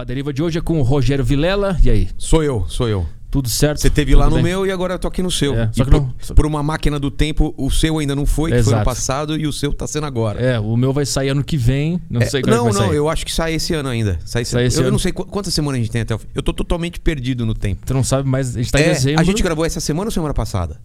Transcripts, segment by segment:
A deriva de hoje é com o Rogério Vilela. E aí? Sou eu, sou eu. Tudo certo? Você teve Tudo lá no bem? meu e agora eu tô aqui no seu. É, só que por, não- por uma máquina do tempo, o seu ainda não foi, que foi no Exato. passado, e o seu tá sendo agora. É, o meu vai sair ano que vem. Não É, sei quando é não, que vai não, sair. eu acho que sai esse ano ainda. Sai esse Sai ano. esse eu ano. não sei qu- quantas semanas a gente tem até o fim. Eu tô totalmente perdido no tempo. Tu não sabe mais. A gente tá em É, dezembro. a gente gravou essa semana ou semana passada?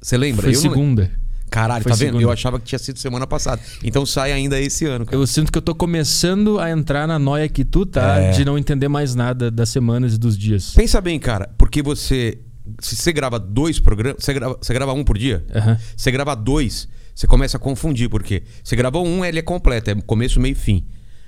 Você lembra? Foi Eu não- segunda. Caralho, Foi tá vendo? segunda. Eu achava que tinha sido semana passada. Então sai ainda esse ano, cara. Eu sinto que eu tô começando a entrar na noia que tu tá É. de não entender mais nada das semanas e dos dias. Pensa bem, cara, porque você. Se você grava dois programas. Você grava, você grava um por dia? Aham. Você grava dois, você começa a confundir, porque você gravou um, ele é completo, é começo, meio e fim.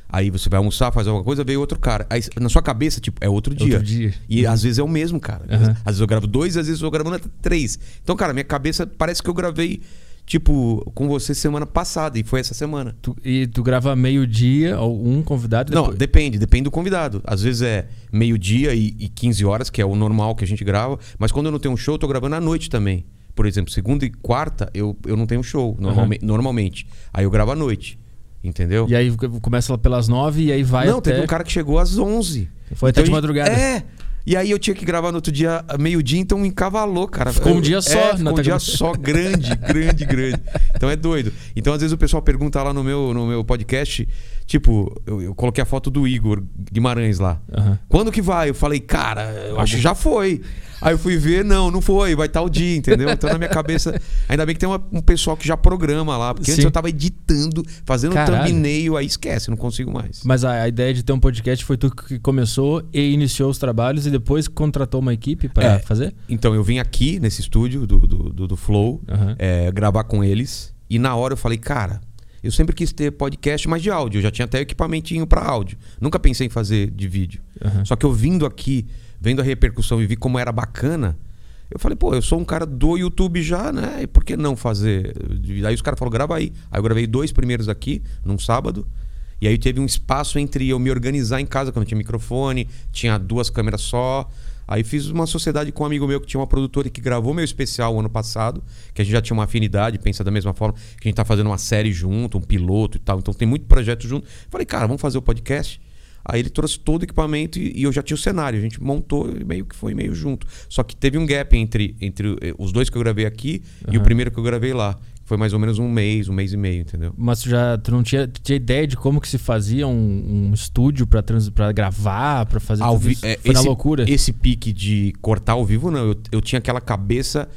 Aí você vai almoçar, faz alguma coisa, veio outro cara. Aí na sua cabeça, tipo, é outro dia. Outro dia. E às vezes é o mesmo, cara. Aham. Às vezes eu gravo dois, às vezes eu até três. Então, cara, minha cabeça parece que eu gravei, tipo, com você semana passada, e foi essa semana. Tu- e tu grava meio-dia, ou um convidado. Não, depois- depende, depende do convidado. Às vezes é meio-dia e, e 15 horas, que é o normal que a gente grava. Mas quando eu não tenho um show, eu tô gravando à noite também. Por exemplo, segunda e quarta eu, eu não tenho show, normalme- normalmente. Aí eu gravo à noite. Entendeu? E aí começa lá pelas nove e aí vai não, até... teve um cara que chegou às 11. Foi até de madrugada. É. E aí eu tinha que gravar no outro dia, meio-dia, então encavalou, cara. Ficou um dia só É, na ficou um dia só, grande, grande, grande. Então é doido. Então às vezes o pessoal pergunta lá no meu, no meu podcast, tipo, eu, eu coloquei a foto do Igor Guimarães lá. Aham. Quando que vai? Eu falei, cara, eu acho que já foi. Aí eu fui ver, não, não foi, vai estar o dia, entendeu? Então na minha cabeça, ainda bem que tem uma- um pessoal que já programa lá, porque antes Sim. eu tava editando, fazendo Caralho. thumbnail, aí esquece, não consigo mais. Mas a, a ideia de ter um podcast foi tu que começou e iniciou os trabalhos e depois contratou uma equipe pra É. fazer? Então eu vim aqui nesse estúdio do, do, do- do Flow, Aham. é, gravar com eles, e na hora eu falei, cara, eu sempre quis ter podcast, mas de áudio, eu já tinha até equipamentinho pra áudio. Nunca pensei em fazer de vídeo. Aham. Só que eu vindo aqui, vendo a repercussão e vi como era bacana, eu falei, pô, eu sou um cara do YouTube já, né? E por que não fazer? Aí os caras falaram, grava aí. Aí eu gravei dois primeiros aqui, num sábado. E aí teve um espaço entre eu me organizar em casa, quando tinha microfone, tinha duas câmeras só. Aí fiz uma sociedade com um amigo meu que tinha uma produtora que gravou meu especial ano passado, que a gente já tinha uma afinidade, pensa da mesma forma, que a gente tá fazendo uma série junto, um piloto e tal. Então tem muito projeto junto. Falei, cara, vamos fazer o podcast. Aí ele trouxe todo o equipamento e, e eu já tinha o cenário. A gente montou e meio que foi meio junto. Só que teve um gap entre, entre eh, os dois que eu gravei aqui e o primeiro que eu gravei lá. Foi mais ou menos um mês, um mês e meio, entendeu? Mas tu já tu não tinha, tinha ideia de como que se fazia um, um estúdio pra, trans, pra gravar, pra fazer Ao tudo vi- é, Foi na esse- loucura? Esse pique de cortar ao vivo, não. Eu, eu tinha aquela cabeça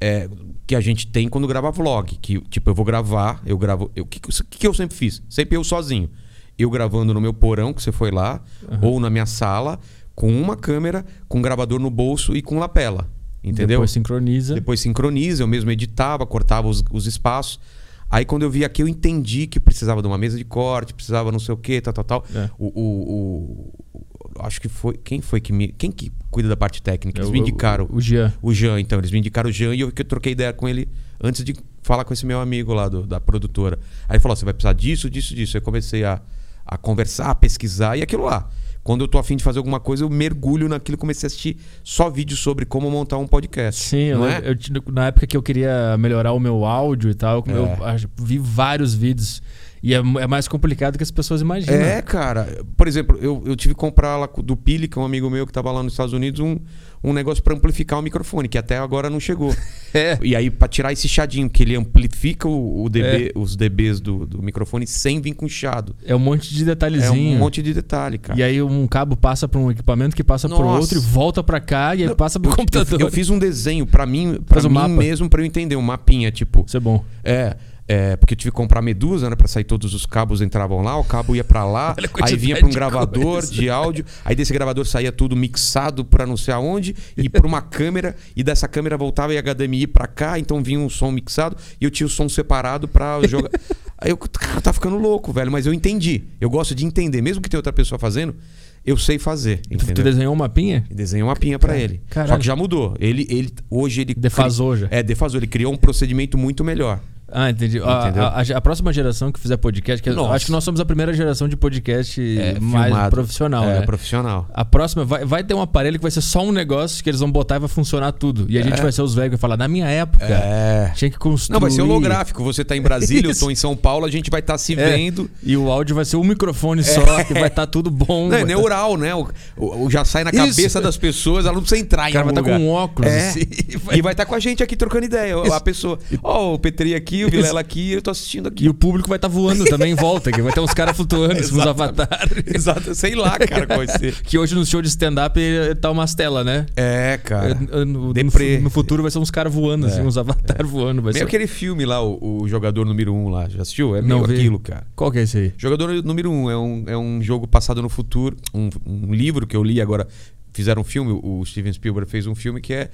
é, que a gente tem quando grava vlog. Que, tipo, eu vou gravar, eu gravo. O que, que eu sempre fiz? Sempre eu sozinho. Eu gravando no meu porão, que você foi lá, ou na minha sala, com uma câmera, com um gravador no bolso e com lapela. Entendeu? Depois sincroniza. Depois sincroniza, eu mesmo editava, cortava os, os espaços. Aí quando eu vi aqui, eu entendi que precisava de uma mesa de corte, precisava não sei o que, tal, tal, tal. É. O, o- o- acho que foi. Quem foi que me. Quem que cuida da parte técnica? Eles É, me o- indicaram. O, o Jean. O Jean, então, eles me indicaram o Jean e eu que eu troquei ideia com ele antes de falar com esse meu amigo lá do- da produtora. Aí ele falou: você vai precisar disso, disso, disso. Aí eu comecei a, a conversar, a pesquisar e aquilo lá. Quando eu tô afim de fazer alguma coisa, eu mergulho naquilo e comecei a assistir só vídeos sobre como montar um podcast. Sim, eu não é? eu tinha- na época que eu queria melhorar o meu áudio e tal, eu É. vi vários vídeos. E é, é mais complicado que as pessoas imaginam. É, cara. Por exemplo, eu, eu tive que comprar lá do Pili, que é um amigo meu que tava lá nos Estados Unidos, um, um negócio pra amplificar o microfone, que até agora não chegou. É. E aí, pra tirar esse chiadinho, que ele amplifica o, o DB, os DBs do, do microfone sem vir com chiado. É um monte de É detalhezinho. um monte de detalhe, cara. E aí um cabo passa para um equipamento que passa para outro e volta para cá e aí Não, passa pro eu, computador. Eu, eu fiz um desenho pra mim, um mim mapa. mesmo, pra eu entender, um mapinha, tipo. Isso é bom. É, é, porque eu tive que comprar medusa, né? Pra sair todos os cabos entravam lá, o cabo ia pra lá, aí vinha pra um gravador coisa. de áudio, aí desse gravador saía tudo mixado pra não sei aonde, e pra uma câmera, e dessa câmera voltava e HDMI pra cá, então vinha um som mixado, e eu tinha o som separado pra jogar. aí eu, cara, tá ficando louco, velho, mas eu entendi. Eu gosto de entender, mesmo que tenha outra pessoa fazendo, eu sei fazer, Tu, tu entendeu? desenhou um mapinha? E Desenhei uma pinha pra Cara- ele. caralho. Só que já mudou. Ele, ele, hoje ele Defasou já. é, defasou. Ele criou um procedimento muito melhor. Ah, entendi. A, a- a- próxima geração que fizer podcast, que Nossa. acho que nós somos a primeira geração de podcast É, mais filmado. profissional, é, né? profissional. A próxima vai, vai ter um aparelho que vai ser só um negócio que eles vão botar e vai funcionar tudo. E a gente vai ser os velhos que vai falar, na minha época, É. tinha que construir. Não, vai ser holográfico. Você tá em Brasília, eu Isso. tô em São Paulo, a gente vai estar se É. vendo. E o áudio vai ser um microfone só, que vai estar tudo bom. Não, é tá- neural, né? O, o- o já sai na Isso. cabeça das pessoas, ela não precisa entrar O em cara vai estar lugar. com um óculos É. assim. E vai estar com a gente aqui trocando ideia. A pessoa, ó, o Petri aqui, o Vilela aqui, eu tô assistindo aqui. E o público vai estar voando também em volta, que vai ter uns caras flutuando, uns Exatamente. avatares. Exato, sei lá, cara, qual vai ser. Que hoje no show de stand-up eh, tá umas telas, né? É, cara. Eh, eh, no, no, no futuro vai ser uns caras voando, assim, É. uns avatares voando. Vai Meio ser... aquele filme lá, o, o Jogador Número 1 um lá, já assistiu? É Não meio vi. aquilo, cara. Qual que é esse aí? Jogador Número 1 um é, um, é um jogo passado no futuro, um, um livro que eu li agora, fizeram um filme, o Steven Spielberg fez um filme que é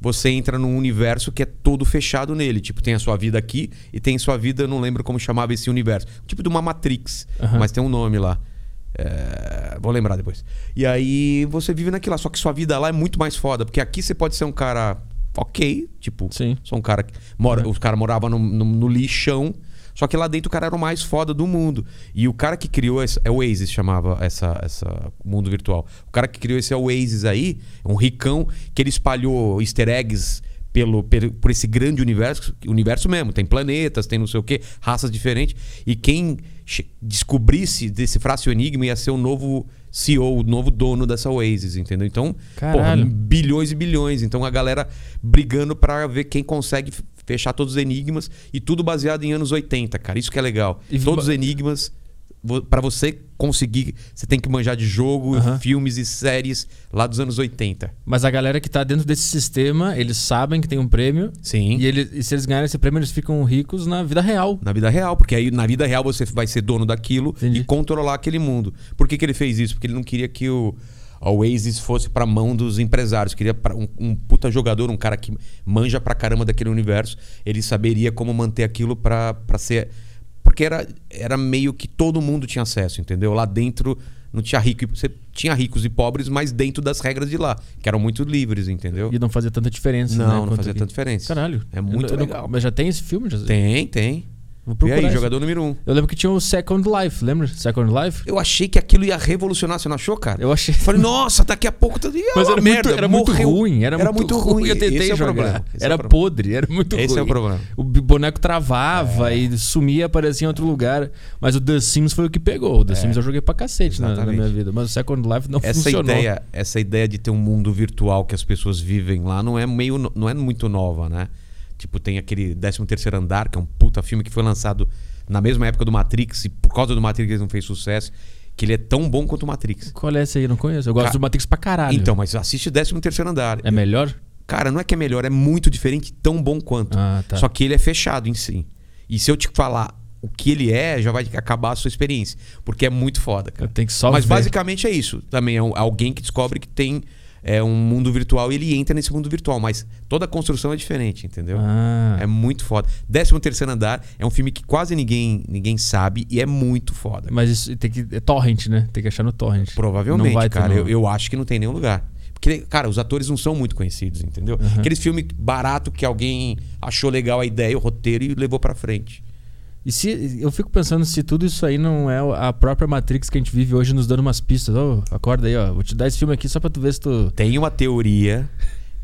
você entra num universo que é todo fechado nele. Tipo, tem a sua vida aqui e tem sua vida, eu não lembro como chamava esse universo. Tipo de uma Matrix, Aham. mas tem um nome lá. É, vou lembrar depois. E aí você vive naquilo lá, só que sua vida lá é muito mais foda, porque aqui você pode ser um cara ok, tipo, Sim. sou um cara que mora, Uhum. os caras moravam no, no- no lixão, só que lá dentro o cara era o mais foda do mundo. E o cara que criou esse, é o Oasis chamava essa essa mundo virtual. O cara que criou esse Oasis aí, um ricão que ele espalhou easter eggs pelo, pelo- por esse grande universo, universo mesmo, tem planetas, tem não sei o que, raças diferentes. E quem descobrisse, decifrasse o enigma ia ser o novo CEO, o novo dono dessa Oasis, entendeu? Então, porra, bilhões e bilhões. Então a galera brigando pra ver quem consegue fechar todos os enigmas e tudo baseado em anos 80, cara. Isso que é legal. E todos os enigmas pra você conseguir, você tem que manjar de jogo, filmes e séries lá dos anos 80. Mas a galera que tá dentro desse sistema, eles sabem que tem um prêmio. Sim. E, eles, e se eles ganharem esse prêmio, eles ficam ricos na vida real. Na vida real, porque aí na vida real você vai ser dono daquilo Entendi. e controlar aquele mundo. Por que, que ele fez isso? Porque ele não queria que o a Oasis fosse pra mão dos empresários. Queria um, um puta jogador, um cara que manja pra caramba daquele universo. Ele saberia como manter aquilo pra ser. Porque era, era meio que todo mundo tinha acesso, entendeu? Lá dentro não tinha rico e. Você tinha ricos e pobres, mas dentro das regras de lá, que eram muito livres, entendeu? E não fazia tanta diferença. Não, né, não fazia aqui. tanta diferença. Caralho. É muito Eu não- legal. Mas já tem esse filme? Já... Tem, tem. Vou E procurar aí, isso. jogador número um. Eu lembro que tinha o Second Life, lembra? Second Life? Eu achei que aquilo ia revolucionar, você não achou, cara? Eu achei. Falei, nossa, daqui a pouco tá Mas era, merda, muito, era muito ruim, era, muito, ruim. Eu tentei Esse é o jogar. problema. Esse é era o problema. podre, era muito ruim. Esse é o problema. O boneco travava e sumia e aparecia em outro lugar. Mas o The Sims foi o que pegou. O The Sims eu joguei pra cacete na, na minha vida. Mas o Second Life não Essa funcionou. ideia, essa ideia de ter um mundo virtual que as pessoas vivem lá não é meio não é muito nova, né? Tipo, tem aquele 13º Andar, que é um puta filme que foi lançado na mesma época do Matrix e por causa do Matrix ele não fez sucesso, que ele é tão bom quanto o Matrix. Qual é esse aí? Eu não conheço. Eu gosto Ca- do Matrix pra caralho. Então, mas assiste 13º Andar. É melhor? Cara, não é que é melhor, é muito diferente, tão bom quanto. Ah, tá. Só que ele é fechado em si. E se eu te falar o que ele é, já vai acabar a sua experiência. Porque é muito foda, Eu cara. tenho que só Mas ver. basicamente é isso. Também é alguém que descobre que tem é, um mundo virtual e ele entra nesse mundo virtual. Mas toda a construção é diferente, entendeu? Ah. É muito foda. 13 terceiro andar é um filme que quase ninguém, ninguém sabe e é muito foda. Mas isso tem que. É torrent, né? Tem que achar no torrent. Provavelmente, Não vai cara. Eu, eu acho que não tem nenhum lugar. Porque, cara, os atores não são muito conhecidos, entendeu? Uhum. Aqueles filmes barato que alguém achou legal a ideia, o roteiro e levou pra frente. E se eu fico pensando se tudo isso aí não é a própria Matrix que a gente vive hoje nos dando umas pistas. Ô, acorda aí, ó. Vou te dar esse filme aqui só pra tu ver se tu. Tem uma teoria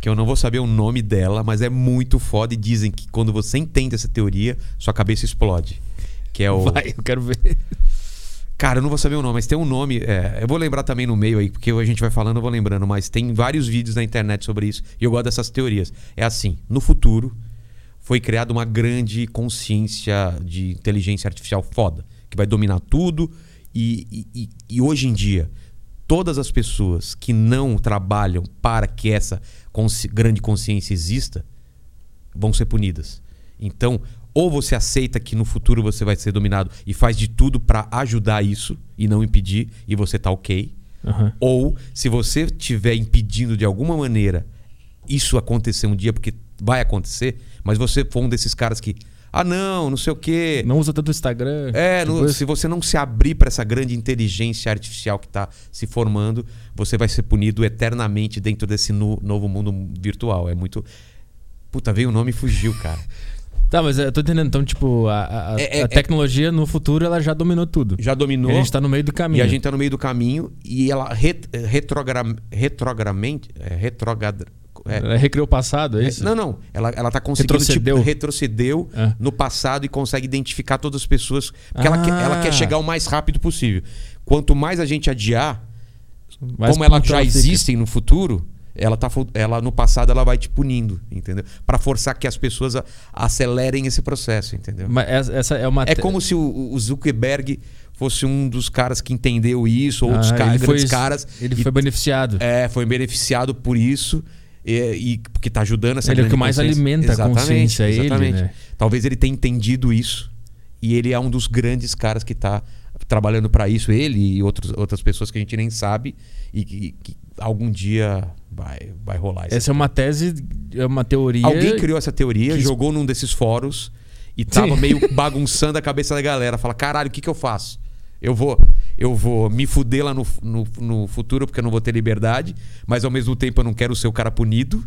que eu não vou saber o nome dela, mas é muito foda e dizem que quando você entende essa teoria, sua cabeça explode. Que é o. Vai, eu quero ver. Cara, eu não vou saber o nome, mas tem um nome. é, eu vou lembrar também no meio aí, porque a gente vai falando, eu vou lembrando, mas tem vários vídeos na internet sobre isso e eu gosto dessas teorias. É assim: no futuro foi criada uma grande consciência de inteligência artificial foda, que vai dominar tudo. E, e- e- hoje em dia, todas as pessoas que não trabalham para que essa consci- grande consciência exista vão ser punidas. Então, ou você aceita que no futuro você vai ser dominado e faz de tudo para ajudar isso e não impedir, e você tá ok. Aham. Ou se você estiver impedindo de alguma maneira isso acontecer um dia, porque vai acontecer, mas você for um desses caras que, ah, não, não sei o quê. Não usa tanto o Instagram. É, tipo no- isso. se você não se abrir para essa grande inteligência artificial que está se formando, você vai ser punido eternamente dentro desse nu- novo mundo virtual. É muito. Puta, veio o nome e fugiu, cara. Tá, mas eu tô entendendo. Então, tipo, a, a- É- é- a tecnologia no futuro ela já dominou tudo. Já dominou. E a gente tá no meio do caminho. E a gente tá no meio do caminho e ela ret, retrogra, retrogramente. É, retrograda. É, Ela recriou o passado, é isso? Não, não. Ela, ela tá conseguindo. Retrocedeu. Tipo, retrocedeu É. no passado e consegue identificar todas as pessoas. Porque ela, Ah. quer, ela quer chegar o mais rápido possível. Quanto mais a gente adiar, Mas como elas já ela existem no futuro, ela tá ela no passado ela vai te punindo, entendeu? Pra forçar que as pessoas a- acelerem esse processo, entendeu? Mas essa, essa é uma. É como se o, o Zuckerberg fosse um dos caras que entendeu isso, ou outros Ah, ca- ele grandes foi- caras. Ele e- foi beneficiado. é, foi beneficiado por isso. E, e- porque tá ajudando essa Ele é o que mais alimenta a Exatamente, consciência, ele, exatamente. né? Talvez ele tenha entendido isso e ele é um dos grandes caras que tá trabalhando para isso, ele e outros, outras pessoas que a gente nem sabe e que, que algum dia vai, vai rolar isso. Essa é uma tese, é uma teoria. Alguém criou essa teoria, que- jogou num desses fóruns e tava Sim. meio bagunçando a cabeça da galera. Fala, caralho, o que, que eu faço? Eu vou, eu vou me fuder lá no, no, no futuro porque eu não vou ter liberdade, mas ao mesmo tempo eu não quero ser o cara punido.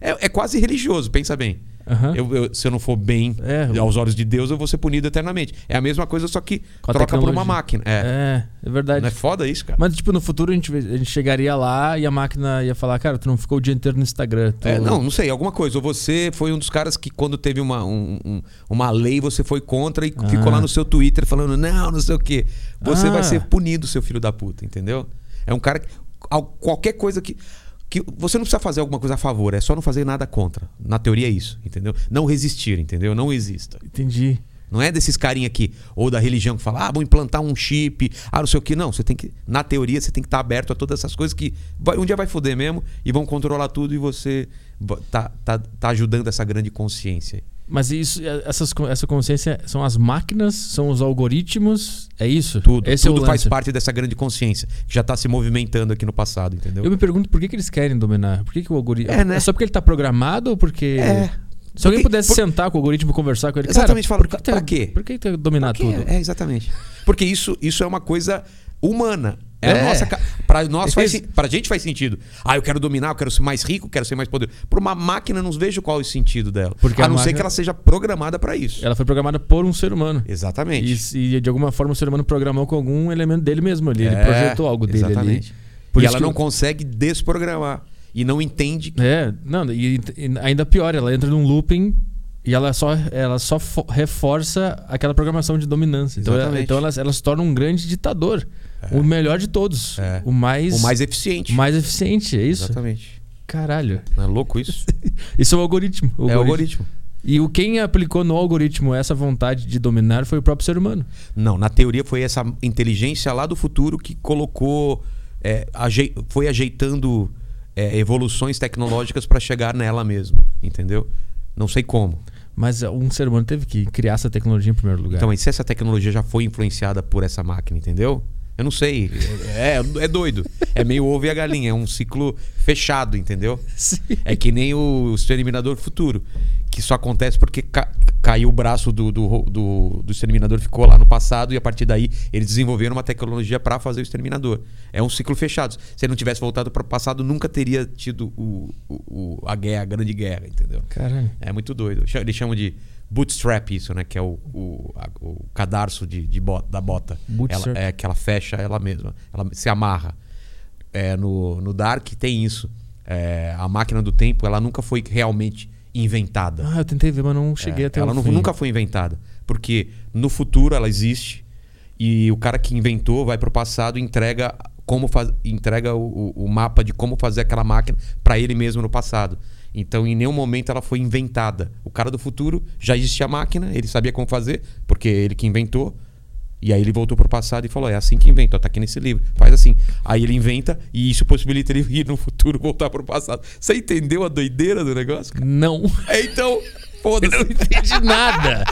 É, é quase religioso, pensa bem. Aham. Eu- eu- se eu não for bem É. aos olhos de Deus, eu vou ser punido eternamente. É a mesma coisa, só que troca por uma tecnologia. máquina. É. É, é verdade. Não é foda isso, cara? Mas, tipo, no futuro a gente, a gente chegaria lá e a máquina ia falar, cara, tu não ficou o dia inteiro no Instagram. tu- É, não, não sei, alguma coisa. Ou você foi um dos caras que, quando teve uma, um- um- uma lei, você foi contra e Ah. ficou lá no seu Twitter falando, não, não sei o quê. Você Ah. vai ser punido, seu filho da puta, entendeu? É um cara que. al- Qualquer coisa que. Que você não precisa fazer alguma coisa a favor, é só não fazer nada contra. Na teoria é isso, entendeu? Não resistir, entendeu? Não exista. Entendi. Não é desses carinha aqui, ou da religião que fala, ah, vou implantar um chip, ah, não sei o que. Não, você tem que, na teoria, você tem que estar aberto a todas essas coisas que vai- um dia vai foder mesmo e vão controlar tudo e você tá, tá, tá ajudando essa grande consciência. Mas isso, essas, essa consciência são as máquinas, são os algoritmos, é isso? Tudo, Esse é tudo faz lance. parte dessa grande consciência que já está se movimentando aqui no passado, entendeu? Eu me pergunto por que, que eles querem dominar? Por que, que o algoritmo. É, né? só porque ele tá programado ou porque. É. Se alguém Porque- pudesse por- sentar com o algoritmo e conversar com ele, Exatamente, cara, fala, por que pra- pra tu- quê? Por que tu dominar Porque tudo? É, é, exatamente. Porque isso, isso é uma coisa humana. É, É. nossa. Pra, nós faz, Esse- pra gente faz sentido. Ah, eu quero dominar, eu quero ser mais rico, quero ser mais poderoso. Pra uma máquina, não vejo qual é o sentido dela. Porque a a não ser máquina- que ela seja programada pra isso. Ela foi programada por um ser humano. Exatamente. E, e de alguma forma o ser humano programou com algum elemento dele mesmo ali. Ele É, projetou algo dele exatamente. ali. Por e ela que não eu- consegue desprogramar. E não entende. É, não, e, e ainda pior, ela entra num looping e ela só, ela só fo- reforça aquela programação de dominância. Então, ela, Exatamente. então ela, ela se torna um grande ditador. O melhor de todos. É. O mais, O mais eficiente. mais eficiente, é isso? Exatamente. Caralho. Não é louco isso? Isso é o algoritmo. É o algoritmo. E o quem aplicou no algoritmo essa vontade de dominar foi o próprio ser humano. Não, na teoria foi essa inteligência lá do futuro que colocou. é, ajei- foi ajeitando é, evoluções tecnológicas para chegar nela mesmo. Entendeu? Não sei como. Mas um ser humano teve que criar essa tecnologia em primeiro lugar. Então, mas se essa tecnologia já foi influenciada por essa máquina, entendeu? Eu não sei. É, é doido. É meio ovo e a galinha. É um ciclo fechado, entendeu? Sim. É que nem o Exterminador Futuro. Que só acontece porque ca- caiu o braço do, do, do, do Exterminador, ficou lá no passado, e a partir daí eles desenvolveram uma tecnologia para fazer o Exterminador. É um ciclo fechado. Se ele não tivesse voltado para o passado, nunca teria tido o, o- a guerra, a grande guerra, entendeu? Caralho. É muito doido. Eles chamam de bootstrap isso, né? Que é o, o, a- o cadarço de, de bota, da bota. Bootstrap. Ela, é que ela fecha ela mesma. Ela se amarra. É, no, no Dark tem isso. É, a máquina do tempo, ela nunca foi realmente inventada. Ah, eu tentei ver, mas não cheguei É, até ela o fim. nunca foi inventada. Porque no futuro ela existe e o cara que inventou vai pro passado e entrega como faz, entrega o, o- o mapa de como fazer aquela máquina para ele mesmo no passado. Então, em nenhum momento ela foi inventada. O cara do futuro já existia a máquina, ele sabia como fazer, porque ele que inventou. E aí ele voltou pro passado e falou: é assim que inventa, ó, tá aqui nesse livro. Faz assim. Aí ele inventa e isso possibilita ele ir no futuro voltar pro passado. Você entendeu a doideira do negócio? cara? Não. É, então, foda-se. não entendi nada.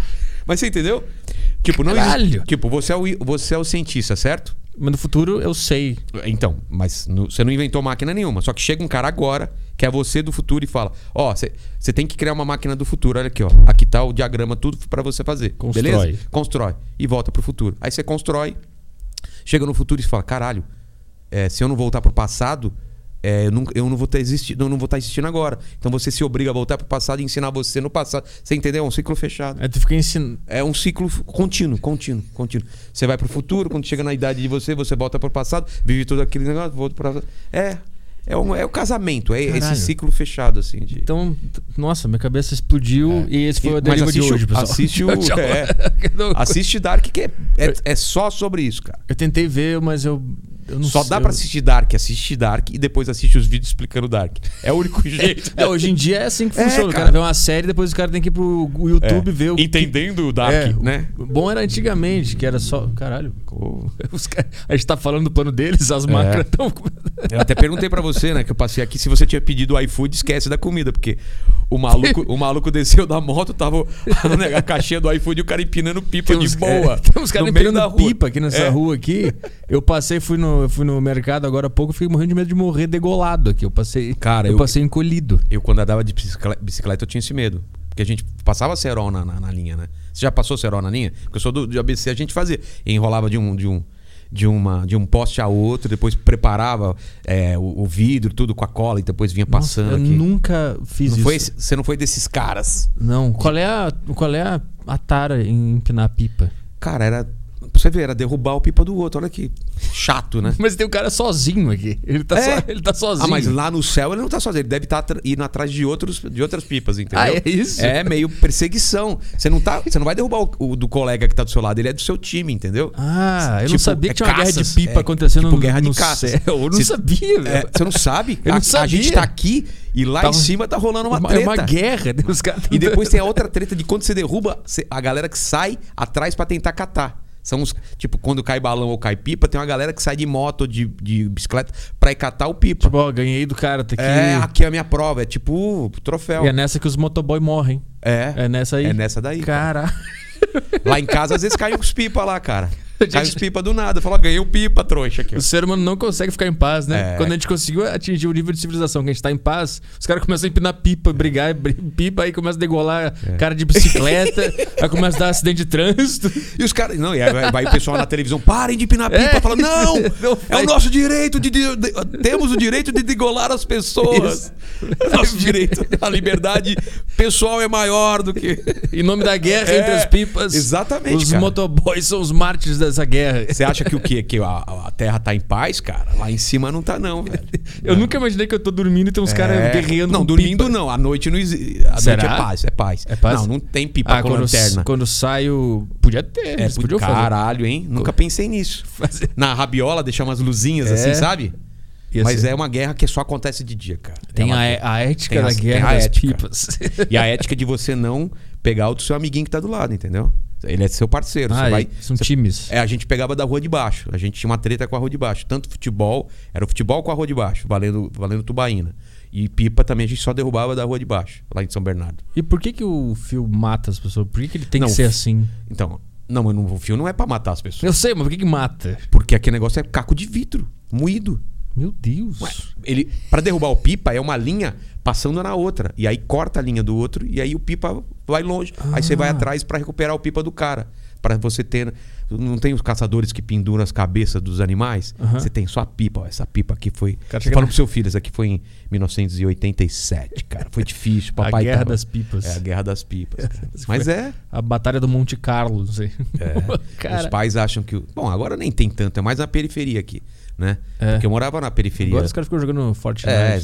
Mas você entendeu? Tipo, não Caralho. existe- Tipo, você é, o, você é o cientista, certo? Mas no futuro eu sei. Então, mas no- você não inventou máquina nenhuma. Só que chega um cara agora, que é você do futuro, e fala: Ó, você você tem que criar uma máquina do futuro. Olha aqui, ó. Aqui tá o diagrama, tudo pra você fazer. Constrói. Beleza? Constrói. E volta pro futuro. Aí você constrói, chega no futuro e fala: Caralho, é, se eu não voltar pro passado, é, eu, não, eu não vou estar existindo, eu não vou estar existindo agora. Então você se obriga a voltar pro passado e ensinar você no passado. Você entendeu? É um ciclo fechado. Aí tu fica ensinando. É um ciclo contínuo, contínuo, contínuo. Você vai pro futuro, quando chega na idade de você, você volta pro passado, vive todo aquele negócio, volta para É, é, um, é o casamento, é Caralho. esse ciclo fechado assim de Então, nossa, minha cabeça explodiu e esse foi o deriva de o- hoje, pessoal. assiste o- é. Assiste Dark que é, é, é só sobre isso, cara. Eu tentei ver, mas eu, Só sei. dá pra assistir Dark, assiste Dark e depois assiste os vídeos explicando Dark. É o único jeito. É, hoje em dia é assim que É, funciona. O cara. cara vê uma série, depois o cara tem que ir pro YouTube É. ver o que- Entendendo o Dark, É, né? o Bom era antigamente, que era só. Caralho. caras- a gente tá falando do plano deles, as máquinas estão. Eu até perguntei pra você, né, que eu passei aqui, se você tinha pedido o iFood, esquece da comida, porque o maluco, o maluco desceu da moto, tava né, a caixinha do iFood e o cara empinando pipa de boa. Tem uns caras empinando pipa aqui nessa É. rua aqui. Eu passei, fui no, eu fui no mercado agora há pouco, fiquei morrendo de medo de morrer degolado aqui. Eu passei. Cara, eu, eu- passei encolhido. Eu, quando andava de bicicleta, bicicleta, eu tinha esse medo. Porque a gente passava cerol na, na, na linha, né? Você já passou cerol na linha? Porque eu sou do, de ABC, a gente fazia. Enrolava de um, de um, de uma, de um poste a outro, depois preparava é, o, o vidro, tudo com a cola e depois vinha passando Nossa, eu aqui. nunca fiz Não isso. foi você não foi desses caras. Não. Qual é a, qual é a, a tara em empinar pipa? Cara, era. Pra você ver, era derrubar o pipa do outro. Olha que chato, né? Mas tem o cara sozinho aqui. Ele tá, É. só- ele tá sozinho. Ah, mas lá no céu ele não tá sozinho. Ele deve estar indo atrás de, outros, de outras pipas, entendeu? Ah, é isso? É meio perseguição. Você não, tá, você não vai derrubar o, o do colega que tá do seu lado. Ele é do seu time, entendeu? Ah, eu não Tipo, sabia é que tinha uma guerra caças, de pipa é, acontecendo tipo no, guerra de no caças. céu. Eu não Se- sabia, É, velho. você não sabe? Eu não a, a sabia. gente tá aqui e lá Tava- em cima tá rolando uma Uma- treta. É uma guerra. Os caras E depois tem a outra treta de quando você derruba, você- a galera que sai atrás pra tentar catar. São os. Tipo, quando cai balão ou cai pipa, tem uma galera que sai de moto ou de, de bicicleta pra ir catar o pipa. Tipo, ó, ganhei do cara, aqui. é, aqui é a minha prova. É tipo troféu. E é nessa que os motoboy morrem. É. É nessa aí. É nessa daí. Cara. Lá em casa, às vezes cai uns pipa lá, cara. Cai Gente- pipa do nada. Fala, ganhei um pipa, trouxa aqui. O ser humano não consegue ficar em paz, né? É. Quando a gente conseguiu atingir o nível de civilização que a gente tá em paz, os caras começam a empinar pipa, brigar, bri- pipa, aí começa a degolar É. cara de bicicleta, aí começa a dar acidente de trânsito. E os caras. Não, e aí vai, o pessoal na televisão, parem de empinar pipa. É. Fala, não! Não é o nosso direito de, de- de- Temos o direito de degolar as pessoas. É nosso direito. A liberdade pessoal é maior do que. Em nome da guerra É, entre as pipas. exatamente, Os cara. motoboys são os mártires dessa guerra. Você acha que o quê? Que a, a Terra tá em paz, cara? Lá em cima não tá, não, velho. Eu nunca imaginei que eu tô dormindo e tem uns caras É. guerreando Não, dormindo pipa. não. À noite não existe. À Será? noite é paz, é paz. É paz? Não, não tem pipa Ah, com quando, lanterna. quando saio. Podia ter, É, podiam caralho, hein? Nunca pensei nisso. fazer. Na rabiola, deixar umas luzinhas assim, É. sabe? Ia Mas ser. é uma guerra que só acontece de dia, cara. Tem É uma a, guerra. a ética Tem da as- tem guerra a das ética. pipas. E a ética de você não pegar o do seu amiguinho que tá do lado, entendeu? Ele é seu parceiro. Ah, vai, são você- times. É, a gente pegava da rua de baixo. A gente tinha uma treta com a rua de baixo. Tanto futebol, era o futebol com a rua de baixo, valendo, valendo tubaína. E pipa também a gente só derrubava da rua de baixo, lá em São Bernardo. E por que, que o fio mata as pessoas? Por que, que ele tem Não, que ser assim? Então, não, mas o fio não é pra matar as pessoas. Eu sei, mas por que, que mata? Porque aquele negócio é caco de vidro, moído. Meu Deus. Ué, ele para derrubar o pipa é uma linha passando na outra e aí corta a linha do outro e aí o pipa vai longe. Aí você vai Ah. atrás para recuperar o pipa do cara, Pra você ter não tem os caçadores que penduram as cabeças dos animais? Aham. Você tem só a pipa, ó, essa pipa aqui foi. Cara, Você fala pro seu filho, essa aqui foi em 1987, cara. Foi difícil, a papai guerra tava- das pipas. É a guerra das pipas. Mas é, A batalha do Monte Carlo, sei. é. Os pais acham que. o- Bom, agora nem tem tanto, é mais na periferia aqui, né? É. Porque eu morava na periferia. agora os caras ficam jogando Fortnite. É, né?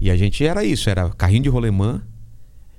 E a gente era isso, era carrinho de rolemã,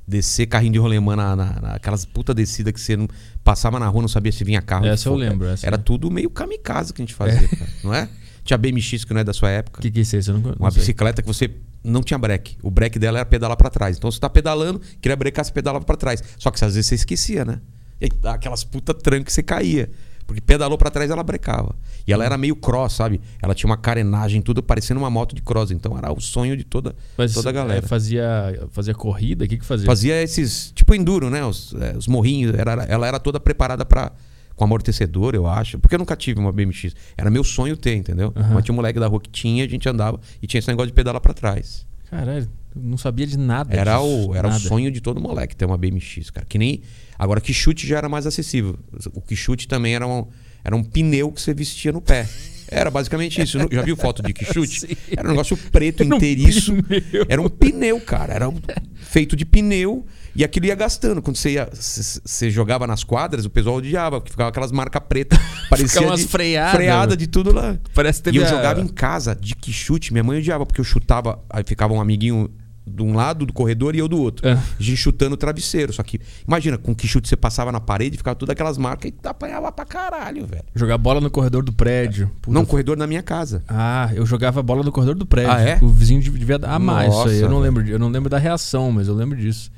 descer carrinho de rolemã na, na, naquelas puta descida que você não passava na rua, não sabia se vinha carro. Essa eu lembro, essa Era eu- tudo meio kamikaze que a gente fazia, cara, não é? Tinha BMX que não é da sua época. O que, que é isso? Você não, não Uma sei. bicicleta que você não tinha breque. O breque dela era pedalar pra trás. Então você tá pedalando, queria brecar, você pedalava pra trás. Só que às vezes você esquecia, né? E aquelas puta tranca que você caía. Porque pedalou pra trás, ela brecava. E ela era meio cross, sabe? Ela tinha uma carenagem, tudo parecendo uma moto de cross. Então era o sonho de toda, Mas toda a é, galera. fazia, fazia corrida? O que, que fazia? Fazia esses, tipo enduro, né? Os, é, os morrinhos. Era, ela era toda preparada para com amortecedor, eu acho. Porque eu nunca tive uma BMX. Era meu sonho ter, entendeu? Aham. Mas tinha um moleque da rua que tinha, a gente andava e tinha esse negócio de pedalar pra trás. Caralho, não sabia de nada. Era, disso, o, era o nada. sonho de todo moleque ter uma BMX, cara. Que nem. Agora, que chute já era mais acessível. O que chute também era um, era um pneu que você vestia no pé. Era basicamente isso. Já viu foto de quichute? Sim. Era um negócio preto, Era um inteiriço. pneu. Era um pneu, cara. Era um- feito de pneu. E aquilo ia gastando. Quando você, ia, você jogava nas quadras, o pessoal odiava, porque ficava aquelas marcas pretas. Parecia umas de, freadas. freada de tudo lá. Parece que teve E eu a- jogava em casa de que chute. Minha mãe odiava, porque eu chutava. Aí ficava um amiguinho de um lado do corredor e eu do outro. É. A gente chutando o travesseiro. Só que, imagina, com que chute você passava na parede, ficava todas aquelas marcas e apanhava pra caralho, velho. Jogar bola no corredor do prédio. Puta, Não, corredor na minha casa. Ah, eu jogava bola no corredor do prédio. Ah, é? O vizinho devia amar isso aí. Eu não velho. lembro, eu não lembro da reação, mas eu lembro disso.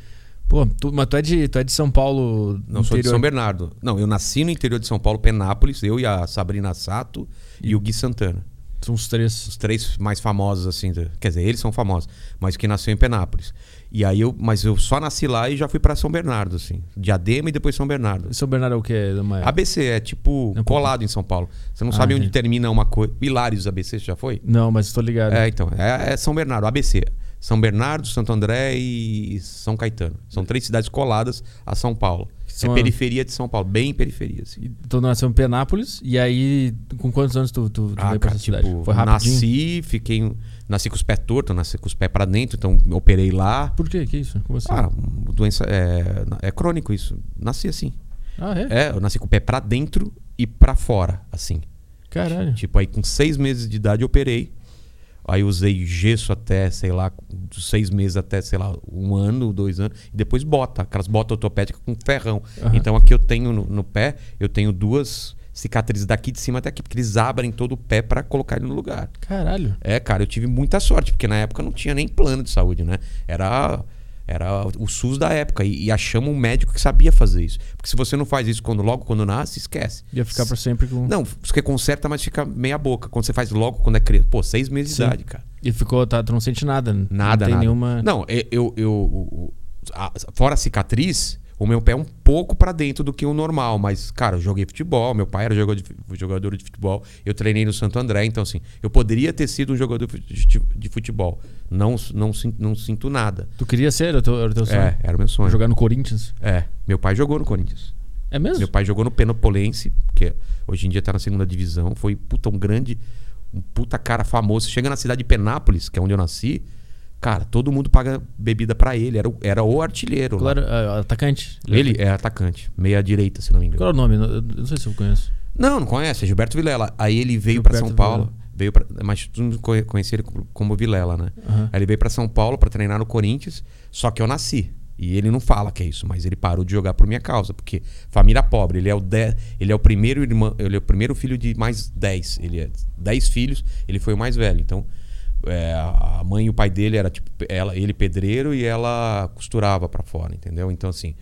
Pô, tu, mas tu é de, tu é de São Paulo. Não, sou de interior. São Bernardo. Não, eu nasci no interior de São Paulo, Penápolis, eu e a Sabrina Sato e, o Gui Santana. São os três. Os três mais famosos, assim. Quer dizer, eles são famosos, mas que nasceu em Penápolis. E aí eu. Mas eu só nasci lá e já fui pra São Bernardo, assim. Diadema e depois São Bernardo. São Bernardo é o quê? Uma- ABC é tipo É um colado em São Paulo. Você não Ah, sabe onde entendi. termina uma coisa. Hilários ABC, você já foi? Não, mas tô ligado. É, então. É, é São Bernardo, ABC. São Bernardo, Santo André e São Caetano. São três cidades coladas a São Paulo. São é periferia de São Paulo, bem periferia, assim. E Tu nasceu em Penápolis, e aí, com quantos anos tu, tu, tu Ah, veio pra cara, essa cidade? tipo, Foi rapidinho? nasci, fiquei. Nasci com os pés tortos, nasci com os pés pra dentro, então operei lá. Por quê? Que isso? Como assim? Ah, doença. É, é crônico isso. Nasci assim. Ah, é? É, eu nasci com o pé pra dentro e pra fora, assim. Caralho. Tipo, aí com seis meses de idade eu operei. Aí usei gesso até, sei lá, seis meses até, sei lá, um ano, dois anos. E depois bota, aquelas botas ortopédicas com ferrão. Aham. Então aqui eu tenho no, no pé, eu tenho duas cicatrizes daqui de cima até aqui, porque eles abrem todo o pé pra colocar ele no lugar. Caralho. É, cara, eu tive muita sorte, porque na época não tinha nem plano de saúde, né? Era, era o SUS da época. E, e achamos um médico que sabia fazer isso. Porque se você não faz isso quando, logo quando nasce, esquece. Ia ficar pra sempre com. Não, você conserta, mas fica meia boca. Quando você faz logo quando é criança. Pô, seis meses Sim. de idade, cara. E ficou, tá, tu não sente nada. Nada, Não tem nada. nenhuma. Não, eu. eu, eu- o- a- fora a cicatriz, o meu pé é um pouco pra dentro do que o normal. Mas, cara, eu joguei futebol. Meu pai era jogador de, futebol. Eu treinei no Santo André. Então, assim, eu poderia ter sido um jogador de futebol. Não, não, não sinto nada. Tu queria ser? Era o teu, era o teu sonho? É, era o meu sonho. Jogar no Corinthians? É, meu pai jogou no Corinthians. É mesmo? Meu pai jogou no Penopolense, que hoje em dia tá na segunda divisão. Foi puta, um grande, um puta cara famoso. Chega na cidade de Penápolis, que é onde eu nasci, cara, todo mundo paga bebida pra ele. Era, o- era o artilheiro. lá. Claro, ah, atacante. Ele é atacante, meia direita, se não me engano. Qual é o nome? Eu não sei se eu conheço. Não, não conhece, é Gilberto Vilela. Aí ele veio pra Gilberto São Paulo, veio para, mas não conhe- conhecia ele como- como Vilela, né? Aham. Aí ele veio pra São Paulo pra treinar no Corinthians, só que eu nasci. E ele não fala que é isso, mas ele parou de jogar por minha causa, porque família pobre, ele é o de, ele é o primeiro irmão, ele é o primeiro filho de mais 10, ele é 10 filhos, ele foi o mais velho. Então, é, a mãe e o pai dele era tipo ela, ele pedreiro e ela costurava pra fora, entendeu? Então assim,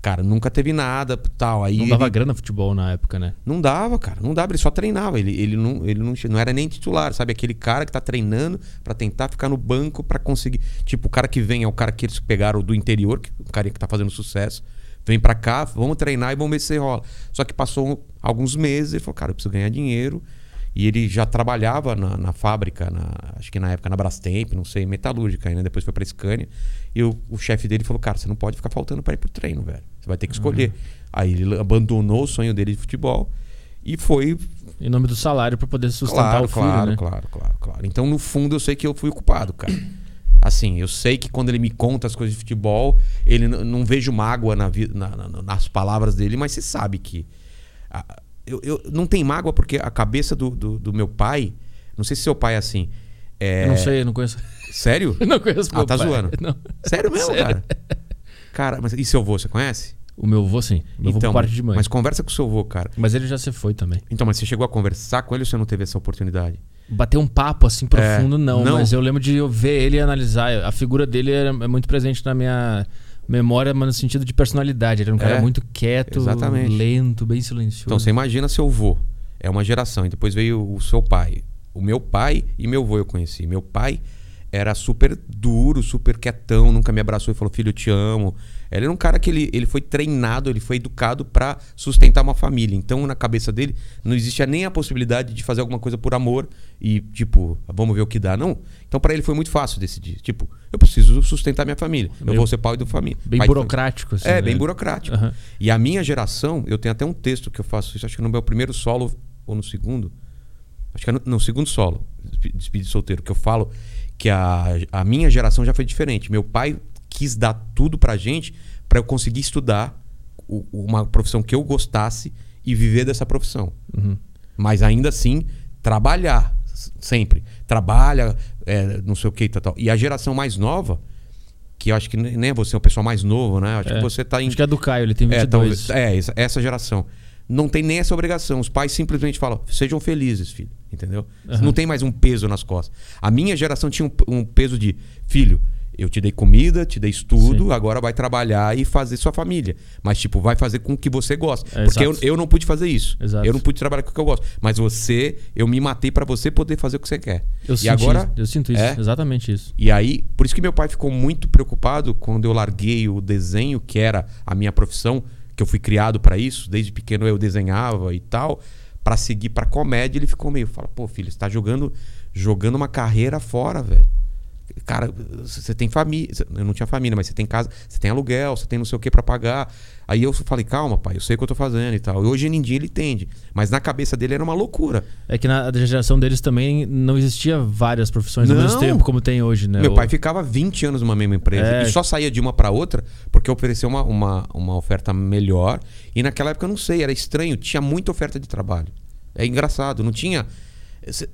cara, nunca teve nada, tal. Aí Não dava ele- grana futebol na época, né? não dava, cara. Não dava, ele só treinava. Ele, ele, não, ele não, não era nem titular, sabe? Aquele cara que tá treinando pra tentar ficar no banco pra conseguir. Tipo, o cara que vem é o cara que eles pegaram do interior, que, o cara que tá fazendo sucesso. Vem pra cá, vamos treinar e vamos ver se rola. Só que passou alguns meses, ele falou, cara, eu preciso ganhar dinheiro. E ele já trabalhava na, na fábrica, na- acho que na época na Brastemp, não sei, metalúrgica ainda, depois foi pra Scania. E o, o chefe dele falou, cara, você não pode ficar faltando pra ir pro treino, velho. Você vai ter que escolher. Aí ele abandonou o sonho dele de futebol e foi Em nome do salário pra poder sustentar claro, o filho, claro, né? claro, claro, claro. Então, no fundo, eu sei que eu fui o culpado, cara. Assim, eu sei que quando ele me conta as coisas de futebol, ele não vejo mágoa na na- na- nas palavras dele, mas você sabe que. ah, eu, eu- não tem mágoa porque a cabeça do, do, do meu pai. Não sei se seu pai é assim. É, Eu não sei, eu não conheço. Sério? Eu não conheço Ah, meu tá pai. zoando. Não. Sério mesmo, Sério. cara? Cara, mas e seu avô, você conhece? O meu avô, sim. Meu avô por parte de mãe. Então, mas Mas... conversa com o seu avô, cara. ele já se foi também. Então, mas você chegou a conversar com ele ou você não teve essa oportunidade? Bater um papo assim profundo, É, não, não? Mas eu lembro de eu ver ele e analisar. A figura dele era, é muito presente na minha memória, mas no sentido de personalidade. Ele era um cara É, muito quieto, exatamente. lento, bem silencioso. Então você imagina seu avô. É uma geração. E depois veio o seu pai. O meu pai e meu avô eu conheci. Meu pai era super duro, super quietão, nunca me abraçou e falou: Filho, eu te amo. Ele era um cara que ele, ele foi treinado, ele foi educado pra sustentar uma família. Então, na cabeça dele, não existia nem a possibilidade de fazer alguma coisa por amor e, tipo, vamos ver o que dá. Não. Então, pra ele foi muito fácil decidir. Tipo, eu preciso sustentar minha família. Eu vou ser pai do família. Bem pai burocrático, assim. é, né? bem burocrático. Aham. E a minha geração, eu tenho até um texto que eu faço isso, acho que no meu primeiro solo ou no segundo. Acho que é no, no segundo solo, Despedido Solteiro, que eu falo que a, a minha geração já foi diferente. Meu pai quis dar tudo pra gente para eu conseguir estudar o- uma profissão que eu gostasse e viver dessa profissão. Uhum. Mas ainda assim, trabalhar sempre. Trabalha, é, não sei o que e tal, tal. E a geração mais nova, que eu acho que nem é você, é o pessoal mais novo, né? Acho É. que você tá em. Acho que é do Caio, ele tem É, 22. talvez- é, essa, geração. Não tem nem essa obrigação. Os pais simplesmente falam: sejam felizes, filho. Entendeu? Aham. Não tem mais um peso nas costas. A minha geração tinha um, um peso de: filho, eu te dei comida, te dei estudo, Sim. agora vai trabalhar e fazer sua família. Mas, tipo, vai fazer com o que você gosta. É, Porque eu, eu não pude fazer isso. Exato. Eu não pude trabalhar com o que eu gosto. Mas você, eu me matei pra você poder fazer o que você quer. Eu, e sinto agora. isso, eu sinto isso, É? exatamente isso. E aí, por isso que meu pai ficou muito preocupado quando eu larguei o desenho, que era a minha profissão, que eu fui criado pra isso, desde pequeno eu desenhava e tal, pra seguir pra comédia, ele ficou meio, fala, pô, filho, você tá jogando jogando uma carreira fora, velho. Cara, você tem família, eu não tinha família, mas você tem casa, você tem aluguel, você tem não sei o que pra pagar. Aí eu falei, calma, pai, eu sei o que eu tô fazendo e tal. E hoje em dia ele entende, mas na cabeça dele era uma loucura. É que na geração deles também não existia várias profissões ao Não. mesmo tempo como tem hoje, né? Meu pai ficava 20 anos numa mesma empresa É. e só saía de uma para outra porque ofereceu uma, uma, uma oferta melhor. E naquela época eu não sei, era estranho, tinha muita oferta de trabalho. É engraçado, não tinha.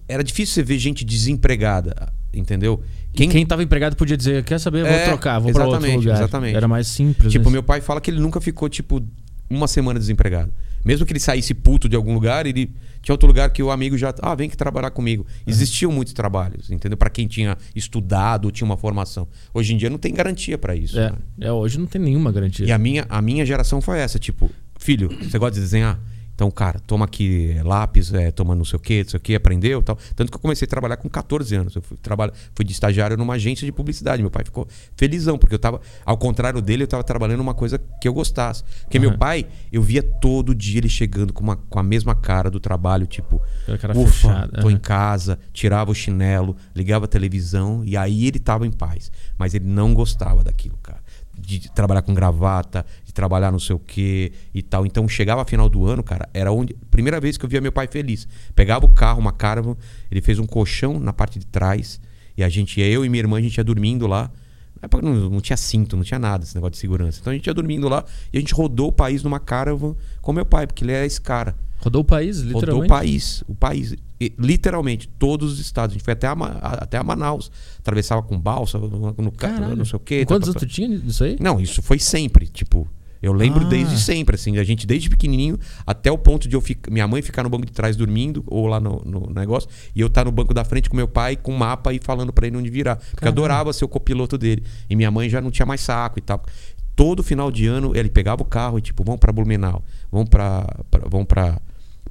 Era difícil você ver gente desempregada, entendeu? Quem... Quem tava empregado podia dizer, quer saber, vou É, trocar, vou pra outro lugar. exatamente. Era mais simples. Tipo, né? meu pai fala que ele nunca ficou, tipo, uma semana desempregado. Mesmo que ele saísse puto de algum lugar, ele tinha outro lugar que o amigo já. Ah, vem que trabalhar comigo. Existiam muitos trabalhos, entendeu? Para quem tinha estudado, tinha uma formação. Hoje em dia não tem garantia para isso. É, né? é, hoje não tem nenhuma garantia. E a minha, a minha geração foi essa, tipo, filho, você gosta de desenhar? Então, cara, toma aqui lápis, é, toma não sei o que, não sei o que, aprendeu e tal. Tanto que eu comecei a trabalhar com 14 anos. Eu fui, trabalho, fui de estagiário numa agência de publicidade. Meu pai ficou felizão, porque eu tava, ao contrário dele, eu tava trabalhando numa coisa que eu gostasse. Porque meu Aham. pai, eu via todo dia ele chegando com, uma, com a mesma cara do trabalho, tipo, cara ufa, fechada, tô aham. em casa, tirava o chinelo, ligava a televisão e aí ele tava em paz. Mas ele não gostava daquilo, cara. De trabalhar com gravata, de trabalhar não sei o que e tal. Então chegava final do ano, cara, era onde. Primeira vez que eu via meu pai feliz. Pegava o carro, uma caravan, ele fez um colchão na parte de trás e a gente ia, eu e minha irmã, a gente ia dormindo lá. Na época Não, não tinha cinto, não tinha nada esse negócio de segurança. Então a gente ia dormindo lá e a gente rodou o país numa caravan com meu pai, porque ele era esse cara. Rodou o país, Rodou literalmente. o país, o país. E, literalmente, todos os estados. A gente foi até a, a- até a Manaus. Atravessava com balsa, no, no ca- Caralho. não sei o quê. Quantos anos tu tinha disso aí? Não, isso foi sempre. Tipo, eu lembro Ah. desde sempre, assim. A gente, desde pequenininho, até o ponto de eu ficar, minha mãe ficar no banco de trás dormindo, ou lá no, no negócio, e eu estar no banco da frente com meu pai, com mapa e falando pra ele onde virar. Porque eu adorava ser o copiloto dele. E minha mãe já não tinha mais saco e tal. Todo final de ano, ele pegava o carro e, tipo, vamos pra Blumenau, vamos pra. pra- vamos pra.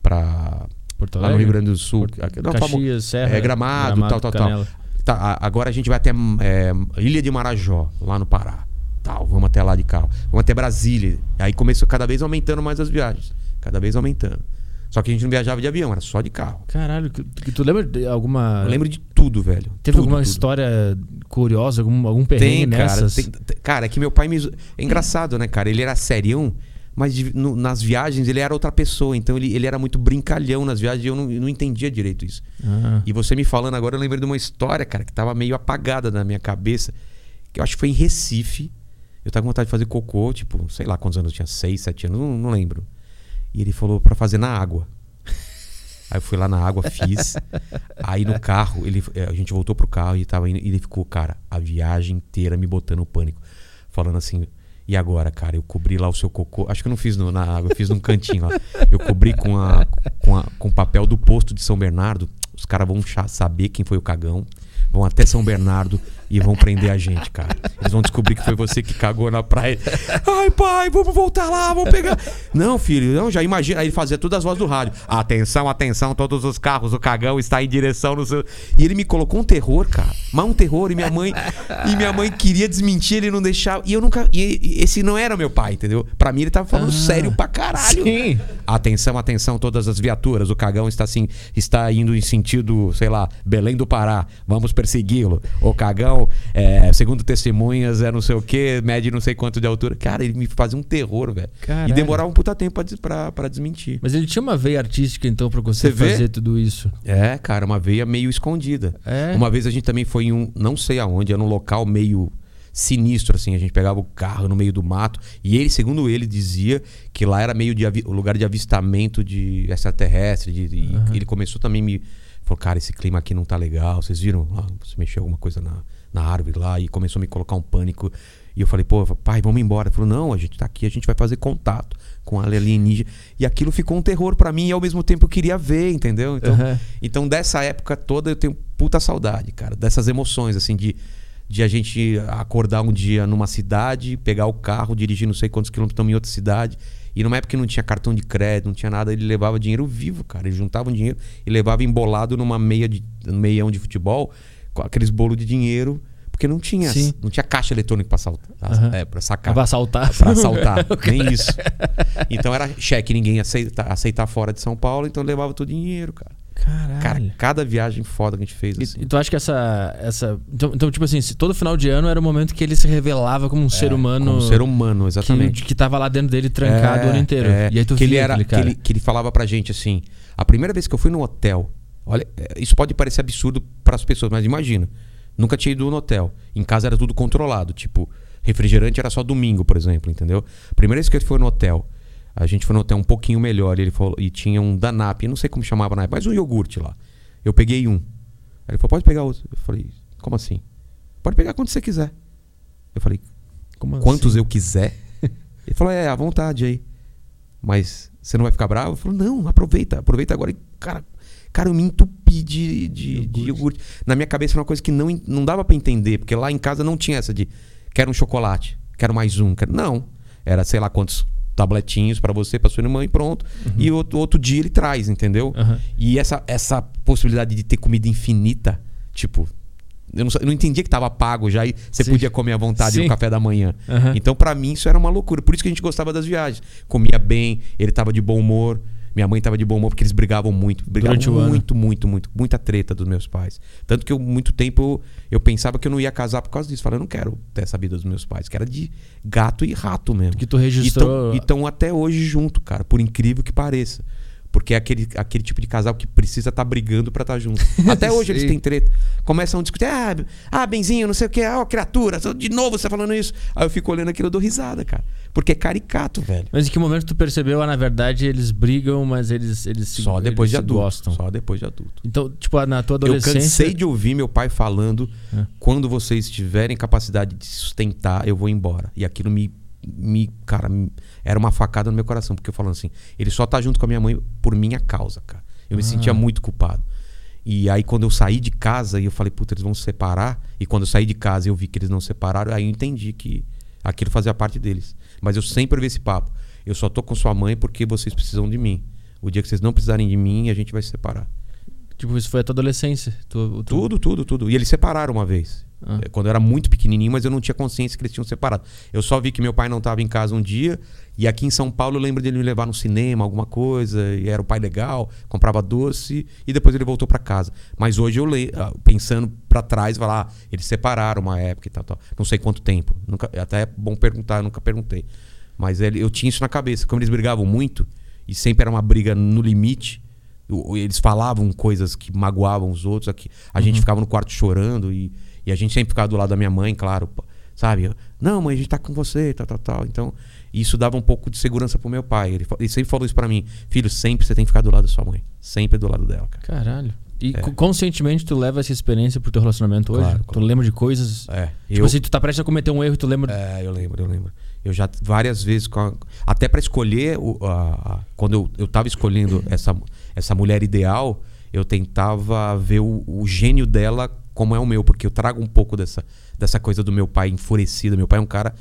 pra Porto lá no? Rio Grande do Sul. Porto- não, Caxias, Serra. é, Gramado, tal, tal, Canela. tal. Tá, agora a gente vai até é, Ilha de Marajó, lá no Pará. Tal, vamos até lá de carro. Vamos até Brasília. Aí começou cada vez aumentando mais as viagens. Cada vez aumentando. Só que a gente não viajava de avião, era só de carro. Caralho, que, que tu lembra de alguma. Eu lembro de tudo, velho. Teve Tudo, alguma tudo. história curiosa, algum, algum perrengue Tem, cara. nessas? tem- tem- cara, é que meu pai me. É engraçado, né, cara? Ele era serião, mas de- no- nas viagens ele era outra pessoa. Então ele, ele era muito brincalhão nas viagens e eu não, eu não entendia direito isso. Ah, E você me falando agora, eu lembrei de uma história, cara, que tava meio apagada na minha cabeça. Que eu acho que foi em Recife. Eu tava com vontade de fazer cocô, tipo, sei lá quantos anos eu tinha, seis, sete anos, não, não lembro. E ele falou pra fazer na água. Aí eu fui lá na água, fiz. Aí no carro, ele, eh, a gente voltou pro carro e tava indo, e ele ficou, cara, a viagem inteira me botando no pânico. Falando assim, e agora, cara, eu cobri lá o seu cocô. Acho que eu não fiz no- na água, eu fiz num cantinho lá. Eu cobri com, a, com, a, com o papel do posto de São Bernardo. Os caras vão saber quem foi o cagão. Vão até São Bernardo e vão prender a gente, cara. Eles vão descobrir que foi você que cagou na praia. Ai, pai, vamos voltar lá, vamos pegar. Não, filho, não, já imagina. Aí ele fazia todas as vozes do rádio. Atenção, atenção, todos os carros, o cagão está em direção no seu. E ele me colocou um terror, cara. Mas um terror. E minha mãe. E minha mãe queria desmentir, ele não deixava. E eu nunca. E esse não era meu pai, entendeu? Pra mim ele tava falando Ah, sério pra caralho. Sim. Atenção, atenção, todas as viaturas. O cagão está assim, está indo em sentido, sei lá, Belém do Pará. Vamos persegui-lo. O cagão Não, é, segundo testemunhas, é não sei o que, mede não sei quanto de altura. Cara, ele me fazia um terror, velho. E demorava um puta tempo pra, des- pra, pra desmentir. Mas ele tinha uma veia artística, então, pra você, fazer tudo isso. É, cara, uma veia meio escondida. É. Uma vez a gente também foi em um, não sei aonde, era num local meio sinistro, assim. A gente pegava o carro no meio do mato. E ele, segundo ele, dizia que lá era meio de lugar de avistamento de extraterrestre. de- e ele começou também me. Falou, cara, esse clima aqui não tá legal. Vocês viram? lá você mexeu alguma coisa na, na árvore lá e começou a me colocar um pânico. E eu falei, pô, pai, vamos embora. Ele falou, não, a gente tá aqui, a gente vai fazer contato com a alienígena. E aquilo ficou um terror pra mim e ao mesmo tempo eu queria ver, entendeu? Então, Aham. então, dessa época toda, eu tenho puta saudade, cara. Dessas emoções, assim, de, de a gente acordar um dia numa cidade, pegar o carro, dirigir não sei quantos quilômetros estamos em outra cidade. E numa época que não tinha cartão de crédito, não tinha nada, ele levava dinheiro vivo, cara. Ele juntava um dinheiro e levava embolado numa meia de meião de futebol, aqueles bolos de dinheiro, porque não tinha, Sim. não tinha caixa eletrônica pra saltar, Aham. é, pra sacar. Pra assaltar. Pra assaltar, nem isso. Então era cheque, ninguém ia aceitar, fora de São Paulo, então levava todo o dinheiro, cara. Caralho. Cara, cada viagem foda que a gente fez. Assim. e tu acha que essa. essa então, então, tipo assim, todo final de ano era o momento que ele se revelava como um ser humano. Como um ser humano, exatamente. Que, que tava lá dentro dele trancado o ano inteiro. é. E aí tu que ele via era, aquele que ele, que ele falava pra gente assim: a primeira vez que eu fui no hotel, olha, é, isso pode parecer absurdo pras pessoas, mas imagina, nunca tinha ido no hotel. Em casa era tudo controlado, tipo, refrigerante era só domingo, por exemplo, entendeu? Primeira vez que ele foi no hotel, a gente foi no hotel um pouquinho melhor, e ele falou, e tinha um Danap, eu não sei como chamava na época, mas um iogurte lá. Eu peguei um. Aí ele falou: pode pegar outro. Eu falei: como assim? Pode pegar quando você quiser. Eu falei: Como quantos assim? eu quiser. Ele falou: é, à vontade aí. Mas você não vai ficar bravo? Eu falei: não, aproveita, aproveita agora. E, cara, cara, eu me entupi de, de, de iogurte. Na minha cabeça era uma coisa que não, não dava pra entender, porque lá em casa não tinha essa de quero um chocolate, quero mais um. Quero... Não. Era sei lá quantos tabletinhos pra você, pra sua irmã e pronto. E outro, outro dia ele traz, entendeu? Aham. E essa, essa possibilidade de ter comida infinita, tipo, eu não, eu não entendia que tava pago já e você Sim. podia comer à vontade Sim. no café da manhã. Aham. Então, pra mim, isso era uma loucura. Por isso que a gente gostava das viagens. Comia bem, ele tava de bom humor. Minha mãe tava de bom humor porque eles brigavam muito. Brigavam Durante o ano. muito, muito, muito. Muita treta dos meus pais. Tanto que eu, muito tempo, eu, pensava que eu não ia casar por causa disso. Falei, eu não quero ter essa vida dos meus pais. Que era de gato e rato mesmo. Que tu registrou. E estão até hoje junto, cara, por incrível que pareça. Porque é aquele, aquele tipo de casal que precisa estar brigando pra estar junto. Até hoje eles têm treta. Começam a discutir, ah, ah Benzinho, não sei o que, ah, criatura, de novo você tá falando isso. Aí eu fico olhando aquilo e dou risada, cara. Porque é caricato, velho. Mas em que momento tu percebeu, ah, na verdade, eles brigam, mas eles, eles se Só depois eles de se adulto. gostam. Só depois de adulto. Então, tipo, na tua Eu adolescência. cansei de ouvir meu pai falando: É. quando vocês tiverem capacidade de sustentar, eu vou embora. E aquilo me. Me cara, era uma facada no meu coração. Porque eu falando assim: ele só tá junto com a minha mãe por minha causa, cara. Eu me Ah. sentia muito culpado. E aí, quando eu saí de casa e eu falei, puta, eles vão se separar. E quando eu saí de casa eu vi que eles não se separaram, aí eu entendi que aquilo fazia parte deles. Mas eu sempre ouvi esse papo. Eu só tô com sua mãe porque vocês precisam de mim. O dia que vocês não precisarem de mim, a gente vai se separar. Tipo, isso foi a tua adolescência. Tu, tu- Tudo, tudo, tudo. E eles separaram uma vez. Ah. É, Quando eu era muito pequenininho, mas eu não tinha consciência que eles tinham separado. Eu só vi que meu pai não estava em casa um dia. E aqui em São Paulo eu lembro dele me levar no cinema, alguma coisa. E era o pai legal, comprava doce. E depois ele voltou para casa. Mas hoje eu leio, ah, pensando para trás, falar, ah, eles separaram uma época e tal, tal. Não sei quanto tempo. Nunca, até é bom perguntar, eu nunca perguntei. Mas ele, eu tinha isso na cabeça. Como eles brigavam muito, e sempre era uma briga no limite. Eles falavam coisas que magoavam os outros. Aqui. A gente ficava no quarto chorando e, e a gente sempre ficava do lado da minha mãe, claro. Sabe? Não, mãe, a gente tá com você, tal, tal, tal. Então, isso dava um pouco de segurança pro meu pai. Ele, ele sempre falou isso pra mim. Filho, sempre você tem que ficar do lado da sua mãe. Sempre do lado dela, cara. Caralho. E co- conscientemente tu leva essa experiência pro teu relacionamento hoje? É. Claro, Tu claro. lembra de coisas. É. Tipo eu, assim, tu tá prestes a cometer um erro e tu lembra. É, eu lembro, eu lembro. Eu já várias vezes, até pra escolher, o- a- a- quando eu, eu tava escolhendo essa, essa mulher ideal, eu tentava ver o, o gênio dela como é o meu, porque eu trago um pouco dessa, dessa coisa do meu pai enfurecido. Meu pai é um cara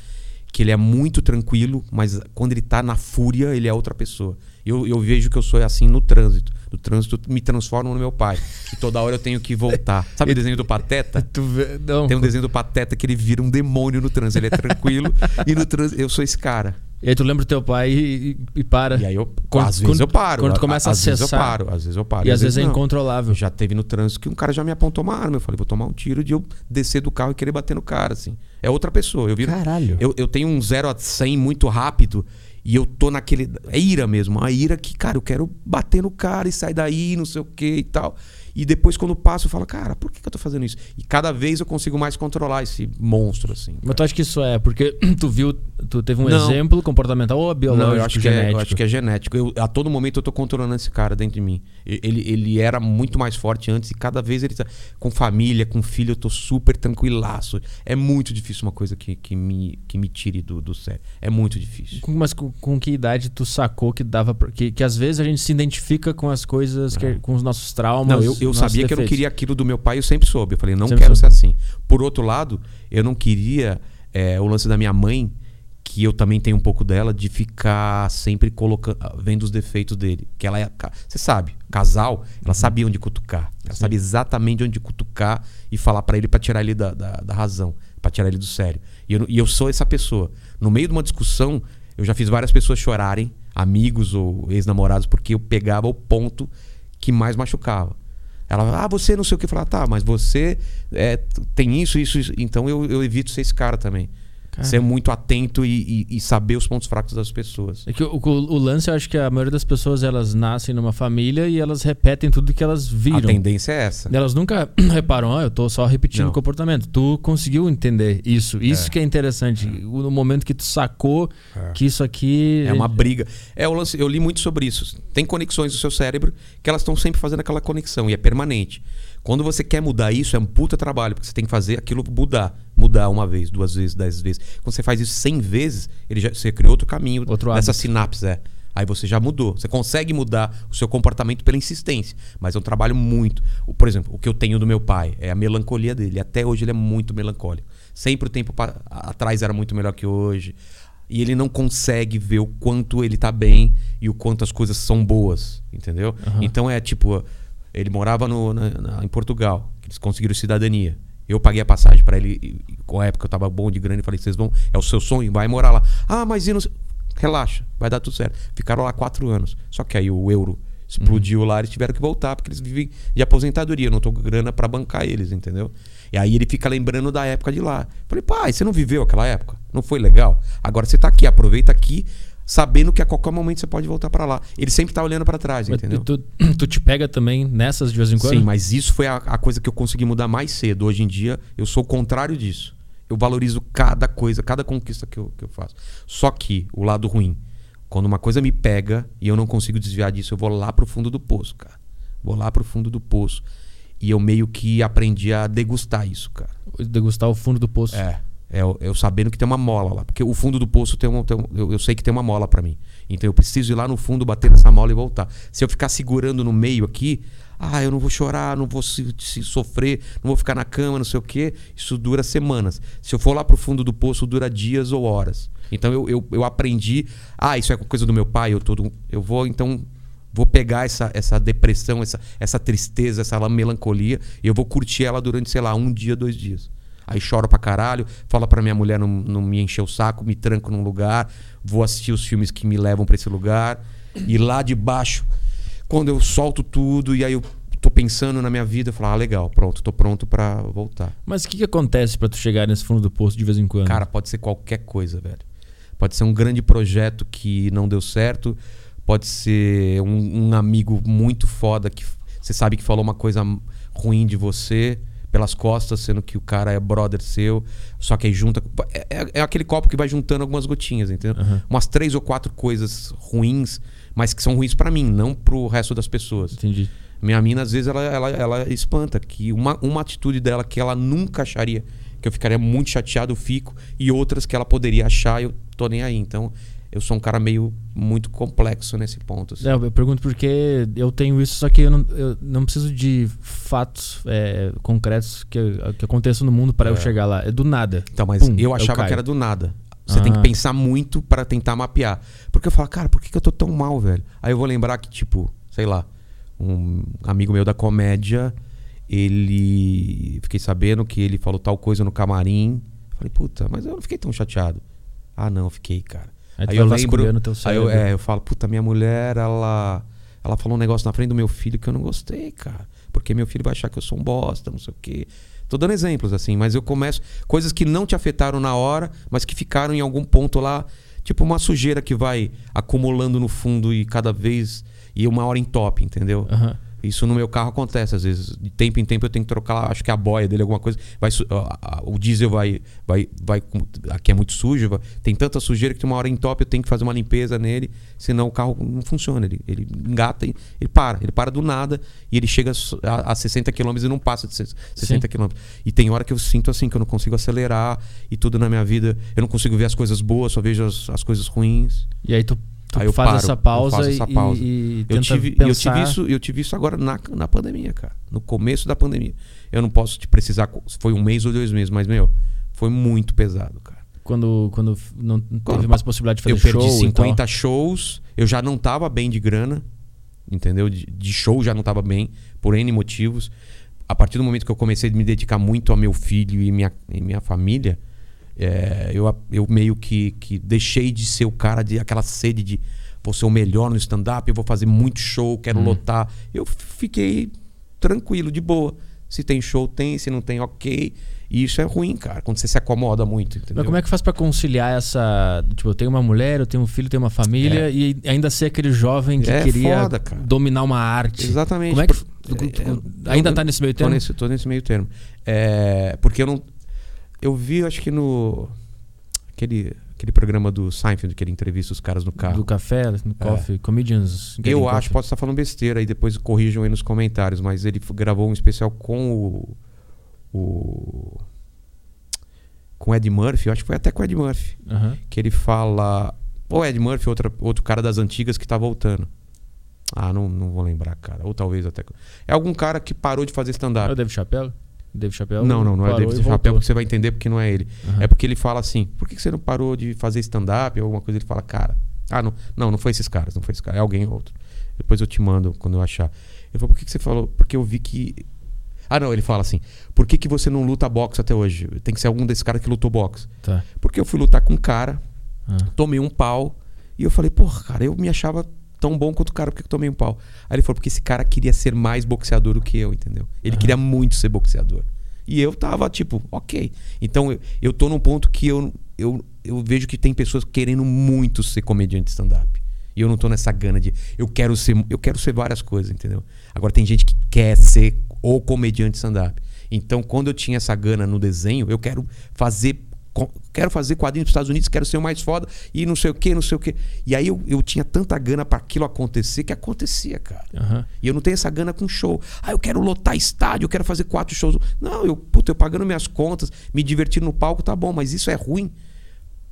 que ele é muito tranquilo, mas quando ele tá na fúria, ele é outra pessoa. Eu, eu vejo que eu sou assim no trânsito. No trânsito me transformo no meu pai. E toda hora eu tenho que voltar. Sabe o desenho do Pateta? Tu vê. Não. Tem um desenho do Pateta que ele vira um demônio no trânsito. Ele é tranquilo e no trânsito eu sou esse cara. E aí tu lembra do teu pai e, e para. E aí eu, Quando- às vezes quando- eu paro. quando tu a- começa a às vezes eu acessar- paro, às vezes eu paro. e às vezes é não. incontrolável. Já teve no trânsito que um cara já me apontou uma arma. Eu falei, vou tomar um tiro de eu descer do carro e querer bater no cara, assim. É outra pessoa. Eu viro, Caralho. eu, eu tenho um 0 a 100 muito rápido e eu tô naquele. É ira mesmo. Uma ira que, cara, eu quero bater no cara e sair daí, não sei o que e tal. E depois, quando passo, eu falo, cara, por que, que eu tô fazendo isso? E cada vez eu consigo mais controlar esse monstro, assim. Mas tu acha que isso é porque tu viu, tu teve um Não. exemplo comportamental ou biológico, Não, eu acho, que genético? é, eu acho que é genético. Eu, a todo momento eu tô controlando esse cara dentro de mim. Ele, ele era muito mais forte antes e cada vez ele tá. Com família, com filho, eu tô super tranquilaço. É muito difícil uma coisa que, que, me, que me tire do, do sério. É muito difícil. Mas com, com que idade tu sacou que dava que, que às vezes a gente se identifica com as coisas, que- com os nossos traumas. Não, eu, eu sabia que eu não queria aquilo do meu pai, eu sempre soube. Eu falei, não Sempre quero soube. ser assim. Por outro lado, eu não queria é, o lance da minha mãe, que eu também tenho um pouco dela, de ficar sempre colocando, vendo os defeitos dele. Que ela é. Você sabe, casal, ela sabia onde cutucar. Ela sabia exatamente onde cutucar e falar pra ele pra tirar ele da, da, da razão, pra tirar ele do sério. E eu, e eu sou essa pessoa. No meio de uma discussão, eu já fiz várias pessoas chorarem, amigos ou ex-namorados, porque eu pegava o ponto que mais machucava. Ela, ah, você não sei o que. Eu falava, tá, mas você é, tem isso, isso, isso. Então eu, eu evito ser esse cara também. Cara. Ser muito atento e, e- e saber os pontos fracos das pessoas. É que o, o- o lance, eu acho que a maioria das pessoas elas nascem numa família e elas repetem tudo que elas A viram. tendência é essa. Elas nunca reparam, ah, eu tô só repetindo Não. o comportamento. Tu conseguiu entender isso. Isso É. que é interessante. O- No momento que tu sacou que isso aqui. É uma briga. É o lance, eu li muito sobre isso. Tem conexões do seu cérebro que elas estão sempre fazendo aquela conexão e é permanente. Quando você quer mudar isso, é um puta trabalho, porque você tem que fazer aquilo mudar. Mudar uma vez, duas vezes, dez vezes. Quando você faz isso cem vezes, ele já, você criou outro caminho Outro nessa hábito. sinapse, é. Aí você já mudou. Você consegue mudar o seu comportamento pela insistência. Mas é um trabalho muito. Por exemplo, o que eu tenho do meu pai é a melancolia dele. Até hoje ele é muito melancólico. Sempre o tempo pa- atrás era muito melhor que hoje. E ele não consegue ver o quanto ele tá bem e o quanto as coisas são boas. Entendeu? Aham. Então é tipo. Ele morava no, na- na- em Portugal. Eles conseguiram cidadania. Eu paguei a passagem pra ele. e- Com a época eu tava bom de grana e falei: vocês vão. É o seu sonho? Vai morar lá. Ah, mas e não Relaxa, vai dar tudo certo. Ficaram lá quatro anos. Só que aí o euro explodiu lá, eles tiveram que voltar, porque eles vivem de aposentadoria. Eu não tô com grana pra bancar eles, entendeu? E aí ele fica lembrando da época de lá. Falei, pai, você não viveu aquela época? Não foi legal? Agora você tá aqui, aproveita aqui, sabendo que a qualquer momento você pode voltar pra lá. Ele sempre tá olhando pra trás, Mas entendeu? tu, tu te pega também nessas de vez em quando? Sim, mas isso foi a, a coisa que eu consegui mudar mais cedo. Hoje em dia, eu sou o contrário disso. Eu valorizo cada coisa, cada conquista que eu, que eu faço. Só que o lado ruim, quando uma coisa me pega e eu não consigo desviar disso, eu vou lá pro fundo do poço, cara. Vou lá pro fundo do poço. E eu meio que aprendi a degustar isso, cara. Degustar o fundo do poço. É. É eu, eu sabendo que tem uma mola lá. Porque o fundo do poço tem uma. Tem um- eu, eu sei que tem uma mola pra mim. Então eu preciso ir lá no fundo, bater nessa mola e voltar. Se eu ficar segurando no meio aqui, ah, eu não vou chorar, não vou se, se sofrer, não vou ficar na cama, não sei o quê. Isso dura semanas. Se eu for lá pro fundo do poço, dura dias ou horas. Então eu, eu, eu aprendi. Ah, isso é coisa do meu pai, eu todo. Eu vou, então. Vou pegar essa, essa depressão, essa, essa tristeza, essa melancolia, e eu vou curtir ela durante, sei lá, um dia, dois dias. Aí choro pra caralho, falo pra minha mulher não, não me encher o saco, me tranco num lugar, vou assistir os filmes que me levam pra esse lugar. E lá de baixo, quando eu solto tudo e aí eu tô pensando na minha vida, eu falo, ah, legal, pronto, tô pronto pra voltar. Mas o que, que acontece pra tu chegar nesse fundo do poço de vez em quando? Cara, pode ser qualquer coisa, velho. Pode ser um grande projeto que não deu certo, pode ser um, um amigo muito foda que você sabe que falou uma coisa ruim de você pelas costas, sendo que o cara é brother seu, só que aí junta. É, é- é aquele copo que vai juntando algumas gotinhas, entendeu? Aham. Umas três ou quatro coisas ruins, mas que são ruins pra mim, não pro resto das pessoas. Entendi. Minha mina, às vezes, ela, ela, ela espanta que uma, uma atitude dela que ela nunca acharia, que eu ficaria muito chateado, eu fico, e outras que ela poderia achar, eu tô nem aí. Então, eu sou um cara meio muito complexo nesse ponto. assim. É, eu pergunto porque eu tenho isso, só que eu não, eu não preciso de fatos é, concretos que, que aconteçam no mundo para eu É. chegar lá. É do nada. Então, mas Pum, eu eu achava caio. que era do nada. Você tem que Ah. pensar muito para tentar mapear. Porque eu falo, cara, por que, que eu tô tão mal, velho? Aí eu vou lembrar que, tipo, sei lá, um amigo meu da comédia, ele. Fiquei sabendo que ele falou tal coisa no camarim. Falei, puta, mas eu não fiquei tão chateado. Ah, não, fiquei, cara. Aí Aí eu lembro. Aí eu, é, eu falo, puta, minha mulher, ela. Ela falou um negócio na frente do meu filho que eu não gostei, cara. Porque meu filho vai achar que eu sou um bosta, não sei o quê. Tô dando exemplos, assim, mas eu começo. Coisas que não te afetaram na hora, mas que ficaram em algum ponto lá. Tipo uma sujeira que vai acumulando no fundo e cada vez. E uma hora em top, entendeu? Aham. Isso no meu carro acontece, às vezes. De tempo em tempo eu tenho que trocar, acho que a boia dele, alguma coisa. Vai, o diesel vai. vai, vai aqui é muito sujo, vai- tem tanta sujeira que tem uma hora em top eu tenho que fazer uma limpeza nele, senão o carro não funciona. Ele, ele engata e ele para. Ele para do nada e ele chega a, a 60 km e não passa de 60 km. E tem hora que eu sinto assim, que eu não consigo acelerar e tudo na minha vida. Eu não consigo ver as coisas boas, só vejo as, as coisas ruins. E aí tu Aí eu faz paro, essa eu pausa, faço essa e- pausa. e, Eu tenta tive, eu, pensar... tive isso, eu tive isso agora na, na pandemia, cara. No começo da pandemia. Eu não posso te precisar se foi um mês ou dois meses, mas, meu, foi muito pesado, cara. Quando, quando não teve Quando mais possibilidade de fazer eu show perdi e 50 tal. shows, eu já não tava bem de grana, entendeu? De, de show já não tava bem, por N motivos. A partir do momento que eu comecei a me dedicar muito ao meu filho e minha, e minha família, é, eu, eu meio que, que deixei de ser o cara de aquela sede de vou ser o melhor no stand-up, eu vou fazer muito show, quero Uhum. lotar. Eu fiquei tranquilo, de boa. Se tem show, tem, se não tem, ok. E isso é ruim, cara, quando você se acomoda muito, entendeu? Mas como é que faz pra conciliar essa. Tipo, eu tenho uma mulher, eu tenho um filho, eu tenho uma família e ainda ser aquele jovem que É queria foda, dominar uma arte? Exatamente. Como é que. Por- é, ainda eu- tá nesse meio Tô termo? nesse, tô nesse meio termo. É, porque eu não. Eu vi, acho que no. Aquele, aquele programa do Seinfeld, que ele entrevista os caras no carro. Do café, no coffee, comedians. Eu acho, coffee. posso estar falando besteira aí depois corrijam aí nos comentários, mas ele gravou um especial com o. o com o Ed Murphy, eu acho que foi até com o Ed Murphy, Aham. que ele fala. Ou Ed Murphy, outra, outro cara das antigas que tá voltando. Ah, não, não vou lembrar, cara. Ou talvez até. É algum cara que parou de fazer É stand-up. o Dave Chappelle? Dave Chappelle? Não, não, não é e Chapéu, voltou. porque você vai entender porque não é ele. Aham. É porque ele fala assim: por que você não parou de fazer stand-up ou alguma coisa? Ele fala, cara, ah, não, não, não foi esses caras, não foi esse cara, é alguém outro. Depois eu te mando quando eu achar. Ele falou, por que, que você falou? Porque eu vi que. Ah, não, ele fala assim: por que, que você não luta boxe até hoje? Tem que ser algum desses caras que lutou boxe. Tá. Porque eu fui lutar com um cara, Ah. tomei um pau, e eu falei, porra, cara, eu me achava tão bom quanto o cara, por que eu tomei um pau? Aí ele falou, porque esse cara queria ser mais boxeador do que eu, entendeu? Ele Aham. queria muito ser boxeador. E eu tava, tipo, ok. Então eu, eu tô num ponto que eu, eu, eu vejo que tem pessoas querendo muito ser comediante stand-up. E eu não tô nessa gana de. Eu quero ser. Eu quero ser várias coisas, entendeu? Agora tem gente que quer ser o comediante stand-up. Então, quando eu tinha essa gana no desenho, eu quero fazer. Quero fazer quadrinhos dos Estados Unidos, quero ser o mais foda e não sei o que, não sei o que. E aí eu, eu tinha tanta gana para aquilo acontecer que acontecia, cara. Aham. E eu não tenho essa gana com show. Ah, eu quero lotar estádio, eu quero fazer quatro shows. Não, eu, puta, eu pagando minhas contas, me divertindo no palco, tá bom, mas isso é ruim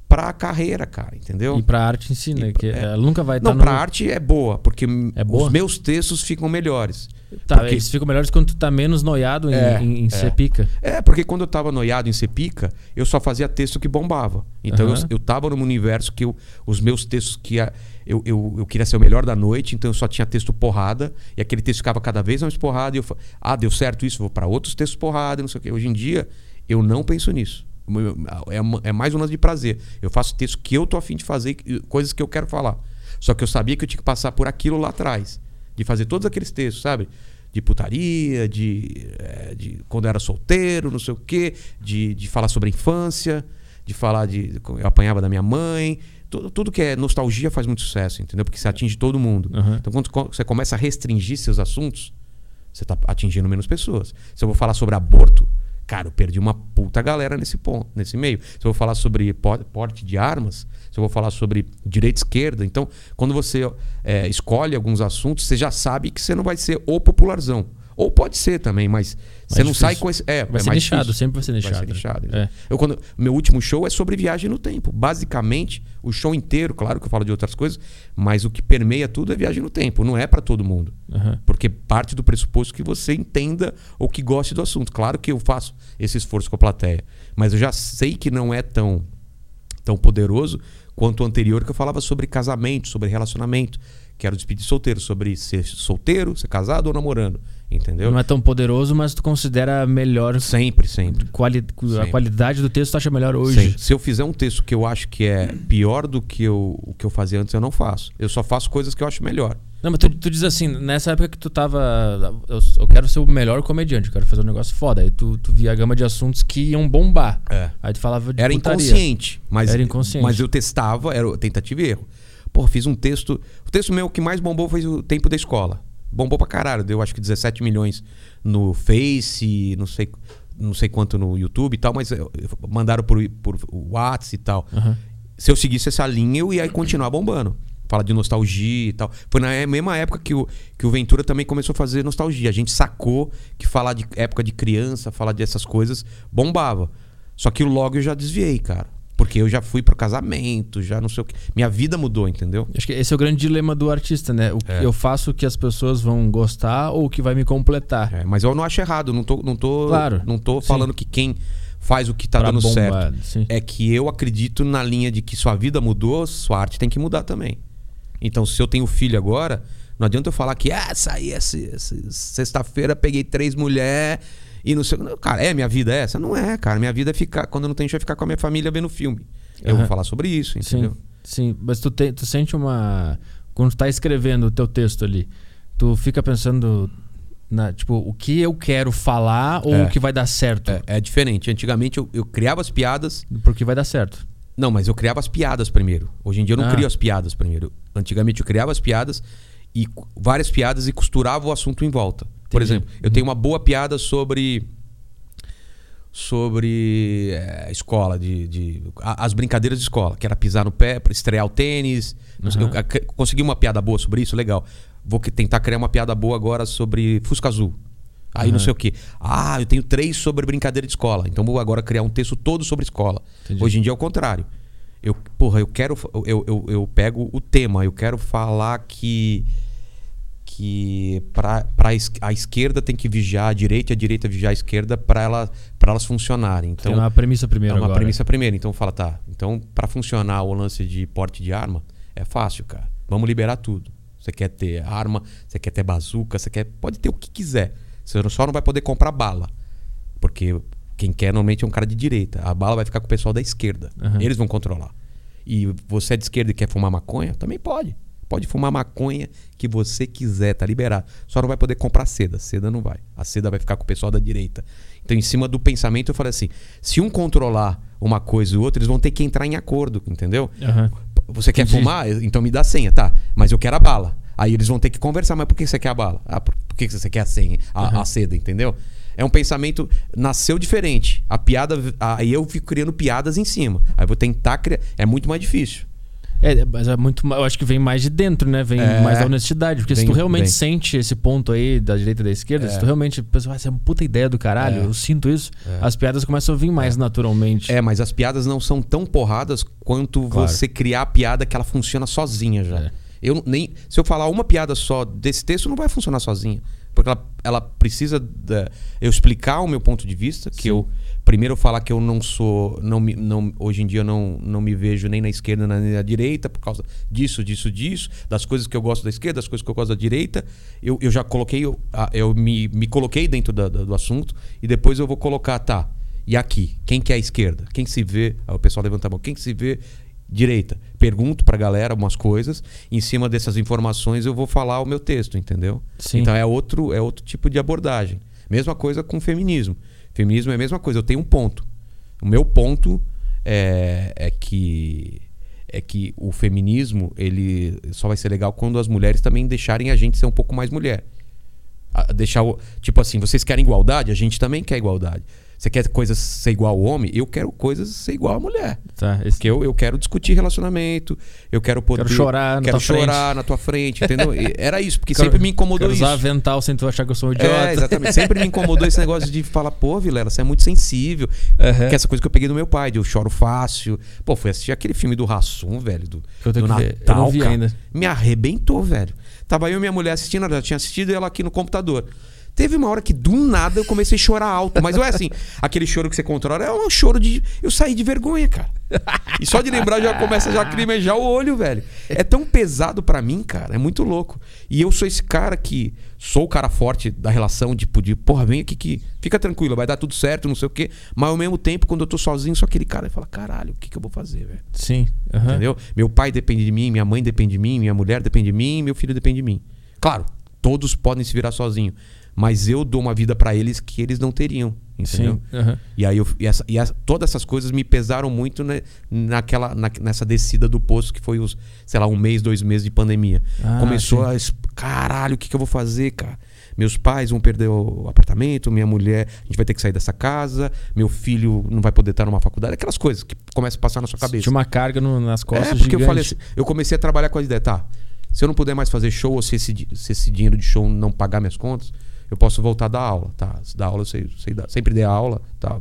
pra carreira, cara, entendeu? E pra arte em si, né? Que é. ela nunca vai estar Não, no... pra arte é boa, porque É boa? os meus textos ficam melhores. Tá, porque- eles ficam melhores quando tu tá menos noiado em, É, em, em é. ser pica. É, porque quando eu tava noiado em ser pica, eu só fazia texto que bombava. Então Aham. eu, eu tava num universo que eu- os meus textos que ia- eu, eu, eu queria ser o melhor da noite, então eu só tinha texto porrada, e aquele texto ficava cada vez mais porrada, e eu fa- ah, deu certo isso, vou pra outros textos porrada, não sei o quê. Hoje em dia, eu não penso nisso. É, é mais um lance de prazer. Eu faço texto que eu tô afim de fazer, coisas que eu quero falar. Só que eu sabia que eu tinha que passar por aquilo lá atrás. De fazer todos aqueles textos, sabe? De putaria, de, eh, de quando eu era solteiro, não sei o quê, de, de falar sobre a infância, de falar de. Eu apanhava da minha mãe. Tudo, tudo que é nostalgia faz muito sucesso, entendeu? Porque você atinge todo mundo. Aham. Então, quando você começa a restringir seus assuntos, você está atingindo menos pessoas. Se eu vou falar sobre aborto, cara, eu perdi uma puta galera nesse ponto, nesse meio. Se eu vou falar sobre po- porte de armas, eu vou falar sobre direita e esquerda, então, quando você é, escolhe alguns assuntos, você já sabe que você não vai ser o popularzão. Ou pode ser também, mas você não difícil. sai com esse. É, Vai é ser mais nichado, difícil. sempre vai ser nichado. Vai ser nichado. É. Eu, quando, meu último show é sobre viagem no tempo. Basicamente, o show inteiro, claro que eu falo de outras coisas, mas o que permeia tudo é viagem no tempo. Não é para todo mundo. Aham. Porque parte do pressuposto que você entenda ou que goste do assunto. Claro que eu faço esse esforço com a plateia, mas eu já sei que não é tão, tão poderoso quanto o anterior, que eu falava sobre casamento, sobre relacionamento, que era o despedir solteiro, sobre ser solteiro, ser casado ou namorando. Entendeu? Não é tão poderoso, mas tu considera melhor. Sempre, sempre. Quali a Sempre. qualidade do texto tu acha melhor hoje. Sempre. Se eu fizer um texto que eu acho que é pior do que eu, o que eu fazia antes, eu não faço. Eu só faço coisas que eu acho melhor. Não, mas tu, tu diz assim, nessa época que tu tava. Eu, eu quero ser o melhor comediante, eu quero fazer um negócio foda. Aí tu, tu via a gama de assuntos que iam bombar. É. Aí tu falava de Era putaria. inconsciente, mas Era inconsciente. Mas eu testava, era tentativa e erro. Pô, fiz um texto. O texto meu que mais bombou foi o tempo da escola. Bombou pra caralho, deu acho que 17 milhões no Face, não sei, não sei quanto no YouTube e tal, mas eh, mandaram por, por WhatsApp e tal. Aham. Se eu seguisse essa linha, eu ia continuar bombando. Fala de nostalgia e tal. Foi na mesma época que o, que o Ventura também começou a fazer nostalgia. A gente sacou que falar de época de criança, falar dessas coisas, bombava. Só que logo eu já desviei, cara. Porque eu já fui pro casamento, já não sei o que. Minha vida mudou, entendeu? Acho que esse é o grande dilema do artista, né? O que É. eu faço o que as pessoas vão gostar ou o que vai me completar. É, mas eu não acho errado, não tô, não tô, Claro, não tô sim. falando que quem faz o que tá Pra dando bombar, certo. sim. É que eu acredito na linha de que sua vida mudou, sua arte tem que mudar também. Então, se eu tenho filho agora, não adianta eu falar que, ah, saí sexta-feira, peguei três mulheres e não sei. Cara, é minha vida essa? Não é, cara. Minha vida é ficar, quando eu não tenho, é ficar com a minha família vendo filme. Eu Aham. vou falar sobre isso, entendeu? Sim, sim. Mas tu, te- tu sente uma. Quando tu tá escrevendo o teu texto ali, tu fica pensando na, tipo, o que eu quero falar ou É. o que vai dar certo? É, é diferente. Antigamente eu, eu criava as piadas. Porque vai dar certo. Não, mas eu criava as piadas primeiro. Hoje em dia eu não Ah. crio as piadas primeiro. Antigamente eu criava as piadas e várias piadas e costurava o assunto em volta. Por exemplo, eu tenho uma boa piada sobre sobre é, escola de, de- a- as brincadeiras de escola, que era pisar no pé, estrear o tênis. Não Aham. eu, a- consegui uma piada boa sobre isso, legal. Vou que- tentar criar uma piada boa agora sobre Fusca Azul. Aí não Aham. sei o que. Ah, eu tenho três sobre brincadeira de escola. Então vou agora criar um texto todo sobre escola. Entendi. Hoje em dia é o contrário. Eu, porra, eu quero. Eu, eu, eu pego o tema, eu quero falar que. Que pra, pra es- a esquerda tem que vigiar a direita e a direita vigiar a esquerda para ela, pra elas funcionarem. Então, é uma premissa primeiro é uma agora. premissa primeiro. Então fala, tá. Então, para funcionar o lance de porte de arma, é fácil, cara. Vamos liberar tudo. Você quer ter arma, você quer ter bazuca, você quer. Pode ter o que quiser. Você só não vai poder comprar bala. Porque quem quer normalmente é um cara de direita. A bala vai ficar com o pessoal da esquerda. Aham. Eles vão controlar. E você é de esquerda e quer fumar maconha? Também pode. Pode fumar maconha que você quiser, tá liberado. Só não vai poder comprar seda. Seda não vai. A seda vai ficar com o pessoal da direita. Então, em cima do pensamento, eu falei assim: se um controlar uma coisa e o outro, eles vão ter que entrar em acordo, entendeu? Aham. Você quer Entendi. fumar? Então me dá a senha, tá? Mas eu quero a bala. Aí eles vão ter que conversar, mas por que você quer a bala? Ah, por, que você quer a senha, a, a seda, entendeu? É um pensamento, nasceu diferente. A piada, aí eu fico criando piadas em cima. Aí eu vou tentar criar, é muito mais difícil. É, mas é muito. Eu acho que vem mais de dentro, né? Vem É. mais da honestidade. Porque se Vem- tu realmente vem. sente esse ponto aí da direita e da esquerda, se tu realmente pensa, "Ah, essa é uma puta ideia do caralho, É. eu sinto isso, as piadas começam a vir mais naturalmente. É, mas as piadas não são tão porradas quanto Claro. você criar a piada que ela funciona sozinha já. É. Eu nem se eu falar uma piada só desse texto não vai funcionar sozinha, porque ela, ela precisa da- eu explicar o meu ponto de vista, que Sim. eu primeiro falar que eu não sou, não me, não hoje em dia eu não, não me vejo nem na esquerda nem na direita por causa disso, disso, disso, das coisas que eu gosto da esquerda, das coisas que eu gosto da direita. Eu, eu já coloquei, eu, eu me, me coloquei dentro da- da- do assunto e depois eu vou colocar, tá? E aqui, quem que é a esquerda? Quem se vê? O pessoal levanta a mão. Quem que se vê direita? Pergunto pra galera umas coisas. Em cima dessas informações eu vou falar o meu texto, entendeu? Sim. Então é outro, é outro tipo de abordagem. Mesma coisa com o feminismo. Feminismo é a mesma coisa. Eu tenho um ponto. O meu ponto é, é que é que o feminismo ele só vai ser legal quando as mulheres também deixarem a gente ser um pouco mais mulher. A- deixar o, tipo assim, vocês querem igualdade? A gente também quer igualdade. Você quer coisas ser igual ao homem? Eu quero coisas ser igual à mulher. Tá, esse- Porque eu, eu quero discutir relacionamento, eu quero poder. Quero chorar na quero tua frente. chorar na tua frente, entendeu? E Era isso, porque Quero- sempre me incomodou quero isso. usar avental sem tu achar que eu sou um idiota. É, exatamente. Sempre me incomodou esse negócio de falar, pô, Vilela, você é muito sensível. Aham. Que essa coisa que eu peguei do meu pai, de eu choro fácil. Pô, fui assistir aquele filme do Rassum, velho, do, Eu tenho do que ver. Eu Natal, não vi cara. ainda. Me arrebentou, velho. Tava eu e minha mulher assistindo, ela já tinha assistido ela aqui no computador. Teve uma hora que do nada eu comecei a chorar alto. Mas não é assim, aquele choro que você controla, é um choro de. Eu saí de vergonha, cara. E só de lembrar já começa já a crimejar o olho, velho. É tão pesado pra mim, cara. É muito louco. E eu sou esse cara que. Sou o cara forte da relação, tipo, de, porra, vem aqui que. Fica tranquilo, vai dar tudo certo, não sei o quê. Mas ao mesmo tempo, quando eu tô sozinho, sou aquele cara fala, caralho, o que, que eu vou fazer, velho? Sim. aham. Entendeu? Meu pai depende de mim, minha mãe depende de mim, minha mulher depende de mim, meu filho depende de mim. Claro, todos podem se virar sozinho. Mas eu dou uma vida pra eles que eles não teriam. Entendeu? Sim. aham. E aí eu, e essa- e essa- todas essas coisas me pesaram muito né, naquela, na- nessa descida do poço que foi os, sei lá, um mês, dois meses de pandemia. Ah, Começou sim. a. Caralho, o que, que eu vou fazer, cara? Meus pais vão perder o apartamento, minha mulher, a gente vai ter que sair dessa casa, meu filho não vai poder estar numa faculdade, aquelas coisas que começam a passar na sua cabeça. Tinha uma carga no- nas costas É, porque eu gigante. falei assim, eu comecei a trabalhar com a ideia, tá? Se eu não puder mais fazer show, ou se esse, se esse dinheiro de show não pagar minhas contas, eu posso voltar a dar aula, tá? Se dar aula, eu sei, sei dar, sempre dei aula, tá?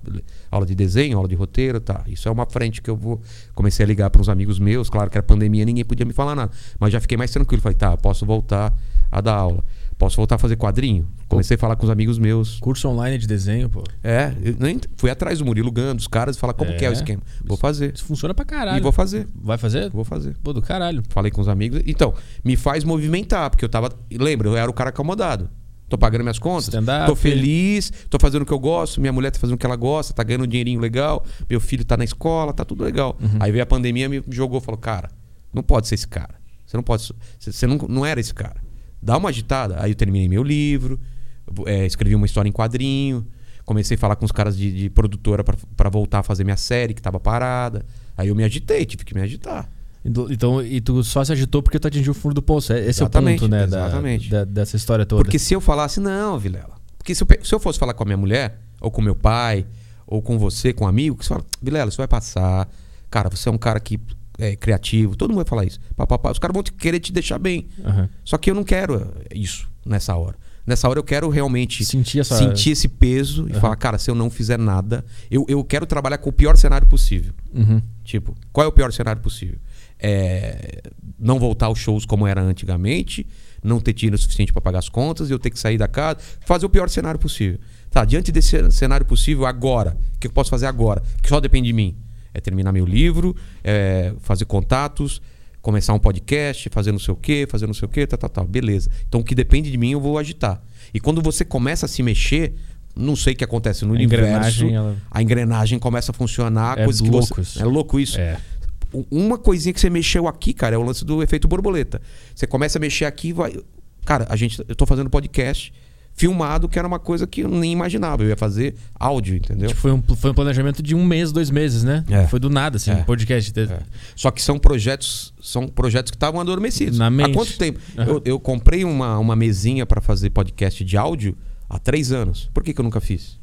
Aula de desenho, aula de roteiro, tá? Isso é uma frente que eu vou. Comecei a ligar para uns amigos meus, claro que era pandemia, ninguém podia me falar nada. Mas já fiquei mais tranquilo. Falei, tá, posso voltar a dar aula. Posso voltar a fazer quadrinho? Comecei a falar com os amigos meus. Curso online de desenho, pô. É, nem fui atrás do Murilo Gando, dos caras, e falar como que é o É. esquema. Vou fazer. Isso funciona pra caralho. E vou fazer. Vai fazer? Vou fazer. Pô, do caralho. Falei com os amigos. Então, me faz movimentar, porque eu tava. Lembra, eu era o cara acomodado. Tô pagando minhas contas. Tô feliz, tô fazendo o que eu gosto, minha mulher tá fazendo o que ela gosta, tá ganhando um dinheirinho legal, meu filho tá na escola, tá tudo legal. Uhum. Aí veio a pandemia me jogou, falou: "Cara, não pode ser esse cara. Você não pode, você não, não era esse cara. Dá uma agitada". Aí eu terminei meu livro, é, escrevi uma história em quadrinho, comecei a falar com os caras de, de produtora pra voltar a fazer minha série que tava parada. Aí eu me agitei, tive que me agitar. Então- Então, e tu só se agitou porque tu atingiu o fundo do poço. É- Esse Exatamente, é o ponto, né? da- exatamente. da- dessa história toda. Porque se eu falasse, não, Vilela. Porque se eu, se eu fosse falar com a minha mulher, ou com meu pai, ou com você, com um amigo, que você fala, Vilela, isso vai passar. Cara, você é um cara que é criativo. Todo mundo vai falar isso. Pá, pá, pá. Os caras vão te- querer te deixar bem. Aham. Só que eu não quero eh, isso nessa hora. Nessa hora eu quero realmente Sentir essa- sentir esse peso e Aham. falar, cara, se eu não fizer nada, eu, eu quero trabalhar com o pior cenário possível. Uhum. Tipo, qual é o pior cenário possível? É, não voltar aos shows como era antigamente, não ter dinheiro suficiente para pagar as contas, eu ter que sair da casa, fazer o pior cenário possível. Tá, diante desse cenário possível, agora, o que eu posso fazer agora? Que só depende de mim. É terminar meu livro, é fazer contatos, começar um podcast, fazer não sei o quê, fazer não sei o quê, tá, tá, tá. Beleza. Então o que depende de mim eu vou agitar. E quando você começa a se mexer, não sei o que acontece no A universo. engrenagem, ela- A engrenagem começa a funcionar, É coisa que louco você. isso. É louco isso. É. Uma coisinha que você mexeu aqui, cara, é o lance do efeito borboleta. Você começa a mexer aqui, vai. Cara, a gente, eu tô fazendo podcast filmado, que era uma coisa que eu nem imaginava. Eu ia fazer áudio, entendeu? Tipo, foi, um, foi um planejamento de um mês, dois meses, né? É. Foi do nada, assim, É. podcast. É. Só que são projetos, são projetos que estavam adormecidos. Na mente. Há quanto tempo? Aham. Eu, eu comprei uma, uma mesinha para fazer podcast de áudio há três anos. Por que, que eu nunca fiz?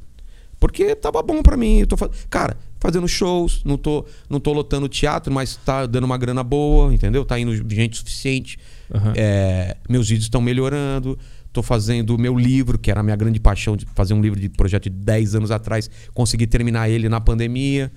Porque tava bom pra mim. Eu tô fa... Cara, fazendo shows, não tô, não tô lotando teatro, mas tá dando uma grana boa, entendeu? Tá indo gente suficiente. Aham. É, meus vídeos estão melhorando. Tô fazendo o meu livro, que era a minha grande paixão de fazer um livro de projeto de 10 anos atrás. Consegui terminar ele na pandemia.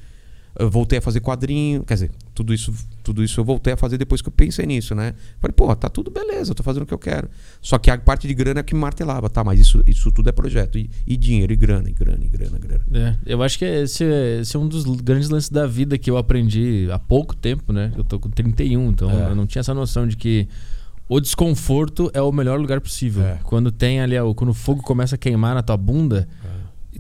Eu voltei a fazer quadrinho. Quer dizer, tudo isso, tudo isso eu voltei a fazer depois que eu pensei nisso, né? Falei, pô, tá tudo beleza, eu tô fazendo o que eu quero. Só que a parte de grana é que me martelava, tá? Mas isso, isso tudo é projeto. E, e dinheiro, e grana, e grana, e grana, grana. É, eu acho que esse, é- esse é um dos grandes lances da vida que eu aprendi há pouco tempo, né? Eu tô com 31, então É. eu não tinha essa noção de que o desconforto é o melhor lugar possível. É. Quando tem ali, quando o fogo começa a queimar na tua bunda,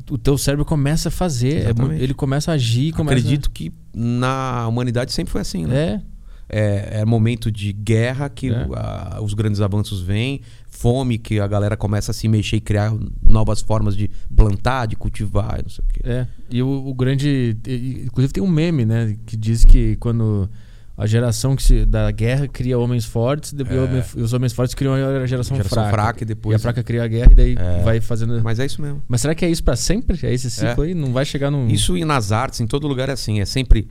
o teu cérebro começa a fazer, é Exatamente. ele começa a agir, começa Acredito que na humanidade sempre foi assim, né? É, é, é momento de guerra que É. a- os grandes avanços vêm, fome que a galera começa a se mexer e criar novas formas de plantar, de cultivar, e não sei o quê. é. E o, o grande. Inclusive tem um meme, né? Que diz que quando a geração que se, da guerra cria homens fortes, depois É. homem- os homens fortes criam a geração, Geração fraca. fraca e depois- a fraca cria a guerra e daí É. vai fazendo. Mas é isso mesmo. Mas será que é isso pra sempre? É esse ciclo aí? Não vai chegar num. Isso e nas artes, em todo lugar é assim, é sempre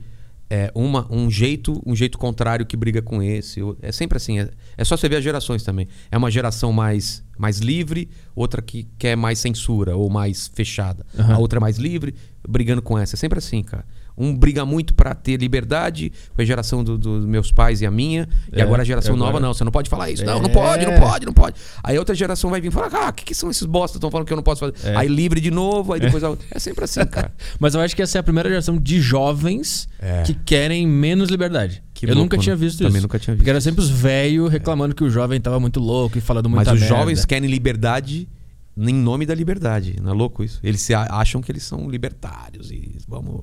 é, uma, um jeito um jeito contrário que briga com esse. É sempre assim. É, é só você ver as gerações também. É uma geração mais, mais livre, outra que quer mais censura ou mais fechada. Aham. A outra é mais livre. brigando com essa. É sempre assim, cara. Um briga muito pra ter liberdade, foi a geração do- dos meus pais e a minha. e É, agora a geração agora- nova, não. Você não pode falar isso. Não, não É. pode, não pode, não pode. Aí outra geração vai vir e falar: ah, o que, que são esses bosta que estão falando que eu não posso fazer? É. Aí livre de novo, aí depois a outra. É sempre assim, cara. Mas eu acho que essa é a primeira geração de jovens É. que querem menos liberdade. Que eu louco, nunca tinha né? visto Também isso. nunca tinha Porque visto era sempre os velhos reclamando que o jovem tava muito louco e falando Mas muita os merda. jovens querem liberdade em nome da liberdade. Não é louco isso? Eles acham que eles são libertários e vamos.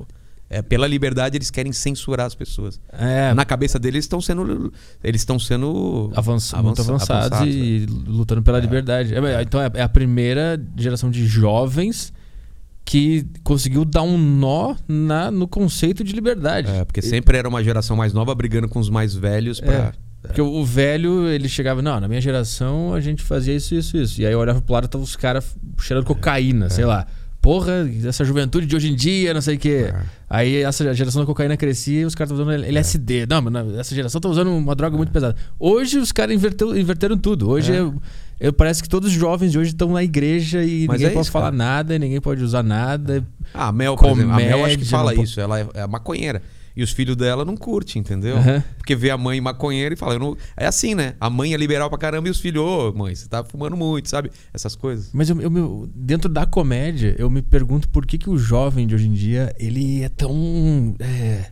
É, pela liberdade eles querem censurar as pessoas. É, Na cabeça deles eles estão sendo. Eles estão sendo. avança- avançados avançados, e lutando pela liberdade. É, Então é é a primeira geração de jovens que conseguiu dar um nó na, no conceito de liberdade. É, porque sempre era uma geração mais nova brigando com os mais velhos pra. É. Porque o o velho, ele chegava, não, na minha geração a gente fazia isso, isso, isso. E aí eu olhava pro lado e tava os caras cheirando cocaína, sei lá. Porra, essa juventude de hoje em dia, não sei o quê. É. Aí essa geração da cocaína crescia e os caras estavam usando LSD. Não, mas essa geração tá usando uma droga muito pesada. Hoje os caras inverteu- inverteram tudo. Hoje É. eu, parece que todos os jovens de hoje estão na igreja e Mas ninguém é pode isso, falar cara. nada, ninguém pode usar nada. Ah, a Mel, por exemplo. A Mel acho que Comédia, fala não po- isso. Ela é, é maconheira. E os filhos dela não curtem, entendeu? Aham. Porque vê a mãe maconheira e fala, não... É assim, né? A mãe é liberal pra caramba e os filhos, ô mãe, você tá fumando muito, sabe? Essas coisas. Mas eu, eu dentro da comédia, eu me pergunto por que, que o jovem de hoje em dia, ele é tão. É...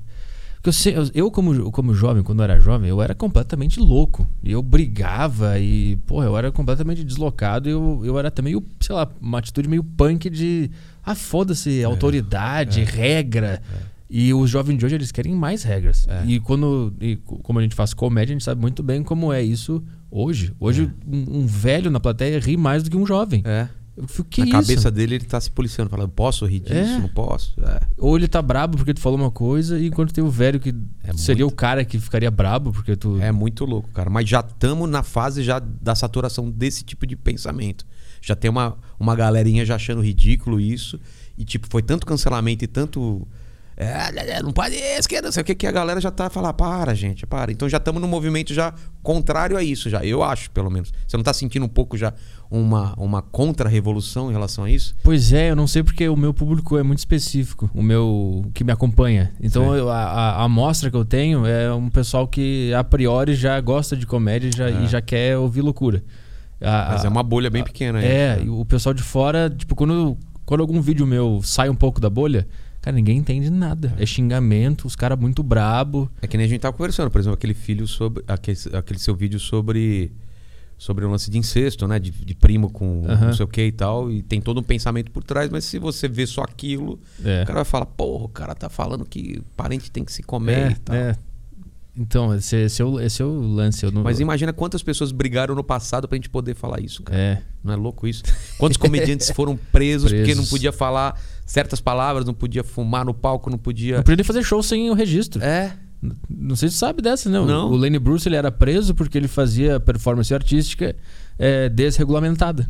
Porque eu, sei- eu- como, como jovem, quando eu era jovem, eu era completamente louco. E eu brigava e, pô, eu era completamente deslocado. E eu, eu era meio, sei lá, uma atitude meio punk de. Ah, foda-se, autoridade, regra. E os jovens de hoje, eles querem mais regras. E quando. e co- como a gente faz comédia, a gente sabe muito bem como é isso hoje. Hoje, um, um velho na plateia ri mais do que um jovem. É. Eu fico, que Na isso? cabeça dele ele tá se policiando, falando, posso rir disso? É. Não posso? É. Ou ele tá brabo porque tu falou uma coisa, e enquanto tem o velho que É seria muito- o cara que ficaria brabo porque tu. É muito louco, cara. Mas já estamos na fase já da saturação desse tipo de pensamento. Já tem uma, uma galerinha já achando ridículo isso. E, tipo, foi tanto cancelamento e tanto. É, não pode esquerda, não sei o que, que a galera já tá falando, para, gente, para. Então já estamos num movimento já contrário a isso, já. Eu acho, pelo menos. Você não tá sentindo um pouco já uma, uma contra-revolução em relação a isso? Pois é, eu não sei porque o meu público é muito específico, o meu que me acompanha. Então eu- a, a, a amostra que eu tenho é um pessoal que a priori já gosta de comédia já, É. e já quer ouvir loucura. A- Mas a- é uma bolha bem pequena aí. É, e o pessoal de fora, tipo, quando, quando algum vídeo meu sai um pouco da bolha, cara, ninguém entende nada. É xingamento, os caras muito brabo. É que nem a gente tava conversando, por exemplo, aquele filho sobre. Aquele, aquele seu vídeo sobre. Sobre o lance de incesto, né? De, de primo com Aham. não sei o que e tal. E tem todo um pensamento por trás, mas se você vê só aquilo, É. o cara vai falar, porra, o cara tá falando que parente tem que se comer É, e tal. é. Então, esse, esse, é o, esse é o lance. Eu não, Mas imagina quantas pessoas brigaram no passado pra gente poder falar isso, cara. É. Não é louco isso? Quantos comediantes foram presos, porque não Presos. podia falar certas palavras, não podia fumar no palco, não podia. Não podia nem fazer show sem o registro. É. Não sei se sabe dessa, não. Não. O Lenny Bruce ele era preso porque ele fazia performance artística é, desregulamentada.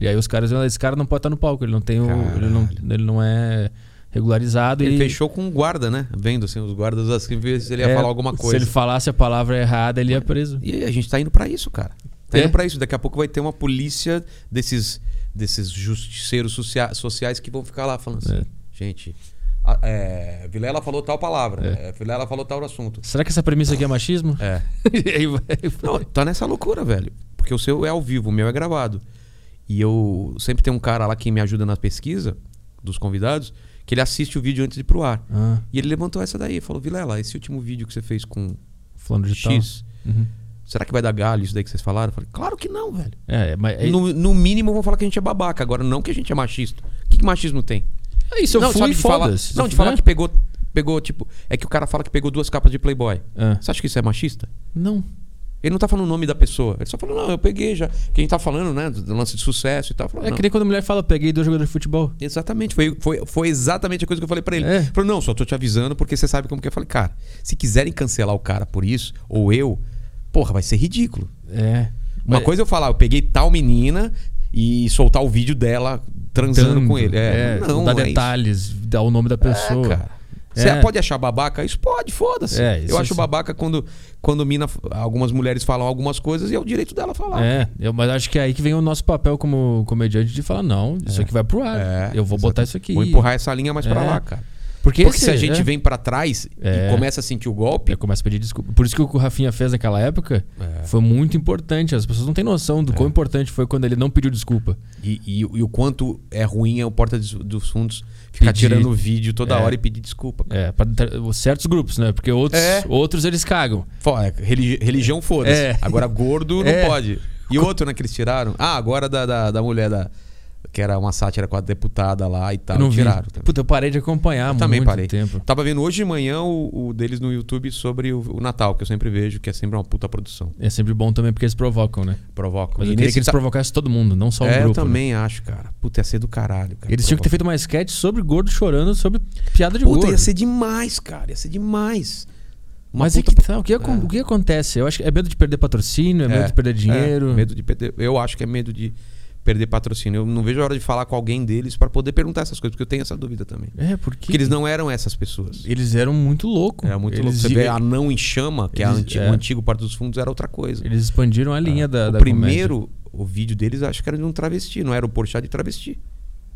E aí os caras diziam, esse cara não pode estar no palco, ele não tem o, ele não, ele não é regularizado. Ele e fechou com um guarda, né? Vendo assim, os guardas assim, se ele ia é, falar alguma Se coisa. ele falasse a palavra errada, ele ia preso. E a gente tá indo pra isso, cara. Tá É. indo pra isso. Daqui a pouco vai ter uma polícia desses, desses justiceiros socia- sociais que vão ficar lá falando assim, É. gente, a- é, Vilela falou tal palavra, é, Vilela falou tal assunto. Será que essa premissa aqui é machismo? É. Não, tá nessa loucura, velho. Porque o seu é ao vivo, o meu é gravado. E eu sempre tem um cara lá que me ajuda na pesquisa dos convidados, que ele assiste o vídeo antes de ir pro ar. Ah, E ele levantou essa daí, falou: Vilela, esse último vídeo que você fez com falando de tal. X, Uhum. Será que vai dar galho isso daí que vocês falaram? Eu falei: Claro que não, velho. É, mas. É, No, no mínimo vão falar que a gente é babaca, agora não que a gente é machista. O que, que machismo tem? é isso, eu não, fui de falar, não, de falar for- que pegou, pegou, tipo, é que o cara fala que pegou duas capas de Playboy. Ah, Você acha que isso é machista? não. Ele não tá falando o nome da pessoa. Ele só falou, não, eu peguei já. Quem tá falando, né, do lance de sucesso e tal. Falou, É não. que nem quando a mulher fala, peguei dois jogadores de futebol. Exatamente, foi, foi, foi exatamente a coisa que eu falei pra ele. É. Ele falou, não, só tô te avisando porque você sabe como que é. Eu falei, cara, se quiserem cancelar o cara por isso, ou eu, porra, vai ser ridículo. É. Uma Mas- coisa é eu falar, eu peguei tal menina e soltar o vídeo dela transando com ele. É, não, dar é isso. detalhes, dar o nome da pessoa. É, cara. Você É. pode achar babaca? Isso pode, foda-se. É, isso eu acho babaca quando, quando mina, algumas mulheres falam algumas coisas e é o direito dela falar. É, eu, mas acho que é aí que vem o nosso papel como comediante de falar, não, isso aqui vai pro ar. É, eu vou botar exatamente. isso aqui. Vou empurrar essa linha mais pra É. lá, cara. Porque, Porque se a gente é, vem pra trás É. e começa a sentir o golpe, Eu começo a pedir desculpa. Por isso que o que o Rafinha fez naquela época É. foi muito importante. As pessoas não têm noção do quão importante foi quando ele não pediu desculpa. E, e- e o quanto é ruim é o Porta dos, dos Fundos ficar Pedir. tirando vídeo toda É. hora e pedir desculpa. cara. É, pra certos grupos, né? Porque outros, É. outros eles cagam. É, religi- religião foda-se. É. Agora gordo não É. pode. E outro, né, que eles tiraram? Ah, agora da, da, da mulher da. Que era uma sátira com a deputada lá e tal. Eu não vi. tiraram também. Puta, eu parei de acompanhar Eu também muito parei. tempo. Tava vendo hoje de manhã o, o deles no YouTube sobre o, o Natal, que eu sempre vejo, que é sempre uma puta produção. É sempre bom também porque eles provocam, né? Provoca. Mas E eu queria nesse que eles provocassem todo mundo, não só um É, grupo. eu né? também acho, cara. Puta, ia ser do caralho, cara. Eles tinham que ter feito uma sketch sobre gordo chorando, sobre piada de Puta, gordo. ia ser demais, cara. Ia ser demais. Uma Mas é puta que tá, o, que, acon- o que acontece? Eu acho que é medo de perder patrocínio, é, medo de perder dinheiro. É, medo de perder. Eu acho que é medo de perder patrocínio. Eu não vejo a hora de falar com alguém deles pra poder perguntar essas coisas, porque eu tenho essa dúvida também. É, porque Porque eles não eram essas pessoas. eles eram muito loucos. Era muito eles, louco. Você vê a não em chama, que é Eles- anti- é. o antigo Porta dos Fundos, era outra coisa. Eles expandiram a linha da, o da primeiro, o vídeo deles, acho que era de um travesti, não era o Porchat de travesti.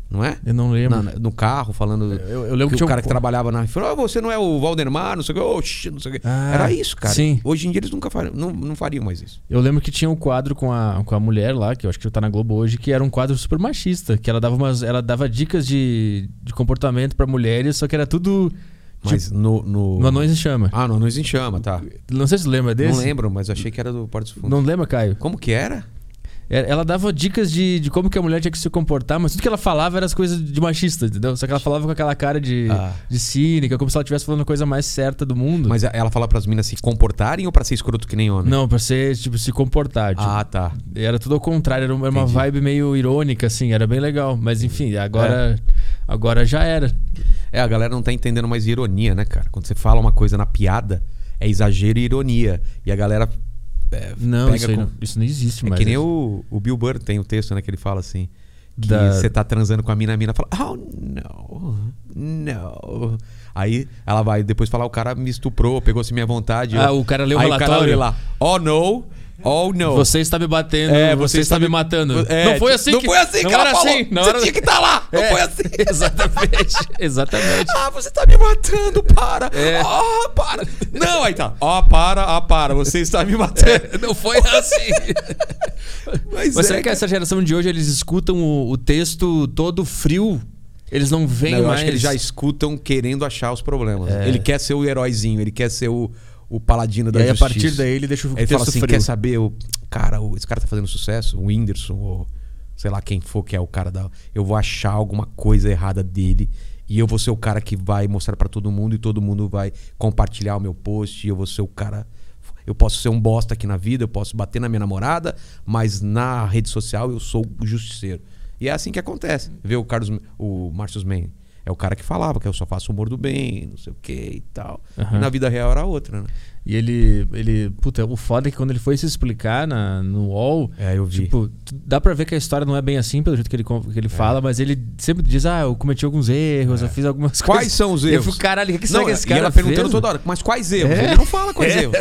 Não é? Eu não lembro. Na- no carro, falando. Eu- eu lembro que que tinha o um cara que co- trabalhava na. Falou, "Ah, você não é o Valdemar, não sei o que. Oxi, não sei o que. Ah, Era isso, cara. sim. Hoje em dia eles nunca fariam, não, não fariam mais isso. Eu lembro que tinha um quadro com a, com a mulher lá, que eu acho que tá na Globo hoje, que era um quadro super machista, que ela dava umas, ela dava dicas de, de comportamento pra mulheres, só que era tudo Mas no. No, no Anões em Chama. Ah, no Anões em Chama, tá. Não sei se você lembra desse. Não lembro, mas achei que era do Porta dos Fundos. Não lembra, Caio? Como que era? É, Ela dava dicas de, de como que a mulher tinha que se comportar, mas tudo que ela falava era as coisas de machista, entendeu? Só que ela falava com aquela cara de, Ah. de cínica, como se ela estivesse falando a coisa mais certa do mundo. Mas ela fala pras minas se comportarem ou pra ser escroto que nem homem? Não, pra ser, tipo, se comportar. Tipo, Ah, tá. Era tudo ao contrário, era uma, era uma Entendi. vibe meio irônica, assim, era bem legal. Mas enfim, agora, agora já era. É, a galera não tá entendendo mais ironia, né, cara? Quando você fala uma coisa na piada, é exagero e ironia. E a galera. É, Não, isso, com- não, isso não existe É mais. que nem o, o Bill Burr tem o texto, né? Que ele fala assim. Que Da- você tá transando com a mina, a mina fala, oh, no, no. Aí ela vai depois falar, o cara me estuprou, pegou-se minha vontade. Ah, o cara leu o Aí o cara lê lá, oh, no, oh, no. Você está me batendo, É, você, está me matando. É, não foi assim Não que, foi assim não que ela falou. assim. Não você era... tinha que estar lá. Não É, foi assim. Exatamente, exatamente. Ah, você tá me matando, para. É. Ah, para. Não, aí tá. Ó, para, ah, para. Você está me matando. Não foi assim. Mas, Mas é, será que essa geração de hoje eles escutam o, o texto todo frio? Eles não veem Não, eu mais. acho que eles já escutam querendo achar os problemas. É. Ele quer ser o heróizinho, ele quer ser o, o paladino da E aí, a justiça. partir daí, ele deixa o Ele texto fala assim, frio. quer saber, o, cara, o- esse cara tá fazendo sucesso, o Whindersson, ou sei lá quem for que é o cara da... Eu vou achar alguma coisa errada dele e eu vou ser o cara que vai mostrar pra todo mundo e todo mundo vai compartilhar o meu post e eu vou ser o cara... Eu posso ser um bosta aqui na vida, eu posso bater na minha namorada, mas na rede social eu sou o justiceiro. E é assim que acontece. Vê o Carlos, o Marcius Mann. É o cara que falava que eu só faço humor do bem, não sei o que e tal. Aham. E na vida real era outra, né? E ele, ele. Puta, o foda é que quando ele foi se explicar na, no UOL. É, eu vi. Tipo, dá pra ver que a história não é bem assim, pelo jeito que ele, que ele É. fala, mas ele sempre diz: Ah, eu cometi alguns erros, eu fiz algumas Quais coisas. são os Eu erros? fico, caralho, o que, que será que esse e cara ela perguntando fez? toda hora, mas quais erros? É. Ele não fala quais É. erros.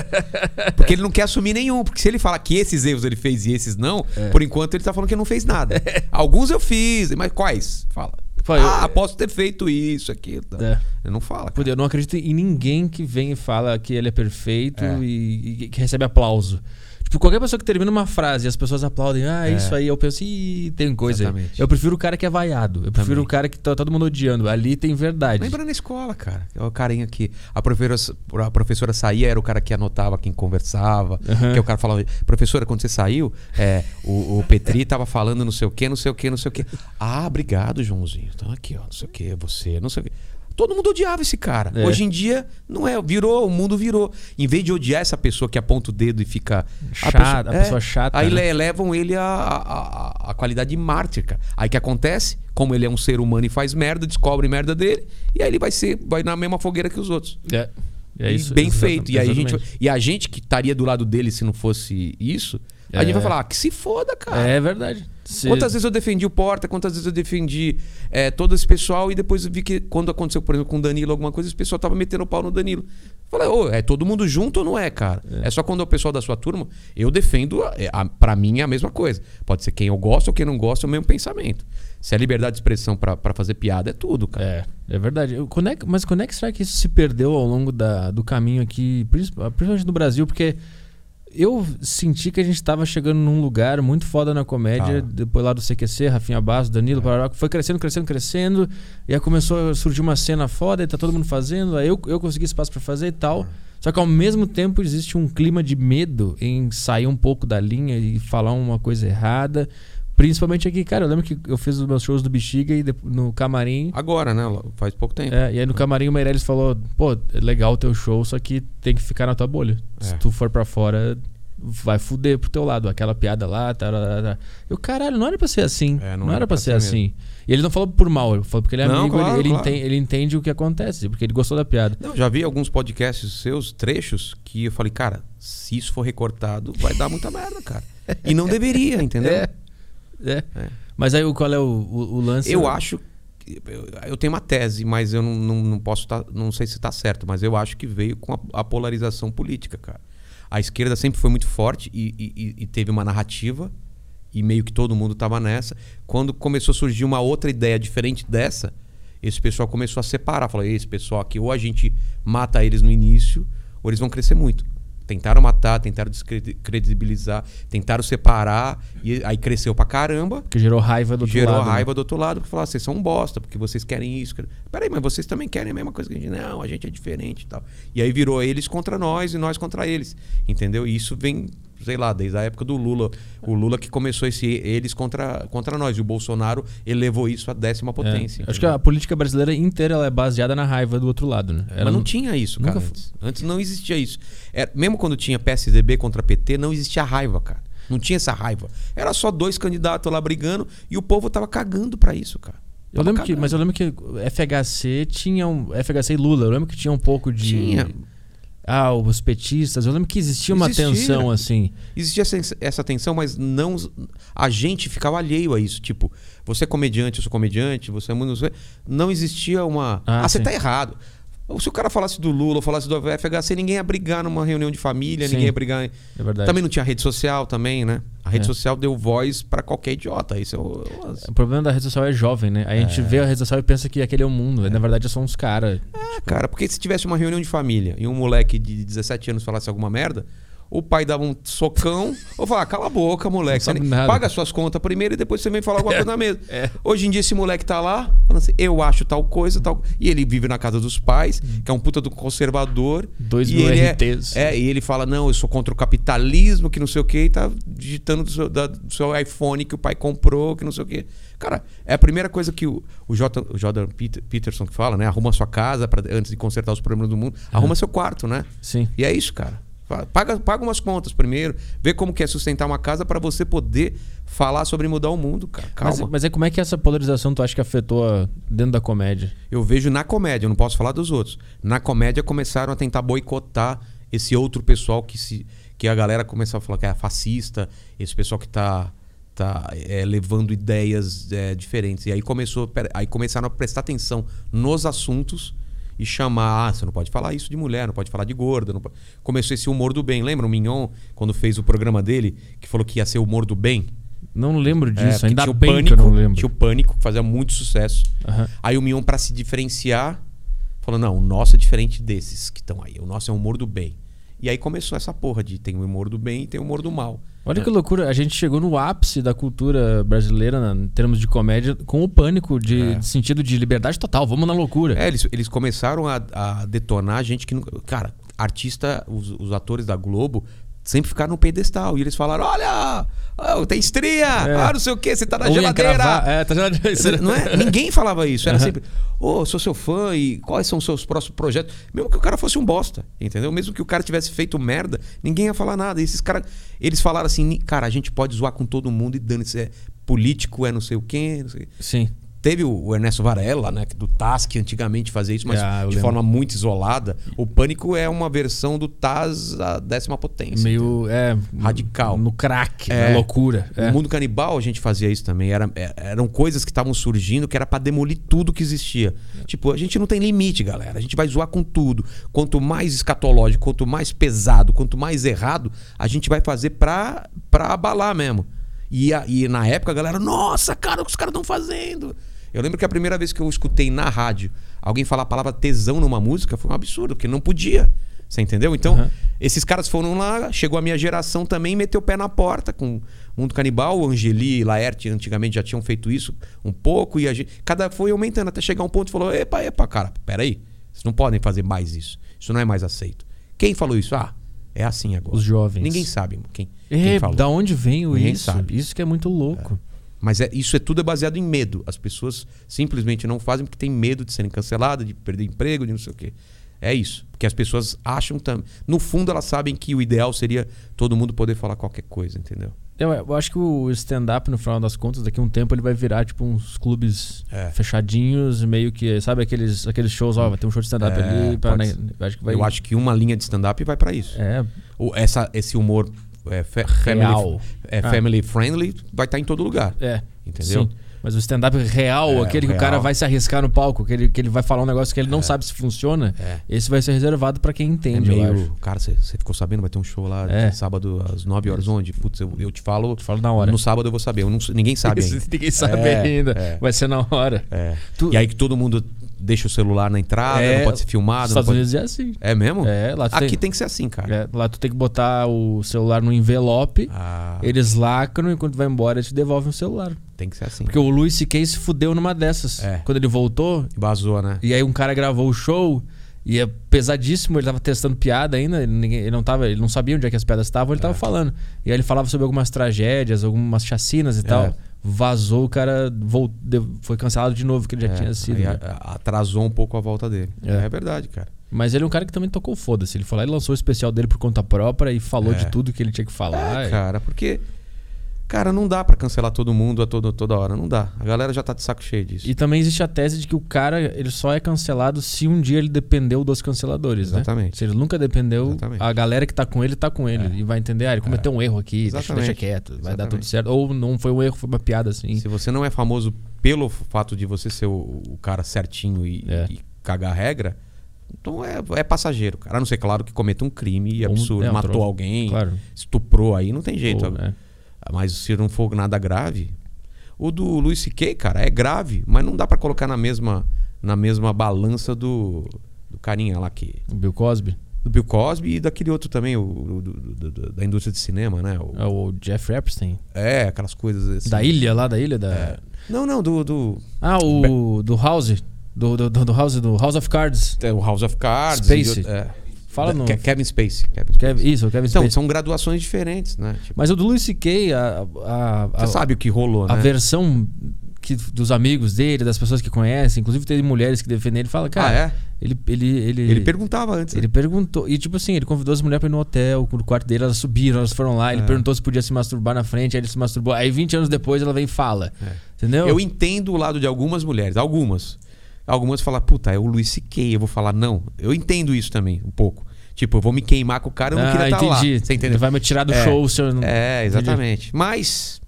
Porque ele não quer assumir nenhum. Porque se ele fala que esses erros ele fez e esses não, É. por enquanto ele tá falando que não fez nada. Alguns eu fiz, mas quais? Fala. Pô, eu- ah, posso ter feito isso, aquilo. tal. É. Ele não fala. cara. Eu não acredito em ninguém que vem e fala que ele é perfeito É. e, e que recebe aplauso. Tipo, qualquer pessoa que termina uma frase e as pessoas aplaudem, ah, É. isso aí, eu penso, ih, tem coisa aí. Exatamente. Eu prefiro o cara que é vaiado. Eu prefiro Também. o cara que tá todo mundo odiando. Ali tem verdade. Lembra na escola, cara. É o carinha que. A professora, a professora saía, era o cara que anotava quem conversava. Aham. Que o cara falava, professora, quando você saiu, é, o, o Petri tava falando não sei o quê, não sei o quê, não sei o quê. Ah, obrigado, Joãozinho. Então aqui, ó, não sei o quê, você, não sei o quê. Todo mundo odiava esse cara. É. Hoje em dia, não é. Virou, o mundo virou. Em vez de odiar essa pessoa que aponta o dedo e fica. Chata, a pessoa chata, Aí né? le- levam ele a, a, a- a qualidade de mártir, cara. Aí o que acontece? Como ele é um ser humano e faz merda, descobre merda dele, e aí ele vai ser, vai na mesma fogueira que os outros. É, é E isso. bem feito. E, aí a gente, e a gente que estaria do lado dele se não fosse isso, A gente É. vai falar, ah, que se foda, cara. É verdade. Se- Quantas vezes eu defendi o Porta, quantas vezes eu defendi é, todo esse pessoal e depois vi que quando aconteceu, por exemplo, com o Danilo alguma coisa, esse pessoal tava metendo o pau no Danilo. Falei, ô, é todo mundo junto ou não é, cara? É, só quando é o pessoal da sua turma, eu defendo, é, a, pra mim é a mesma coisa. Pode ser quem eu gosto ou quem não gosta, é o mesmo pensamento. Se é liberdade de expressão pra pra fazer piada, é tudo, cara. É, é verdade. Eu- Quando é mas quando é que será que isso se perdeu ao longo da- do caminho aqui, princip- principalmente no Brasil? Porque eu senti que a gente tava chegando num lugar muito foda na comédia, Tava. depois lá do CQC, Rafinha Basso, Danilo, Parará, foi crescendo, crescendo, crescendo, e aí começou a surgir uma cena foda, e tá todo mundo fazendo, aí eu, eu consegui espaço pra fazer e tal. Só que ao mesmo tempo existe um clima de medo em sair um pouco da linha e falar uma coisa errada. Principalmente aqui, cara, eu lembro que eu fiz os meus shows do Bexiga e no camarim. Agora, né? Faz pouco tempo. É, e aí no camarim o Meirelles falou: pô, é legal o teu show, só que tem que ficar na tua bolha. Se É. tu for pra fora, vai fuder pro teu lado. Aquela piada lá, tá, tá, tá. Eu, caralho, não era pra ser assim. É, não, era pra ser assim. E ele não falou por mal, ele falou porque ele é Não, amigo, ele- claro, ele, claro. entende, ele entende o que acontece, porque ele gostou da piada. Não, já vi alguns podcasts seus, trechos, que eu falei, cara, se isso for recortado, vai dar muita merda, cara. E não deveria, entendeu? É. É. É. Mas aí qual é o, o, o lance? Eu acho. Eu, eu tenho uma tese, mas eu não, não, não posso tá, Não sei se tá certo, mas eu acho que veio com a, a polarização política, cara. A esquerda sempre foi muito forte e, e- e- teve uma narrativa, e meio que todo mundo tava nessa. Quando começou a surgir uma outra ideia diferente dessa, esse pessoal começou a separar. Falou: esse pessoal aqui, ou a gente mata eles no início, ou eles vão crescer muito. Tentaram matar, tentaram descredibilizar, tentaram separar, e aí cresceu pra caramba. Que gerou raiva do outro Gerou lado. né? raiva do outro lado, porque falava, vocês são um bosta, porque vocês querem isso. Peraí, mas vocês também querem a mesma coisa que a gente. Não, a gente é diferente e tal. E aí virou eles contra nós e nós contra eles. Entendeu? E isso vem, sei lá, desde a época do Lula. O Lula que começou esse eles contra, contra nós. E o Bolsonaro elevou isso à décima É. potência. Acho que a política brasileira inteira ela é baseada na raiva do outro lado, né? Ela Mas não tinha isso, cara. Antes. Antes não existia isso. Era- mesmo quando tinha PSDB contra PT, não existia raiva, cara. Não tinha essa raiva. Era só dois candidatos lá brigando e o povo tava cagando pra isso, cara. Eu Tava lembro que, mas eu lembro que FHC tinha um, FHC e Lula, eu lembro que tinha um pouco de Tinha. Ah, os petistas, eu lembro que existia uma Existia. tensão assim. Existia essa, tensão, mas não. A gente ficava alheio a isso. Tipo, você é comediante, eu sou comediante, você é muito. Não existia uma. Ah, Ah, você tá errado. Se o cara falasse do Lula falasse do FHC, ninguém ia brigar numa reunião de família, Sim. ninguém ia brigar. É verdade. Também não tinha rede social também, né? A rede É. social deu voz pra qualquer idiota. Isso é o. O problema da rede social é jovem, né? Aí a gente vê a rede social e pensa que aquele é o mundo. aí, Na verdade, são uns caras. É, cara, porque se tivesse uma reunião de família e um moleque de 17 anos falasse alguma merda, o pai dava um socão ou falava, cala a boca, moleque. Paga suas contas primeiro e depois você vem falar alguma coisa na mesa. é. Hoje em dia esse moleque tá lá, falando assim, eu acho tal coisa, tal. E ele vive na casa dos pais, que é um puta do conservador. Dois mil ele RTs. É, é, e ele fala, não, eu sou contra o capitalismo, que não sei o quê, e tá digitando do seu, da- do seu iPhone que o pai comprou, que não sei o quê. Cara, é a primeira coisa que o, o, J, o Jordan Peter- Peterson que fala, né? Arruma sua casa pra, antes de consertar os problemas do mundo. Arruma seu quarto, né? Sim. E é isso, cara. Paga, paga umas contas primeiro, vê como que é sustentar uma casa pra você poder falar sobre mudar o mundo, cara. Calma. Mas, mas é como é que essa polarização tu acha que afetou a- dentro da comédia? Eu vejo na comédia, eu não posso falar dos outros. Na comédia começaram a tentar boicotar esse outro pessoal que se que a galera começou a falar que é fascista, esse pessoal que tá tá é, levando ideias é, diferentes. E aí começou aí começaram a prestar atenção nos assuntos e chamar, ah, você não pode falar isso de mulher, não pode falar de gorda, não pode... começou esse humor do bem. Lembra o Mignon quando fez o programa dele que falou que ia ser o humor do bem? Não lembro É, disso, porque ainda tinha o bem pânico, que eu não lembro. Tinha o pânico que fazia muito sucesso. Aham. Aí o Mion, pra se diferenciar, falou: não, o nosso é diferente desses que estão aí. O nosso é o humor do bem. E aí começou essa porra de tem o humor do bem e tem o humor do mal. Olha que loucura, a gente chegou no ápice da cultura brasileira na- em termos de comédia com o pânico de, É. de sentido de liberdade total, vamos na loucura. É, eles, eles começaram a, a detonar gente que nunca. Cara, artista, os, os atores da Globo sempre ficaram no pedestal. E eles falaram: olha, ah, tem estria, É. ah, não sei o que, você tá na geladeira. cravar- é, tá geladeira. Não é? Ninguém falava isso. Era Aham. sempre, ô, sou seu fã e quais são os seus próximos projetos? Mesmo que o cara fosse um bosta, entendeu? Mesmo que o cara tivesse feito merda, ninguém ia falar nada. E esses caras, eles falaram assim, cara, a gente pode zoar com todo mundo e dane-se. É político, é não sei o quê, sei. Sim. Teve o Ernesto Varela, né? Do Taz, que antigamente fazia isso, mas Ah, de lembro. forma muito isolada. O Pânico é uma versão do Taz a décima potência. Meio. É, Radical. No crack, É. na loucura. É. No mundo canibal a gente fazia isso também. Era, é- eram coisas que estavam surgindo que era pra demolir tudo que existia. Tipo, a gente não tem limite, galera. A gente vai zoar com tudo. Quanto mais escatológico, quanto mais pesado, quanto mais errado, a gente vai fazer pra, pra abalar mesmo. E, a- e na época a galera, nossa, cara, o que os caras estão fazendo? Eu lembro que a primeira vez que eu escutei na rádio alguém falar a palavra tesão numa música foi um absurdo, porque não podia. Você entendeu? Então, Aham. esses caras foram lá, chegou a minha geração também, meteu o pé na porta com Mundo Canibal, o Angeli e Laerte antigamente já tinham feito isso um pouco e a gente, cada foi aumentando até chegar um ponto e falou: "Epa, epa, cara, peraí. Vocês não podem fazer mais isso. Isso não é mais aceito". Quem falou isso? Ah, é assim agora. Os jovens. Ninguém sabe quem, É, quem falou. da onde vem o Ninguém isso? sabe. Isso que é muito louco. Mas é, isso é tudo é baseado em medo. As pessoas simplesmente não fazem porque tem medo de serem canceladas, de perder emprego, de não sei o quê. É isso. Porque as pessoas acham também. No fundo, elas sabem que o ideal seria todo mundo poder falar qualquer coisa, entendeu? Eu, eu acho que o stand-up, no final das contas, daqui a um tempo ele vai virar tipo uns clubes É. fechadinhos, meio que, sabe, aqueles, aqueles shows, ó, vai ter um show de stand-up É, ali. Pra, né, acho que vai. Eu acho que uma linha de stand-up vai pra isso. É, O- essa, esse humor é, fa- family, Real. é, Ah. family friendly vai estar em todo lugar. é. Entendeu? Sim. Mas o stand-up real, É, aquele que o real. cara vai se arriscar no palco, que ele, que ele vai falar um negócio que ele não sabe se funciona, É. esse vai ser reservado pra quem É entende, eu meio. Cara, você ficou sabendo? Vai ter um show lá É. sábado às 9 horas onde? Putz, eu, eu te falo. Tu fala na hora. No sábado eu vou saber. Eu não- ninguém sabe ainda. Ninguém sabe É, ainda. é. Vai ser na hora. É. Tu- E aí que todo mundo deixa o celular na entrada, É, não pode ser filmado. Nos Estados pode- Unidos é assim. É mesmo? É, lá Aqui tem- tem... que ser assim, cara. É, lá tu tem que botar o celular no envelope, Ah, eles lacram e quando vai embora eles te devolvem o celular. tem que ser assim. Porque o Luis C.K. se fudeu numa dessas. É. Quando ele voltou, Vazou, né? e aí um cara gravou o show e é pesadíssimo, ele tava testando piada ainda, ele, ninguém- ele não tava, ele não sabia onde é que as piadas estavam, ele tava falando. E aí ele falava sobre algumas tragédias, algumas chacinas e tal. Vazou, o cara vol- de- foi cancelado de novo, que ele já É, tinha sido. né? atrasou um pouco a volta dele. É. É, verdade, cara. Mas ele é um cara que também tocou foda-se. Ele foi lá e lançou o especial dele por conta própria e falou É. de tudo que ele tinha que falar. É, cara, porque. Cara, não dá pra cancelar todo mundo a todo, toda hora. Não dá. A galera já tá de saco cheio disso. E também existe a tese de que o cara ele só é cancelado se um dia ele dependeu dos canceladores, né? Exatamente. Se ele nunca dependeu, Exatamente. a galera que tá com ele tá com ele. E vai entender, ah, ele cometeu um erro aqui, deixa, deixa quieto, vai dar Exatamente. tudo certo. Ou não foi um erro, foi uma piada assim. Se você não é famoso pelo fato de você ser o, o cara certinho e, É. e cagar a regra, então é, é passageiro, cara. A não ser, claro, que cometa um crime um- absurdo, é, um matou troço. alguém, Claro. estuprou aí, não tem jeito. Ou, né? Mas se não for nada grave. O do Luis C.K., cara, é grave, mas não dá pra colocar na mesma, na mesma balança do, do carinha lá que. O Bill Cosby, Do Bill Cosby e daquele outro também, o, o- do- do- do- da indústria de cinema, né? O- é o Jeff Epstein. é, aquelas coisas assim. Da ilha lá, da ilha da. Não, não, do. do Ah, o do House. Do, do, do House, do House of Cards. é, o House of Cards. Spacey. e é. Fala Da- no. Ke- Kevin Spacey. Kevin Spacey. Kevin- isso, o Kevin Então, Spacey. são graduações diferentes, né? Tipo, Mas o do Luis C.K., a, a, você a, sabe o que rolou, a né? versão que, dos amigos dele, das pessoas que conhecem, inclusive teve mulheres que defendem ele, fala, cara, ah, é? ele, ele, ele, Ele perguntava antes. ele perguntou, e tipo assim, ele convidou as mulheres pra ir no hotel, no quarto dele, elas subiram, elas foram lá, ele É. perguntou se podia se masturbar na frente, aí ele se masturbou, aí 20 anos depois ela vem e fala, É. entendeu? Eu entendo o lado de algumas mulheres, algumas. Algumas falam, puta, é o Luiz C.K., eu vou falar, não. Eu entendo isso também, um pouco. Tipo, eu vou me queimar com o cara, eu não ah, queria estar lá. entendi. Você entendeu? vai me tirar do É. show se eu não... É, exatamente. Mas,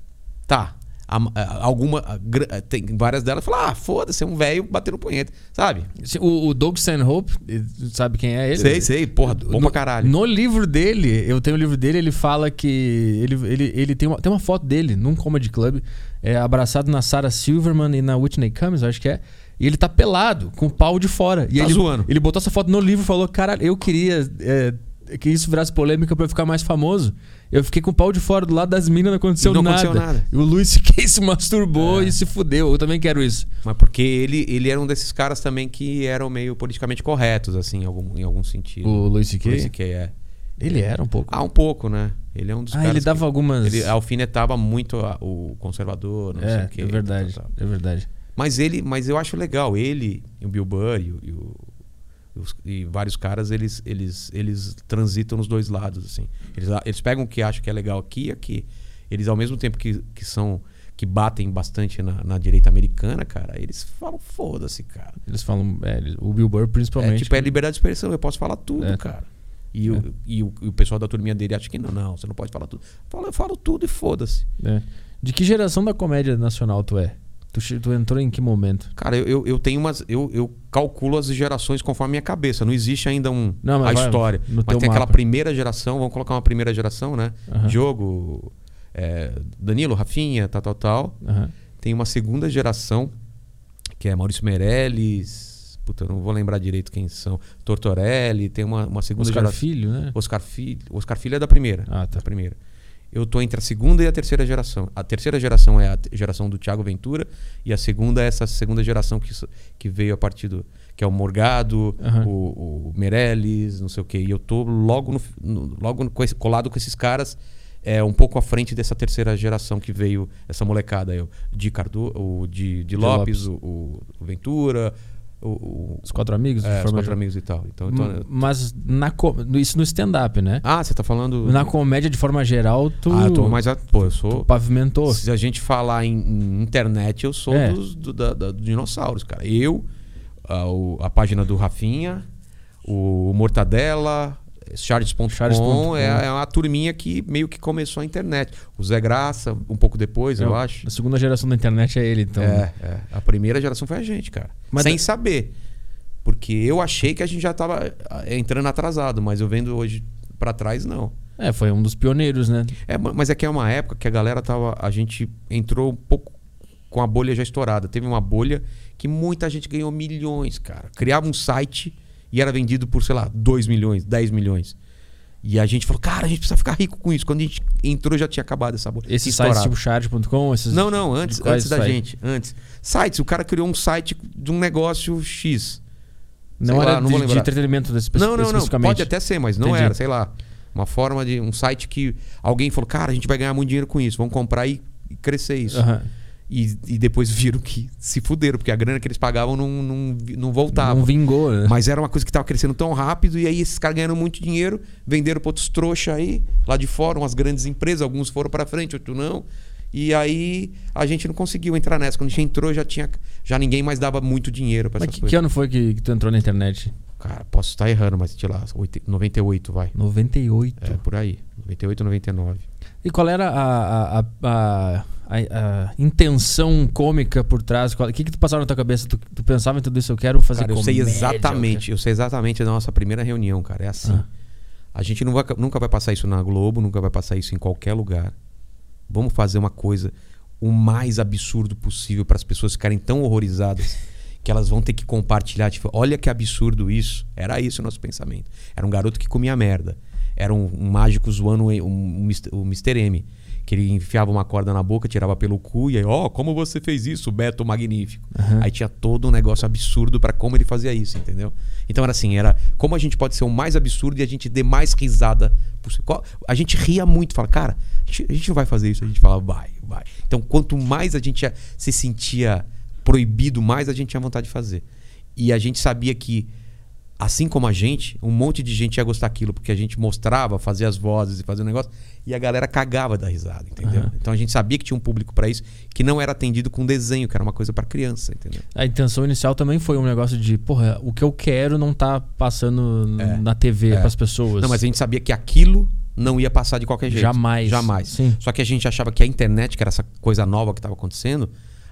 tá. A- a- alguma. a Tem várias delas falam, ah, foda-se, é um velho batendo punheta, sabe? O, o Doug Stanhope, sabe quem é ele? Sei, sei, porra, bom no, pra caralho. No livro dele, eu tenho o livro dele, ele fala que. Ele, ele, ele tem, uma, tem uma foto dele num comedy club, é, abraçado na Sarah Silverman e na Whitney Cummings, acho que é. E ele tá pelado, com o pau de fora. E Tá ele, zoando. ele botou essa foto no livro e falou: Cara, eu queria é, que isso virasse polêmica pra eu ficar mais famoso. Eu fiquei com o pau de fora do lado das minas, não aconteceu, não nada. aconteceu nada. E o Luis C.K. se masturbou É. e se fudeu. Eu também quero isso. Mas porque ele, ele era um desses caras também que eram meio politicamente corretos, assim, em algum, em algum sentido. O Luis C.K. Luis C.K., é. Ele era um pouco. Ah, um pouco, né? Ele é um dos Ah, ele dava algumas. Ele alfinetava muito a- o conservador, não sei É, o quê. é verdade. É verdade. Mas ele, mas eu acho legal, ele, e o Bill Burr e, o- e o- e vários caras, eles, eles, eles transitam nos dois lados, assim. Eles, eles pegam o que acham que é legal aqui e aqui. Eles, ao mesmo tempo que, que são que batem bastante na, na direita americana, cara, eles falam, foda-se, cara. Eles falam, é, o Bill Burr É, principalmente. tipo, é liberdade de expressão, eu posso falar tudo, É. cara. E, o, e, o, e o pessoal da turminha dele acha que não, não, você não pode falar tudo. Fala, eu falo tudo e foda-se. É. De que geração da comédia nacional tu é? Tu, tu entrou em que momento? Cara, eu, eu, tenho umas. Eu, eu calculo as gerações conforme a minha cabeça. Não existe ainda um, Não, a vai, história. Mas tem aquela mapa. primeira geração, vamos colocar uma primeira geração, né? Aham. Jogo, é, Danilo, Rafinha, tal, tal, tal. Aham. Tem uma segunda geração, que é Maurício Meirelles. Puta, eu não vou lembrar direito quem são. Tortorelli, tem uma, uma segunda Oscar geração. Filho, né? Oscar Filho. Oscar Filho é da primeira. Ah, tá. Da primeira. Eu tô entre a segunda e a terceira geração. A terceira geração é a geração do Thiago Ventura e a segunda é essa segunda geração que, que veio a partir do que é o Morgado, Aham. o, o Meirelles, não sei o quê. E eu tô logo no, no- logo no- colado com esses caras é um pouco à frente dessa terceira geração que veio essa molecada aí, o de Cardo, o de, de Lopes, Lopes. O- o Ventura, o, o Os quatro amigos? é, os quatro amigos e tal. Então, M- Mas na isso no stand-up, né? ah, você tá falando Na comédia, de forma geral, tu, Ah, eu tô mais a... pô, eu tu sou pavimentou. Se a gente falar em, em internet, eu sou É. dos, do- da- da- dos dinossauros, cara. Eu, a, o- a página do Rafinha, o Mortadela, Charles.com Charles.com. é, é uma turminha que meio que começou a internet. O Zé Graça, um pouco depois, eu, acho. A segunda geração da internet é ele, então. É, é. A primeira geração foi a gente, cara. Mas Sem da- saber. Porque eu achei que a gente já tava ah, entrando atrasado, mas eu vendo hoje pra trás, não. É, foi um dos pioneiros, né? É, ma- mas é que é uma época que a galera tava. A gente entrou um pouco com a bolha já estourada. Teve uma bolha que muita gente ganhou milhões, cara. Criava um site e era vendido por, sei lá, 2 milhões, 10 milhões. E a gente falou, cara, a gente precisa ficar rico com isso. Quando a gente entrou, já tinha acabado essa bolha. Esses Estourado. sites tipo chart.com, esses. Não, não, antes, antes da sites? gente. Antes. Sites, o cara criou um site de um negócio X. Não Sei era lá, não de, de entretenimento desse, Não, não, não. Pode até ser, mas não Entendi. era, sei lá. Uma forma de. Um site que alguém falou, cara, a gente vai ganhar muito dinheiro com isso, vamos comprar e, e crescer isso. Aham. E, e depois viram que se fuderam, porque a grana que eles pagavam não, não, não voltava. Não vingou, né? Mas era uma coisa que tava crescendo tão rápido, e aí esses caras ganharam muito dinheiro, venderam para outros trouxa aí, lá de fora, umas grandes empresas, alguns foram para frente, outros não. E aí a gente não conseguiu entrar nessa. Quando a gente entrou, já tinha. Já ninguém mais dava muito dinheiro para essas que, coisas. que ano foi que, que tu entrou na internet? Cara, posso estar errando, mas sei lá, oit- 98, vai. 98. É, por aí. 98, 99. E qual era a, a, a, a, intenção cômica por trás? Qual- O que, que tu passava na tua cabeça? Tu, tu pensava em tudo isso? Eu quero fazer Cara, eu sei comédia, exatamente, eu sei exatamente da nossa primeira reunião, cara. É assim. Ah. A gente vai- nunca vai passar isso na Globo, nunca vai passar isso em qualquer lugar. Vamos fazer uma coisa o mais absurdo possível para as pessoas ficarem tão horrorizadas que elas vão ter que compartilhar. Tipo, olha que absurdo isso. Era isso o nosso pensamento. Era um garoto que comia merda. Era um, um mágico zoando um, um, Mr. o Mr. M. Que ele enfiava uma corda na boca, tirava pelo cu e aí, ó, como você fez isso, Beto Magnífico. Aham. Aí tinha todo um negócio absurdo para como ele fazia isso, entendeu? Então era assim, era como a gente pode ser o mais absurdo e a gente dê mais risada possível. A gente ria muito, fala, cara, a gente, a gente não vai fazer isso, a gente fala, vai, vai. Então quanto mais a gente se sentia proibido, mais a gente tinha vontade de fazer. E a gente sabia que assim como a gente, um monte de gente ia gostar daquilo, porque a gente mostrava, fazia as vozes e fazia o negócio, e a galera cagava da risada, entendeu? Aham. Então a gente sabia que tinha um público para isso, que não era atendido com desenho, que era uma coisa para criança, entendeu? A intenção inicial também foi um negócio de, porra, o que eu quero não tá passando É. na TV É. pras pessoas. Não, mas a gente sabia que aquilo não ia passar de qualquer jeito. Jamais. Jamais. Sim. Só que a gente achava que a internet, que era essa coisa nova que estava acontecendo,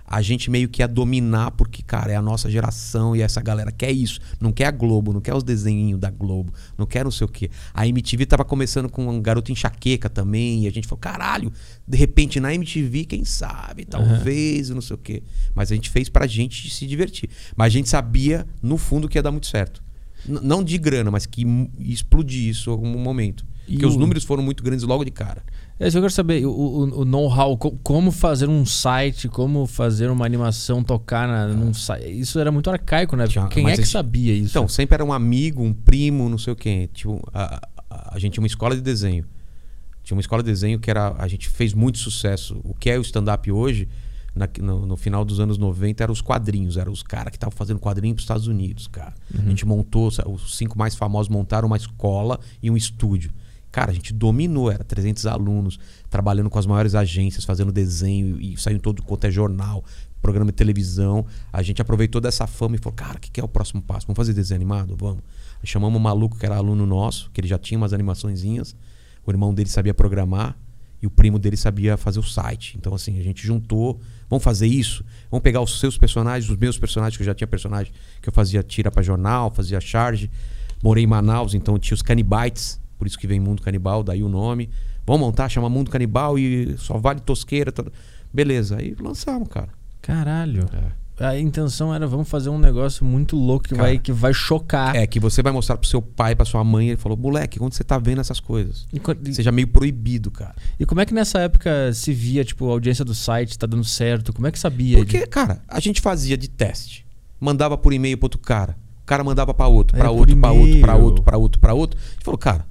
a gente meio que ia dominar, porque, cara, é a nossa geração e essa galera quer isso. Não quer a Globo, não quer os desenhinhos da Globo, não quer não sei o quê. A MTV tava começando com um garoto enxaqueca também, e a gente falou, caralho, de repente na MTV, quem sabe, talvez, não sei o quê. Mas a gente fez pra gente se divertir. Mas a gente sabia, no fundo, que ia dar muito certo. N- não de grana, mas que explodir isso em algum momento. E Porque os o- números foram muito grandes logo de cara. É isso que eu quero saber, o, o- o know-how, co- como fazer um site, como fazer uma animação tocar na, num site. Isso era muito arcaico, né? Tinha- Quem é que sabia isso? Então, sempre era um amigo, um primo, não sei o quê. Tipo, a, a- a gente tinha uma escola de desenho. Tinha uma escola de desenho que era. A gente fez muito sucesso. O que é o stand-up hoje, na- no, no final dos anos 90, eram os quadrinhos. Eram os caras que estavam fazendo quadrinho para os Estados Unidos, cara. A gente montou, os cinco mais famosos montaram uma escola e um estúdio. Cara, a gente dominou, era 300 alunos, trabalhando com as maiores agências, fazendo desenho e saindo todo quanto é jornal, programa de televisão. A gente aproveitou dessa fama e falou, cara, o que, que é o próximo passo? Vamos fazer desenho animado? Vamos. Chamamos um maluco que era aluno nosso, que ele já tinha umas animaçõezinhas. O irmão dele sabia programar e o primo dele sabia fazer o site. Então, assim, a gente juntou. Vamos fazer isso? Vamos pegar os seus personagens, os meus personagens, que eu já tinha personagem que eu fazia tira para jornal, fazia charge. Morei em Manaus, então tinha os canibites, por isso que vem Mundo Canibal, daí o nome. Vamos montar, chama Mundo Canibal e só vale tosqueira. Beleza, aí lançamos, cara. Caralho. É. A intenção era vamos fazer um negócio muito louco que, Cara, vai, que vai chocar. É que você vai mostrar pro seu pai, pra sua mãe, ele falou, moleque, onde você tá vendo essas coisas? E, e- Seja meio proibido, cara. e como é que nessa época se via, tipo, a audiência do site tá dando certo? Como é que sabia? Porque, cara, a gente fazia de teste. Mandava por e-mail pro outro cara. O cara mandava pra outro, É, pra por outro, pra outro, pra outro, pra outro, pra outro. A gente falou, cara,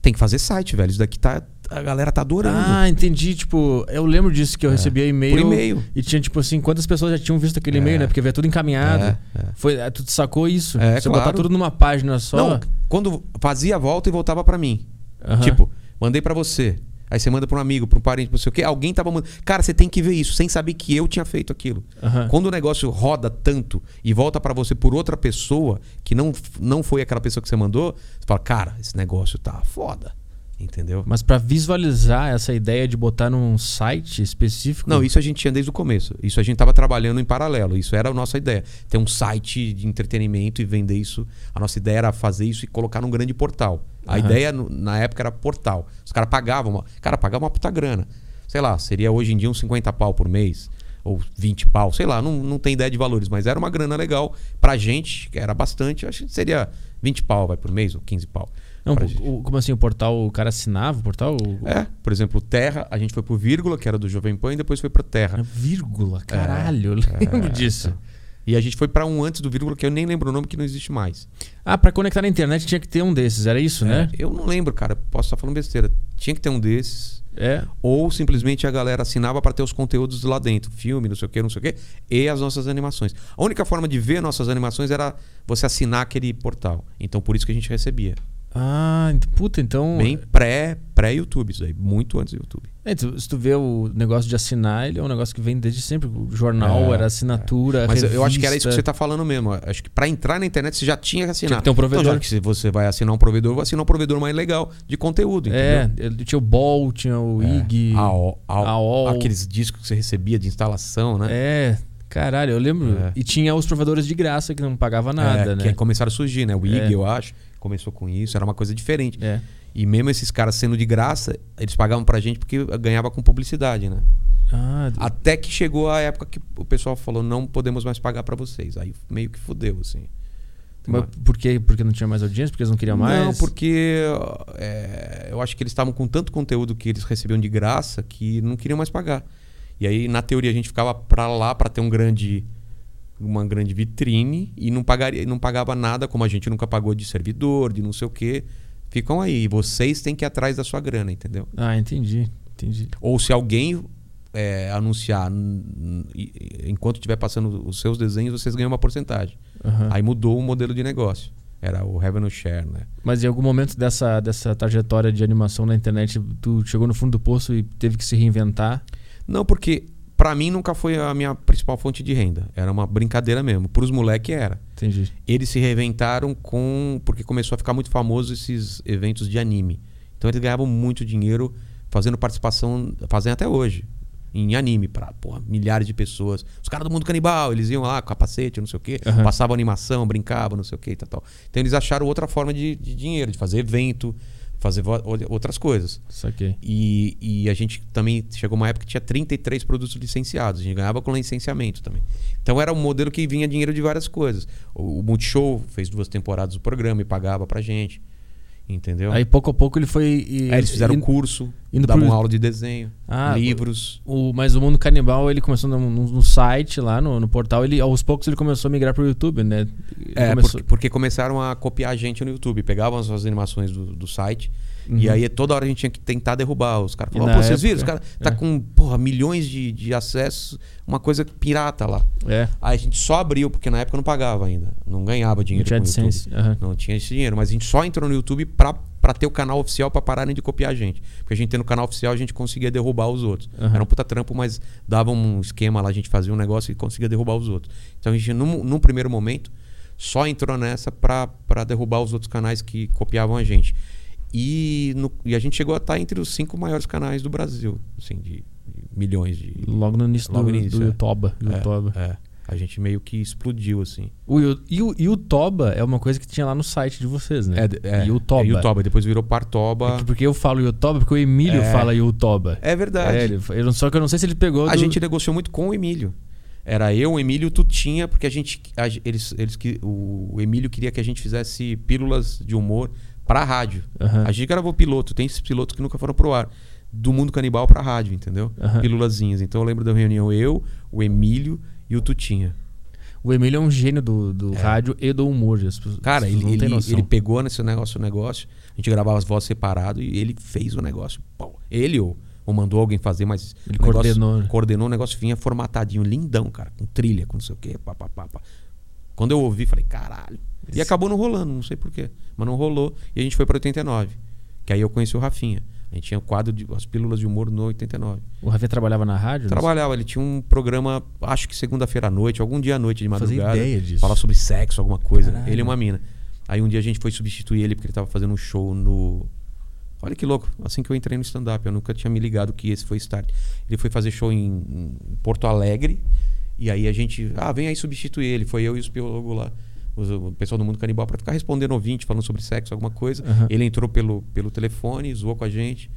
tem que fazer site, velho. Isso daqui tá. A galera tá adorando. Ah, entendi. Tipo, eu lembro disso que eu recebia e-mail. Por e-mail. E tinha, tipo assim, quantas pessoas já tinham visto aquele e-mail, É. né? Porque veio tudo encaminhado. É, é. Foi, é, tu sacou isso? É, Você claro. botar tudo numa página só. Não, quando fazia a volta e voltava pra mim. Aham. Tipo, mandei pra você. Aí você manda pra um amigo, pra um parente, não sei o quê. Alguém tava mandando. Cara, você tem que ver isso, sem saber que eu tinha feito aquilo. Aham. Quando o negócio roda tanto e volta pra você por outra pessoa, que não, não foi aquela pessoa que você mandou, você fala, cara, esse negócio tá foda. Entendeu? Mas pra visualizar essa ideia de botar num site específico. Não, isso a gente tinha desde o começo. Isso a gente tava trabalhando em paralelo. Isso era a nossa ideia. Ter um site de entretenimento e vender isso. A nossa ideia era fazer isso e colocar num grande portal. A Aham. ideia na época era portal. Os caras pagavam. Uma, cara, pagava uma puta grana. Sei lá, seria hoje em dia uns 50 pau por mês. Ou 20 pau, sei lá, não, não tem ideia de valores, mas era uma grana legal pra gente, que era bastante. Acho que seria 20 pau vai por mês, ou 15 pau. Não, o- como assim, o portal, o cara assinava o portal? O- É, por exemplo, Terra, a gente foi pro Vírgula, que era do Jovem Pan, e depois foi pra Terra. É Vírgula, caralho, eu lembro disso. E a gente foi pra um antes do vírgula, que eu nem lembro o nome, que não existe mais. Ah, pra conectar na internet tinha que ter um desses, era isso, né? É, eu não lembro, cara. Posso estar falando besteira. Tinha que ter um desses. É. Ou simplesmente a galera assinava para ter os conteúdos lá dentro. Filme, não sei o que, não sei o que. E as nossas animações. A única forma de ver nossas animações era você assinar aquele portal. Então por isso que a gente recebia. Ah, puta, então. Bem pré- pré-YouTube, isso aí. Muito antes do YouTube. É, se tu vê o negócio de assinar, ele é um negócio que vem desde sempre. O jornal É, era assinatura. Mas eu acho que era isso que revista. você tá falando mesmo. Acho que para entrar na internet você já tinha que assinar. Tinha que ter um provedor. Então, já que se você vai assinar um provedor, vai assinar um provedor mais legal de conteúdo, entendeu? É, tinha o Ball, tinha o IG. AOL, AOL. aqueles discos que você recebia de instalação, né? É, caralho, eu lembro. É. E tinha os provedores de graça que não pagava nada, É, né? Que começaram a surgir, né? O IG, É. eu acho, começou com isso, era uma coisa diferente. É. E mesmo esses caras sendo de graça, eles pagavam pra gente porque ganhava com publicidade, né? Ah, Até que chegou a época que o pessoal falou, não podemos mais pagar pra vocês. Aí meio que fudeu, assim. mas por quê? Porque não tinha mais audiência? Porque eles não queriam mais? Não, porque é, eu acho que eles estavam com tanto conteúdo que eles recebiam de graça que não queriam mais pagar. E aí, na teoria, a gente ficava pra lá pra ter um grande uma grande vitrine e não pagaria não pagava nada como a gente nunca pagou de servidor, de não sei o quê. Ficam aí, e vocês têm que ir atrás da sua grana, entendeu? Ah, entendi. Entendi. Ou se alguém é, anunciar enquanto estiver passando os seus desenhos, vocês ganham uma porcentagem. Aham. Aí mudou o modelo de negócio. Era o revenue share, né? Mas em algum momento dessa, dessa trajetória de animação na internet, tu chegou no fundo do poço e teve que se reinventar? Não, porque pra mim nunca foi a minha principal fonte de renda. Era uma brincadeira mesmo. Pros moleques era. Entendi. Eles se reinventaram com. Porque começou a ficar muito famoso esses eventos de anime. Então eles ganhavam muito dinheiro fazendo participação. Fazem até hoje. Em anime, pra porra, milhares de pessoas. Os caras do mundo canibal, eles iam lá com capacete, não sei o quê, Aham. passavam animação, brincavam, não sei o quê e tal, tal. Então eles acharam outra forma de, de dinheiro, de fazer evento, fazer outras coisas. Saquei. E, e a gente também chegou uma época que tinha 33 produtos licenciados. A gente ganhava com licenciamento também. Então era um modelo que vinha dinheiro de várias coisas. O, o Multishow fez duas temporadas do programa e pagava pra gente. Entendeu? Aí pouco a pouco ele foi. e- Aí eles fizeram e- curso, indo davam pro- aula de desenho, Ah, livros. O, mas o Mundo Canibal, ele começou no, no- no site lá, no, no portal, ele aos poucos ele começou a migrar pro YouTube, né? Ele É, começou- porque, porque começaram a copiar a gente no YouTube. Pegavam as suas animações do, do site. E Uhum. aí toda hora a gente tinha que tentar derrubar. Os caras E falavam, pô, vocês viram? Os época- caras tá é. com porra, milhões de, de acessos, uma coisa pirata lá. É, Aí a gente só abriu, porque na época não pagava ainda. Não ganhava não dinheiro tinha com aham. Não tinha esse dinheiro. Mas a gente só entrou no YouTube pra pra ter o canal oficial pra pararem de copiar a gente. Porque a gente tendo o canal oficial, a gente conseguia derrubar os outros. Aham. Era um puta trampo, mas dava um esquema lá, a gente fazia um negócio e conseguia derrubar os outros. Então a gente, num, num primeiro momento, só entrou nessa pra, pra derrubar os outros canais que copiavam a gente. E, no- e a gente chegou a estar entre os cinco maiores canais do Brasil, assim, de, de milhões de. Logo no início Logo do, início, do é. Yutoba. É, Yutoba. é. A gente meio que explodiu, assim. O, e o Yutoba é uma coisa que tinha lá no site de vocês, né? É, Yutoba. É Yutoba, depois virou Partoba. É que porque eu falo Yutoba, porque o Emílio É. fala Yutoba. É verdade. É, ele, eu não, só que eu não sei se ele pegou A do- gente negociou muito com o Emílio. Era eu, o Emílio e o Tutinha, porque a gente. a eles, eles, que- o Emílio queria que a gente fizesse pílulas de humor pra rádio. Aham. A gente gravou piloto, tem esses pilotos que nunca foram pro ar. Do mundo canibal pra rádio, entendeu? Aham. Pílulazinhas. Então eu lembro da reunião eu, o Emílio e o Tutinha. O Emílio é um gênio do, do É. rádio e do humor. as pessoas- Cara, ele, ele, ele pegou nesse negócio o negócio, a gente gravava as vozes separado e ele fez o negócio. Pô, ele ou, ou mandou alguém fazer, mas Ele o negócio- coordenou, né? coordenou o negócio vinha formatadinho, lindão, cara, com trilha, com não sei o quê, pá, pá, pá, pá. Quando eu ouvi, falei, caralho. E acabou não rolando, não sei porquê, mas não rolou e a gente foi para 89, que aí eu conheci o Rafinha. A gente tinha o quadro de as pílulas de humor no 89. O Rafinha trabalhava na rádio? Trabalhava, ele tinha um programa, acho que segunda-feira à noite, algum dia à noite de Não fazia madrugada. ideia disso. Falar sobre sexo, alguma coisa. Caralho. Ele e uma mina. Aí um dia a gente foi substituir ele porque ele tava fazendo um show no. Olha que louco, assim que eu entrei no stand-up, eu nunca tinha me ligado que esse foi o start. Ele foi fazer show em, em Porto Alegre, e aí a gente, ah, vem aí substituir ele. Foi eu e os biólogos lá, o pessoal do mundo canibal, pra ficar respondendo ouvinte, falando sobre sexo, alguma coisa. Aham. Ele entrou pelo, pelo telefone, zoou com a gente.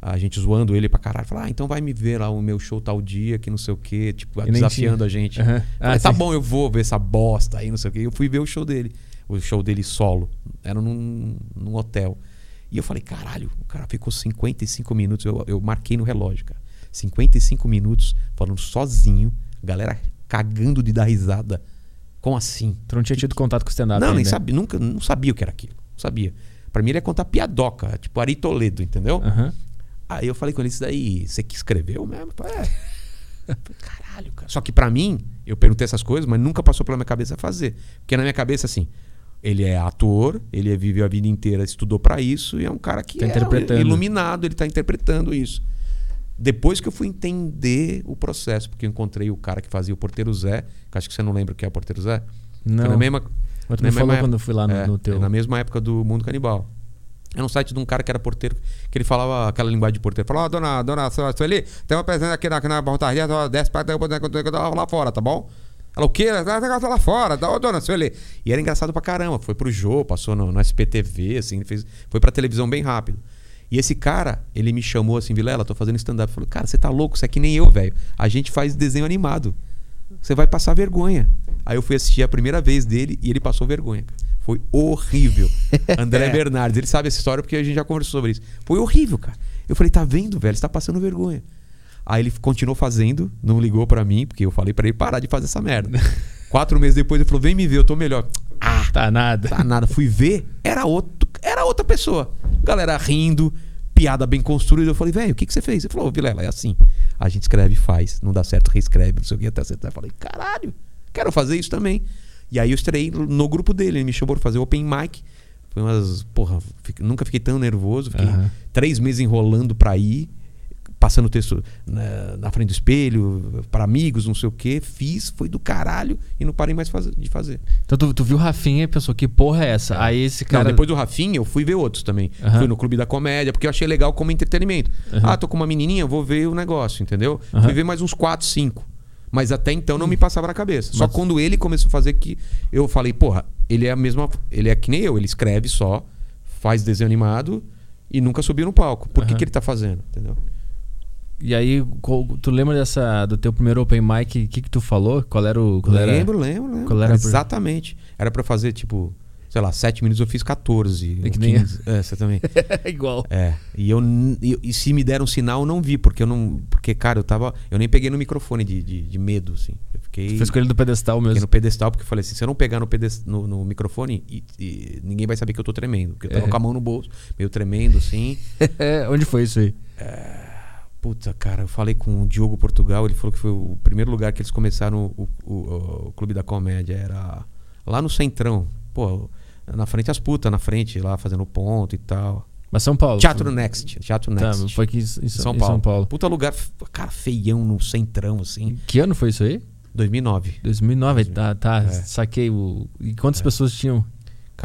A gente zoando ele pra caralho. Falou, ah, então vai me ver lá o meu show tal dia, que não sei o quê. Tipo, desafiando tinha. a gente. Falei, Ah, tá bom, eu vou ver essa bosta aí, não sei o quê. Eu fui ver o show dele. O show dele solo. Era num, num hotel. E eu falei, caralho, o cara ficou 55 minutos. Eu, eu marquei no relógio, cara. 55 minutos falando sozinho. Galera cagando de dar risada. Como assim? Tu não tinha tido contato com o stand-up Não, nem ainda? sabia, nunca, não sabia o que era aquilo. Não sabia. Pra mim ele ia contar piadoca, tipo Ari Toledo, entendeu? Aham. Aí eu falei com ele, isso daí, você que escreveu mesmo? Falei, é. Caralho, cara. Só que pra mim, eu perguntei essas coisas, mas nunca passou pela minha cabeça fazer. Porque na minha cabeça, assim, ele é ator, ele viveu a vida inteira, estudou pra isso, e é um cara que Tá é interpretando. iluminado, ele tá interpretando isso. Depois que eu fui entender o processo, porque eu encontrei o cara que fazia o Porteiro Zé, que acho que você não lembra o que é o Porteiro Zé. Não. Foi na mesma, Mas tu me falou mesma quando eu fui lá no, é, no teu... é na mesma época do Mundo Canibal. Era um site de um cara que era porteiro, que ele falava aquela linguagem de porteiro. Falava, ó, dona, dona Sueli, tem uma presença aqui na, aqui na só desce pra lá fora, tá bom? Ela, o quê? Ela tá lá fora, tá, ô, dona Sueli. E era engraçado pra caramba. Foi pro Jô, passou no, no SPTV, assim, fez, foi pra televisão bem rápido. E esse cara, ele me chamou assim, Vilela, tô fazendo stand-up. Falou, cara, você tá louco, você é que nem eu, velho. A gente faz desenho animado. Você vai passar vergonha. Aí eu fui assistir a primeira vez dele e ele passou vergonha. Foi horrível. André Bernardes, ele sabe essa história porque a gente já conversou sobre isso. Foi horrível, cara. Eu falei, tá vendo, velho? Você tá passando vergonha. Aí ele continuou fazendo, não ligou pra mim, porque eu falei pra ele parar de fazer essa merda. Quatro meses depois ele falou, vem me ver, eu tô melhor. Ah, Tá nada. tá nada. Fui ver, era outro, era outra pessoa. Galera rindo, piada bem construída. Eu falei, velho, o que, que você fez? Ele falou, "Ô, Vilela, é assim. A gente escreve e faz. Não dá certo, reescreve, não sei o que, até acertar. Eu falei, caralho, quero fazer isso também. E aí eu estreiei no grupo dele. Ele me chamou pra fazer open mic. Foi umas. Porra, nunca fiquei tão nervoso. Fiquei Aham. três meses enrolando pra ir. Passando o texto na, na frente do espelho, para amigos, não sei o que. Fiz, foi do caralho e não parei mais faz- de fazer. Então tu, tu viu o Rafinha e pensou, que porra é essa? Aí esse cara... Não, depois do Rafinha, eu fui ver outros também. Aham. Fui no Clube da Comédia, porque eu achei legal como entretenimento. Aham. Ah, tô com uma menininha, vou ver o negócio, entendeu? Aham. Fui ver mais uns 4, 5. Mas até então não me passava na cabeça. Só Mas- quando ele começou a fazer que eu falei, porra, ele é a mesma. Ele é que nem eu, ele escreve só, faz desenho animado e nunca subiu no palco. Por que, que ele tá fazendo? Entendeu? E aí, tu lembra dessa, do teu primeiro open mic? O que que tu falou? Qual era o... Qual era... lembro, lembro, lembro. era exatamente. Era pra fazer, tipo, sei lá, 7 minutos eu fiz 14. É que nem- 15. É, você também. Igual. É, e eu e, e se me deram um sinal, eu não vi, porque eu não. Porque, cara, eu tava. Eu nem peguei no microfone de, de, de medo, assim. Eu fiquei, Tu fez com ele do pedestal fiquei mesmo. no pedestal, porque eu falei assim, se eu não pegar no, pedes, no, no microfone, e, e ninguém vai saber que eu tô tremendo. Porque eu tava É. com a mão no bolso, meio tremendo, assim. É, Onde foi isso aí? Puta, cara, eu falei com o Diogo Portugal, ele falou que foi o primeiro lugar que eles começaram o, o, o- o Clube da Comédia. Era lá no Centrão. Pô, Na frente as putas, na frente, lá fazendo ponto e tal. Mas São Paulo. Teatro Next. Teatro Tá, Next. foi aqui em São, Paulo. São Paulo. Puta lugar, cara, feião no centrão, assim. Que ano foi isso aí? 2009. 2009, tá, tá É. saquei o... E quantas pessoas tinham?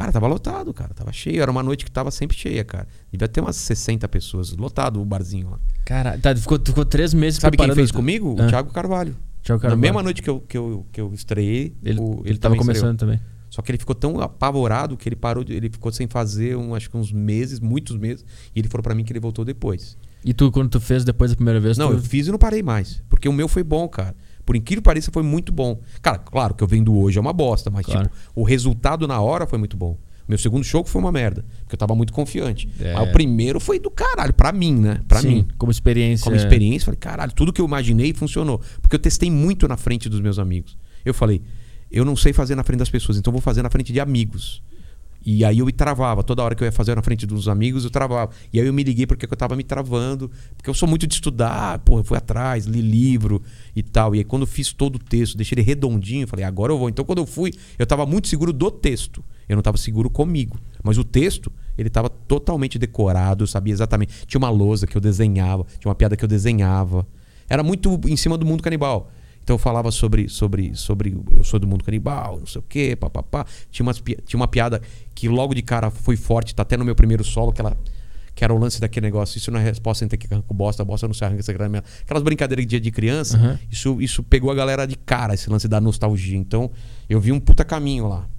Cara, tava lotado, cara. Tava cheio. Era uma noite que tava sempre cheia, cara. Devia ter umas 60 pessoas. Lotado o barzinho lá. Cara, tá, ficou, ficou três meses Sabe quem preparando- fez comigo? Ah. O Thiago Carvalho. Thiago Na Carvalho. mesma noite que eu, que eu, que eu estreiei, Ele, o- ele, tava também começando estreou. também. Só que ele ficou tão apavorado que ele parou, ele ficou sem fazer, um, acho que uns meses, muitos meses. E ele falou pra mim que ele voltou depois. E tu, quando tu fez depois da primeira vez, Não, tu... eu fiz e não parei mais. Porque o meu foi bom, cara. Por incrível que pareça, foi muito bom. Cara, claro que eu vendo hoje é uma bosta, mas Claro. tipo, o resultado na hora foi muito bom. Meu segundo show foi uma merda, porque eu tava muito confiante. É. Aí o primeiro foi do caralho, pra mim, né? Pra Sim, mim. como experiência. Como experiência, falei, caralho, tudo que eu imaginei funcionou. Porque eu testei muito na frente dos meus amigos. Eu falei, eu não sei fazer na frente das pessoas, então eu vou fazer na frente de amigos. E aí eu me travava. Toda hora que eu ia fazer na frente dos amigos, eu travava. E aí eu me liguei porque eu tava me travando. Porque eu sou muito de estudar, pô, eu fui atrás, li livro e tal. E aí quando eu fiz todo o texto, deixei ele redondinho, falei, agora eu vou. Então quando eu fui, eu tava muito seguro do texto. Eu não tava seguro comigo. Mas o texto, ele tava totalmente decorado, eu sabia exatamente. Tinha uma lousa que eu desenhava, tinha uma piada que eu desenhava. Era muito em cima do mundo canibal. Então eu falava sobre, sobre, sobre eu sou do mundo canibal, não sei o quê, papapá. Tinha, umas, tinha uma piada que logo de cara foi forte, tá até no meu primeiro solo, que, ela, que era o lance daquele negócio. Isso não é resposta, entre que arranca bosta, bosta não se arranca. essa grana. Aquelas brincadeiras de dia de criança, Aham. isso, isso pegou a galera de cara, esse lance da nostalgia. Então eu vi um puta caminho lá.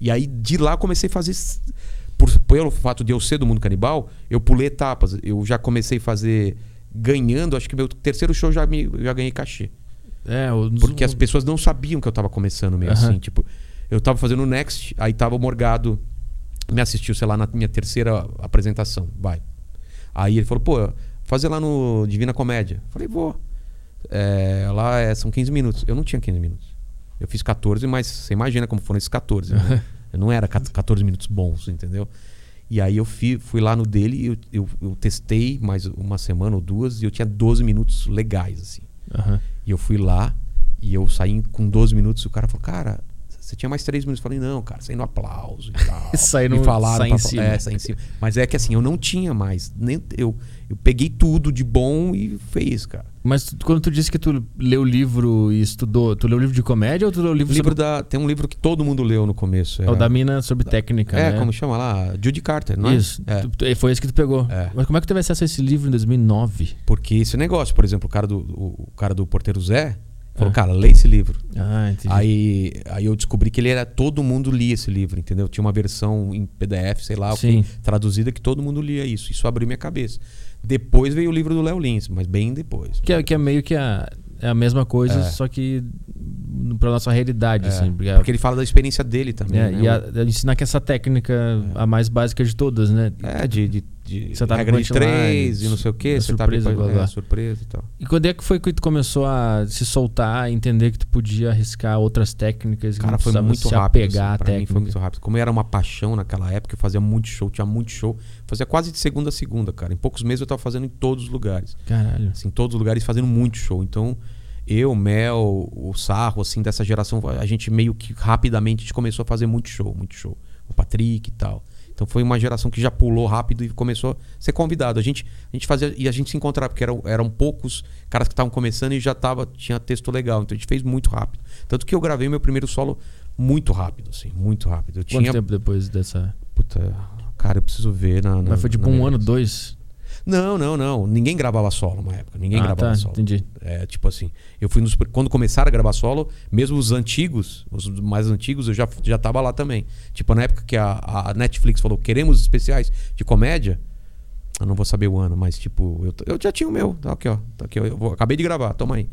E aí de lá comecei a fazer. Por, pelo fato de eu ser do mundo canibal, eu pulei etapas. Eu já comecei a fazer ganhando, acho que meu terceiro show já, me, já ganhei cachê. É, o... Porque as pessoas não sabiam que eu tava começando meio Aham. assim. Tipo, eu tava fazendo o Next, aí tava o Morgado, me assistiu, sei lá, na minha terceira apresentação. Vai. Aí ele falou, pô, fazer lá no Divina Comédia. Falei, vou. É, lá é- são 15 minutos. Eu não tinha 15 minutos. Eu fiz 14, mas você imagina como foram esses 14. Né? Eu não era 14 minutos bons, entendeu? E aí eu fui, fui lá no dele e eu, eu, eu testei mais uma semana ou duas e eu tinha 12 minutos legais, assim. Aham. E eu fui lá e eu saí com 12 minutos e o cara falou, cara, você tinha mais 3 minutos. Eu falei, não, cara, saí no aplauso e tal. Saí no- Me falaram sai pra- em cima. É, saí em cima. Mas é que assim, eu não tinha mais. Nem, eu, eu peguei tudo de bom e fez, cara. Mas tu- quando tu disse que tu leu o livro e estudou, tu leu o livro de comédia ou tu leu o livro, livro sobre... da, tem um livro que todo mundo leu no começo. É o da mina sobre técnica, É, né? como chama lá? Judy Carter, não é? Isso. É. Tu- foi esse que tu pegou. É. Mas como é que tu teve acesso a esse livro em 2009? Porque esse negócio, por exemplo, o cara do, o, o cara do Porteiro Zé falou, É. cara, lê esse livro. Ah, entendi. Aí, aí eu descobri que ele era. Todo mundo lia esse livro, entendeu? Tinha uma versão em PDF, sei lá, que, traduzida que todo mundo lia isso. Isso abriu minha cabeça. Depois veio o livro do Léo Lins, mas bem depois. Que é, que é meio que a, é a mesma coisa, É. só que pra nossa realidade, É, assim. Porque, porque ele fala da experiência dele também. é, né? e a, a ensinar que essa técnica a mais básica de todas, né? É, de, de, de Você tá regra de três e não sei o quê. Você tá surpresa, blá, blá. é, surpresa e tal. E quando é que foi que tu começou a se soltar, entender que tu podia arriscar outras técnicas? Cara, foi muito se rápido. apegar assim, pra mim técnica. foi muito rápido. Como era uma paixão naquela época, eu fazia muito show, tinha muito show. Fazia quase de segunda a segunda, cara. Em poucos meses eu tava fazendo em todos os lugares. Caralho. assim, em todos os lugares fazendo muito show. Então, eu, Mel, o Sarro, assim, dessa geração, a gente meio que rapidamente a gente começou a fazer muito show, muito show. O Patrick e tal. Então foi uma geração que já pulou rápido e começou a ser convidado. A gente, a gente fazia e a gente se encontrava, porque eram, eram poucos caras que estavam começando e já tava, tinha texto legal. Então a gente fez muito rápido. Tanto que eu gravei meu primeiro solo muito rápido, assim, muito rápido. Eu Quanto tinha. tempo depois dessa. Puta, cara, eu preciso ver na. na Mas foi tipo um ano, dois? Não, não, não. Ninguém gravava solo na época. Ninguém ah, gravava tá, solo. entendi. É, tipo assim, eu fui nos, quando começaram a gravar solo, mesmo os antigos, os mais antigos, eu já, já tava lá também. Tipo, na época que a, a Netflix falou, queremos especiais de comédia, eu não vou saber o ano, mas tipo, eu, eu já tinha o meu, tá aqui, ó. Tá aqui, ó, eu vou- acabei de gravar, toma aí.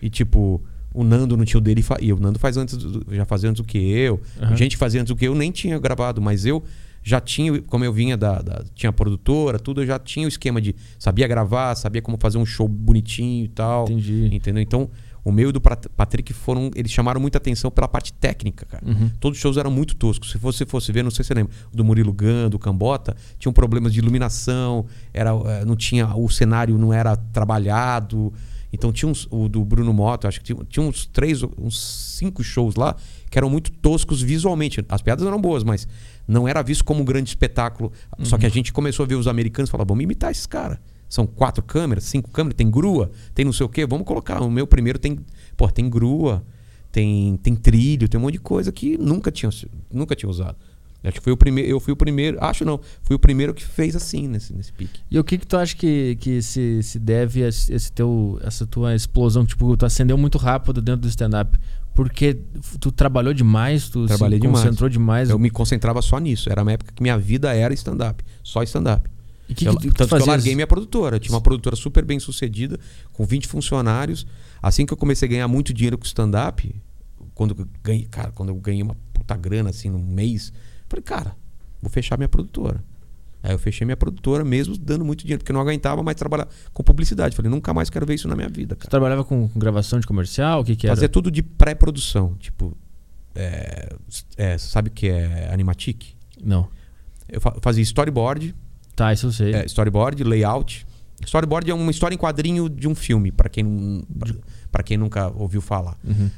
E tipo, o Nando não tinha o dele e o Nando faz antes, do- já fazia antes do que eu. Aham. Gente fazia antes do que eu nem tinha gravado, mas eu já tinha, como eu vinha da, da- tinha produtora, tudo, eu já tinha o esquema de sabia gravar, sabia como fazer um show bonitinho e tal. Entendi. Entendeu? Então, o meu e do Pat- Patrick foram. Eles chamaram muita atenção pela parte técnica, cara. Uhum. Todos os shows eram muito toscos. Se você fosse ver, não sei se você lembra, do Murilo Gun, do Cambota, tinham problemas de iluminação, era, eh, não tinha, o cenário não era trabalhado. Então tinha uns, o do Bruno Mota, acho que tinha, tinha uns três, uns cinco shows lá que eram muito toscos visualmente. As piadas eram boas, mas não era visto como um grande espetáculo. Só que a gente começou a ver os americanos e falar, vamos imitar esses caras. São quatro câmeras, cinco câmeras, tem grua, tem não sei o quê, vamos colocar. O meu primeiro tem, pô, tem grua, tem, tem trilho, tem um monte de coisa que nunca tinha, nunca tinha usado. Acho que foi o primeiro, eu fui o primeiro, acho não, fui o primeiro que fez assim nesse, nesse pique. E o que que tu acha que, que se, se deve a esse teu, essa tua explosão? Tipo, tu acendeu muito rápido dentro do stand-up. Porque tu trabalhou demais, tu Trabalhei se demais. concentrou demais. Eu me concentrava só nisso. Era uma época que minha vida era stand-up, só stand-up. E que, Eu- que, que tu tanto que eu larguei minha produtora. Eu tinha uma produtora super bem sucedida, com 20 funcionários. Assim que eu comecei a ganhar muito dinheiro com stand-up, quando eu ganhei, cara, quando eu ganhei uma puta grana assim num mês, falei, cara, vou fechar minha produtora. Aí eu fechei minha produtora, mesmo dando muito dinheiro, porque eu não aguentava mais trabalhar com publicidade. Falei, nunca mais quero ver isso na minha vida, cara. trabalhava com, com gravação de comercial? O que que era? Fazia tudo de pré-produção. Tipo, é, é, sabe o que é Animatic? Não. Eu fa- fazia storyboard, Tá, isso eu sei. é, storyboard, layout. Storyboard é uma história em quadrinho de um filme, para quem, não- pra- pra quem nunca ouviu falar. Uhum.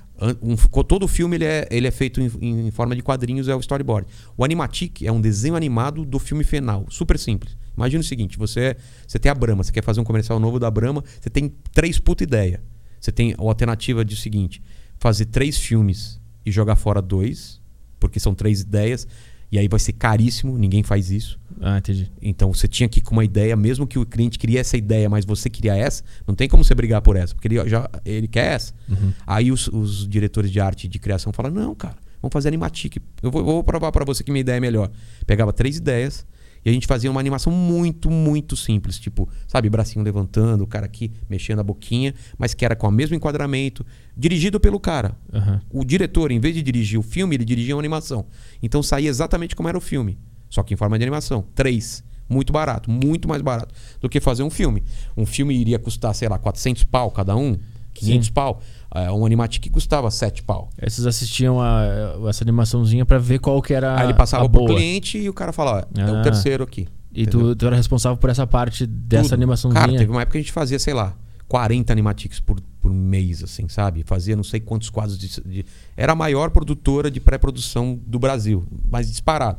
Um- todo filme ele é, ele é feito em, em forma de quadrinhos, é o storyboard. O Animatic é um desenho animado do filme final, super simples. Imagina o seguinte: você, você tem a Brahma, você quer fazer um comercial novo da Brahma, você tem três puta ideia. Você tem a alternativa de o seguinte: fazer três filmes e jogar fora dois, porque são três ideias, e aí vai ser caríssimo, ninguém faz isso. Ah, entendi. Então você tinha que ir com uma ideia, mesmo que o cliente queria essa ideia, mas você queria essa, não tem como você brigar por essa, porque ele já ele quer essa. Uhum. Aí os, os diretores de arte de criação falam: "Não, cara, vamos fazer animatic. Eu vou, vou provar para você que minha ideia é melhor". Pegava três ideias e a gente fazia uma animação muito, muito simples, tipo, sabe, bracinho levantando, o cara aqui mexendo a boquinha, mas que era com o mesmo enquadramento, dirigido pelo cara. Aham. O diretor, em vez de dirigir o filme, ele dirigia uma animação. Então saía exatamente como era o filme, só que em forma de animação. Três. Muito barato, muito mais barato do que fazer um filme. Um filme iria custar, sei lá, 400 pau cada um, 500 pau. É, um animatic custava 7 pau. Aí vocês assistiam a, essa animaçãozinha pra ver qual que era Aí ele passava a pro boa. cliente e o cara falava, ó, é Ah. o terceiro aqui. E tu, tu era responsável por essa parte dessa Tudo. animaçãozinha. Cara, teve uma época que a gente fazia, sei lá, 40 animatics por, por mês, assim, sabe? Fazia não sei quantos quadros de. de- Era a maior produtora de pré-produção do Brasil, mas disparado.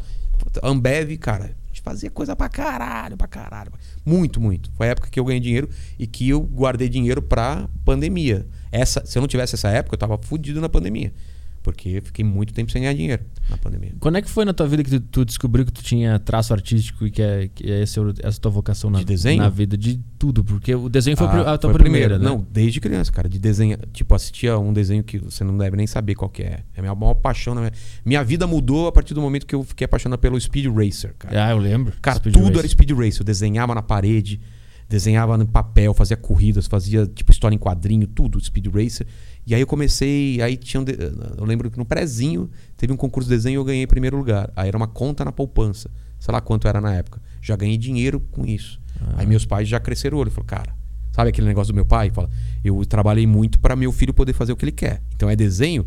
Ambev, cara, a gente fazia coisa pra caralho, pra caralho. Muito, muito. Foi a época que eu ganhei dinheiro e que eu guardei dinheiro pra pandemia. Essa, se eu não tivesse essa época, eu tava fudido na pandemia. Porque eu fiquei muito tempo sem ganhar dinheiro na pandemia. Quando é que foi na tua vida que tu, tu descobriu que tu tinha traço artístico e que, é, que é esse, essa tua vocação na, De desenho? na vida? De tudo, porque o desenho foi Ah, a tua foi primeira, né? Não, desde criança, cara. De desenhar. Tipo, assistia um desenho que você não deve nem saber qual que é. É a minha maior paixão. Minha, minha vida mudou a partir do momento que eu fiquei apaixonado pelo Speed Racer, cara. Ah, eu lembro. Cara, Speed tudo Racer. era Speed Racer. Eu desenhava na parede, desenhava no papel, fazia corridas, fazia tipo história em quadrinho, tudo, Speed Racer. E aí eu comecei, aí tinha um de- eu lembro que no prezinho teve um concurso de desenho e eu ganhei primeiro lugar. Aí era uma conta na poupança. Sei lá quanto era na época. Já ganhei dinheiro com isso. Ah. Aí meus pais já cresceram o olho, falou: "Cara, sabe aquele negócio do meu pai? Fala: "Eu trabalhei muito para meu filho poder fazer o que ele quer". Então é desenho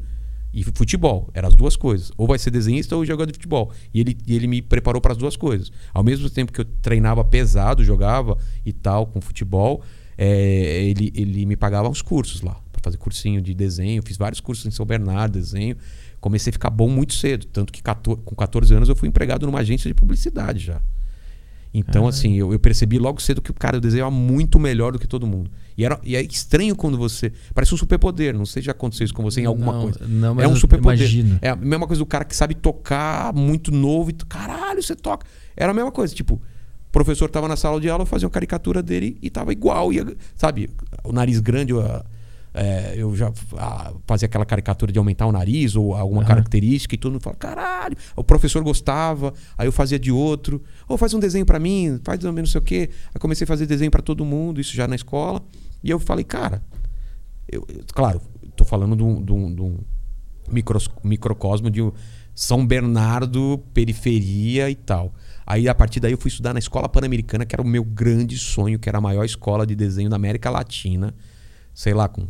e futebol, eram as duas coisas. Ou vai ser desenhista ou jogador de futebol. E ele, e ele me preparou para as duas coisas. Ao mesmo tempo que eu treinava pesado, jogava e tal com futebol, é, ele, ele me pagava uns cursos lá para fazer cursinho de desenho. Fiz vários cursos em São Bernardo, desenho. Comecei a ficar bom muito cedo, tanto que 14 com 14 anos eu fui empregado numa agência de publicidade já. Então, Ah. assim, eu, eu percebi logo cedo que o cara desenhava muito melhor do que todo mundo. E, era, e é estranho quando você. Parece um superpoder. Não sei se já aconteceu isso com você em alguma Não, coisa. não, mas é um superpoder. É a mesma coisa do cara que sabe tocar muito novo e caralho, você toca. Era a mesma coisa, tipo, o professor tava na sala de aula, eu fazia uma caricatura dele e tava igual, ia, sabe, o nariz grande, eu, é, eu já ah, fazia aquela caricatura de aumentar o nariz ou alguma Aham. característica e todo mundo fala, caralho, o professor gostava, aí eu fazia de outro, ou faz um desenho pra mim, faz não sei o quê. Aí comecei a fazer desenho pra todo mundo, isso já na escola, e eu falei, cara, eu, eu- claro, tô falando de um, de um- de um micros- microcosmo de São Bernardo, periferia e tal. Aí a partir daí eu fui estudar na Escola Pan-Americana, que era o meu grande sonho, que era a maior escola de desenho da América Latina. Sei lá, com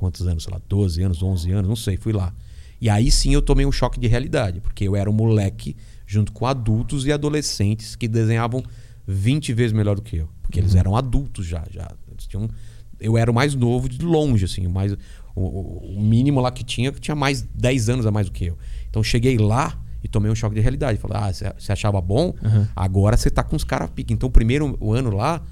quantos anos? Sei lá, 12 anos, 11 anos, não sei, fui lá. E aí sim eu tomei um choque de realidade, porque eu era um moleque junto com adultos e adolescentes que desenhavam 20 vezes melhor do que eu. Porque eles eram adultos já. já eles tinham, eu era o mais novo de longe, assim, o, mais, o, o- mínimo lá que tinha, que tinha mais 10 anos a mais do que eu. Então cheguei lá, E tomei um choque de realidade. Falei, ah, você- achava bom? Aham. Agora você tá com os caras pique. Então, o primeiro o ano lá,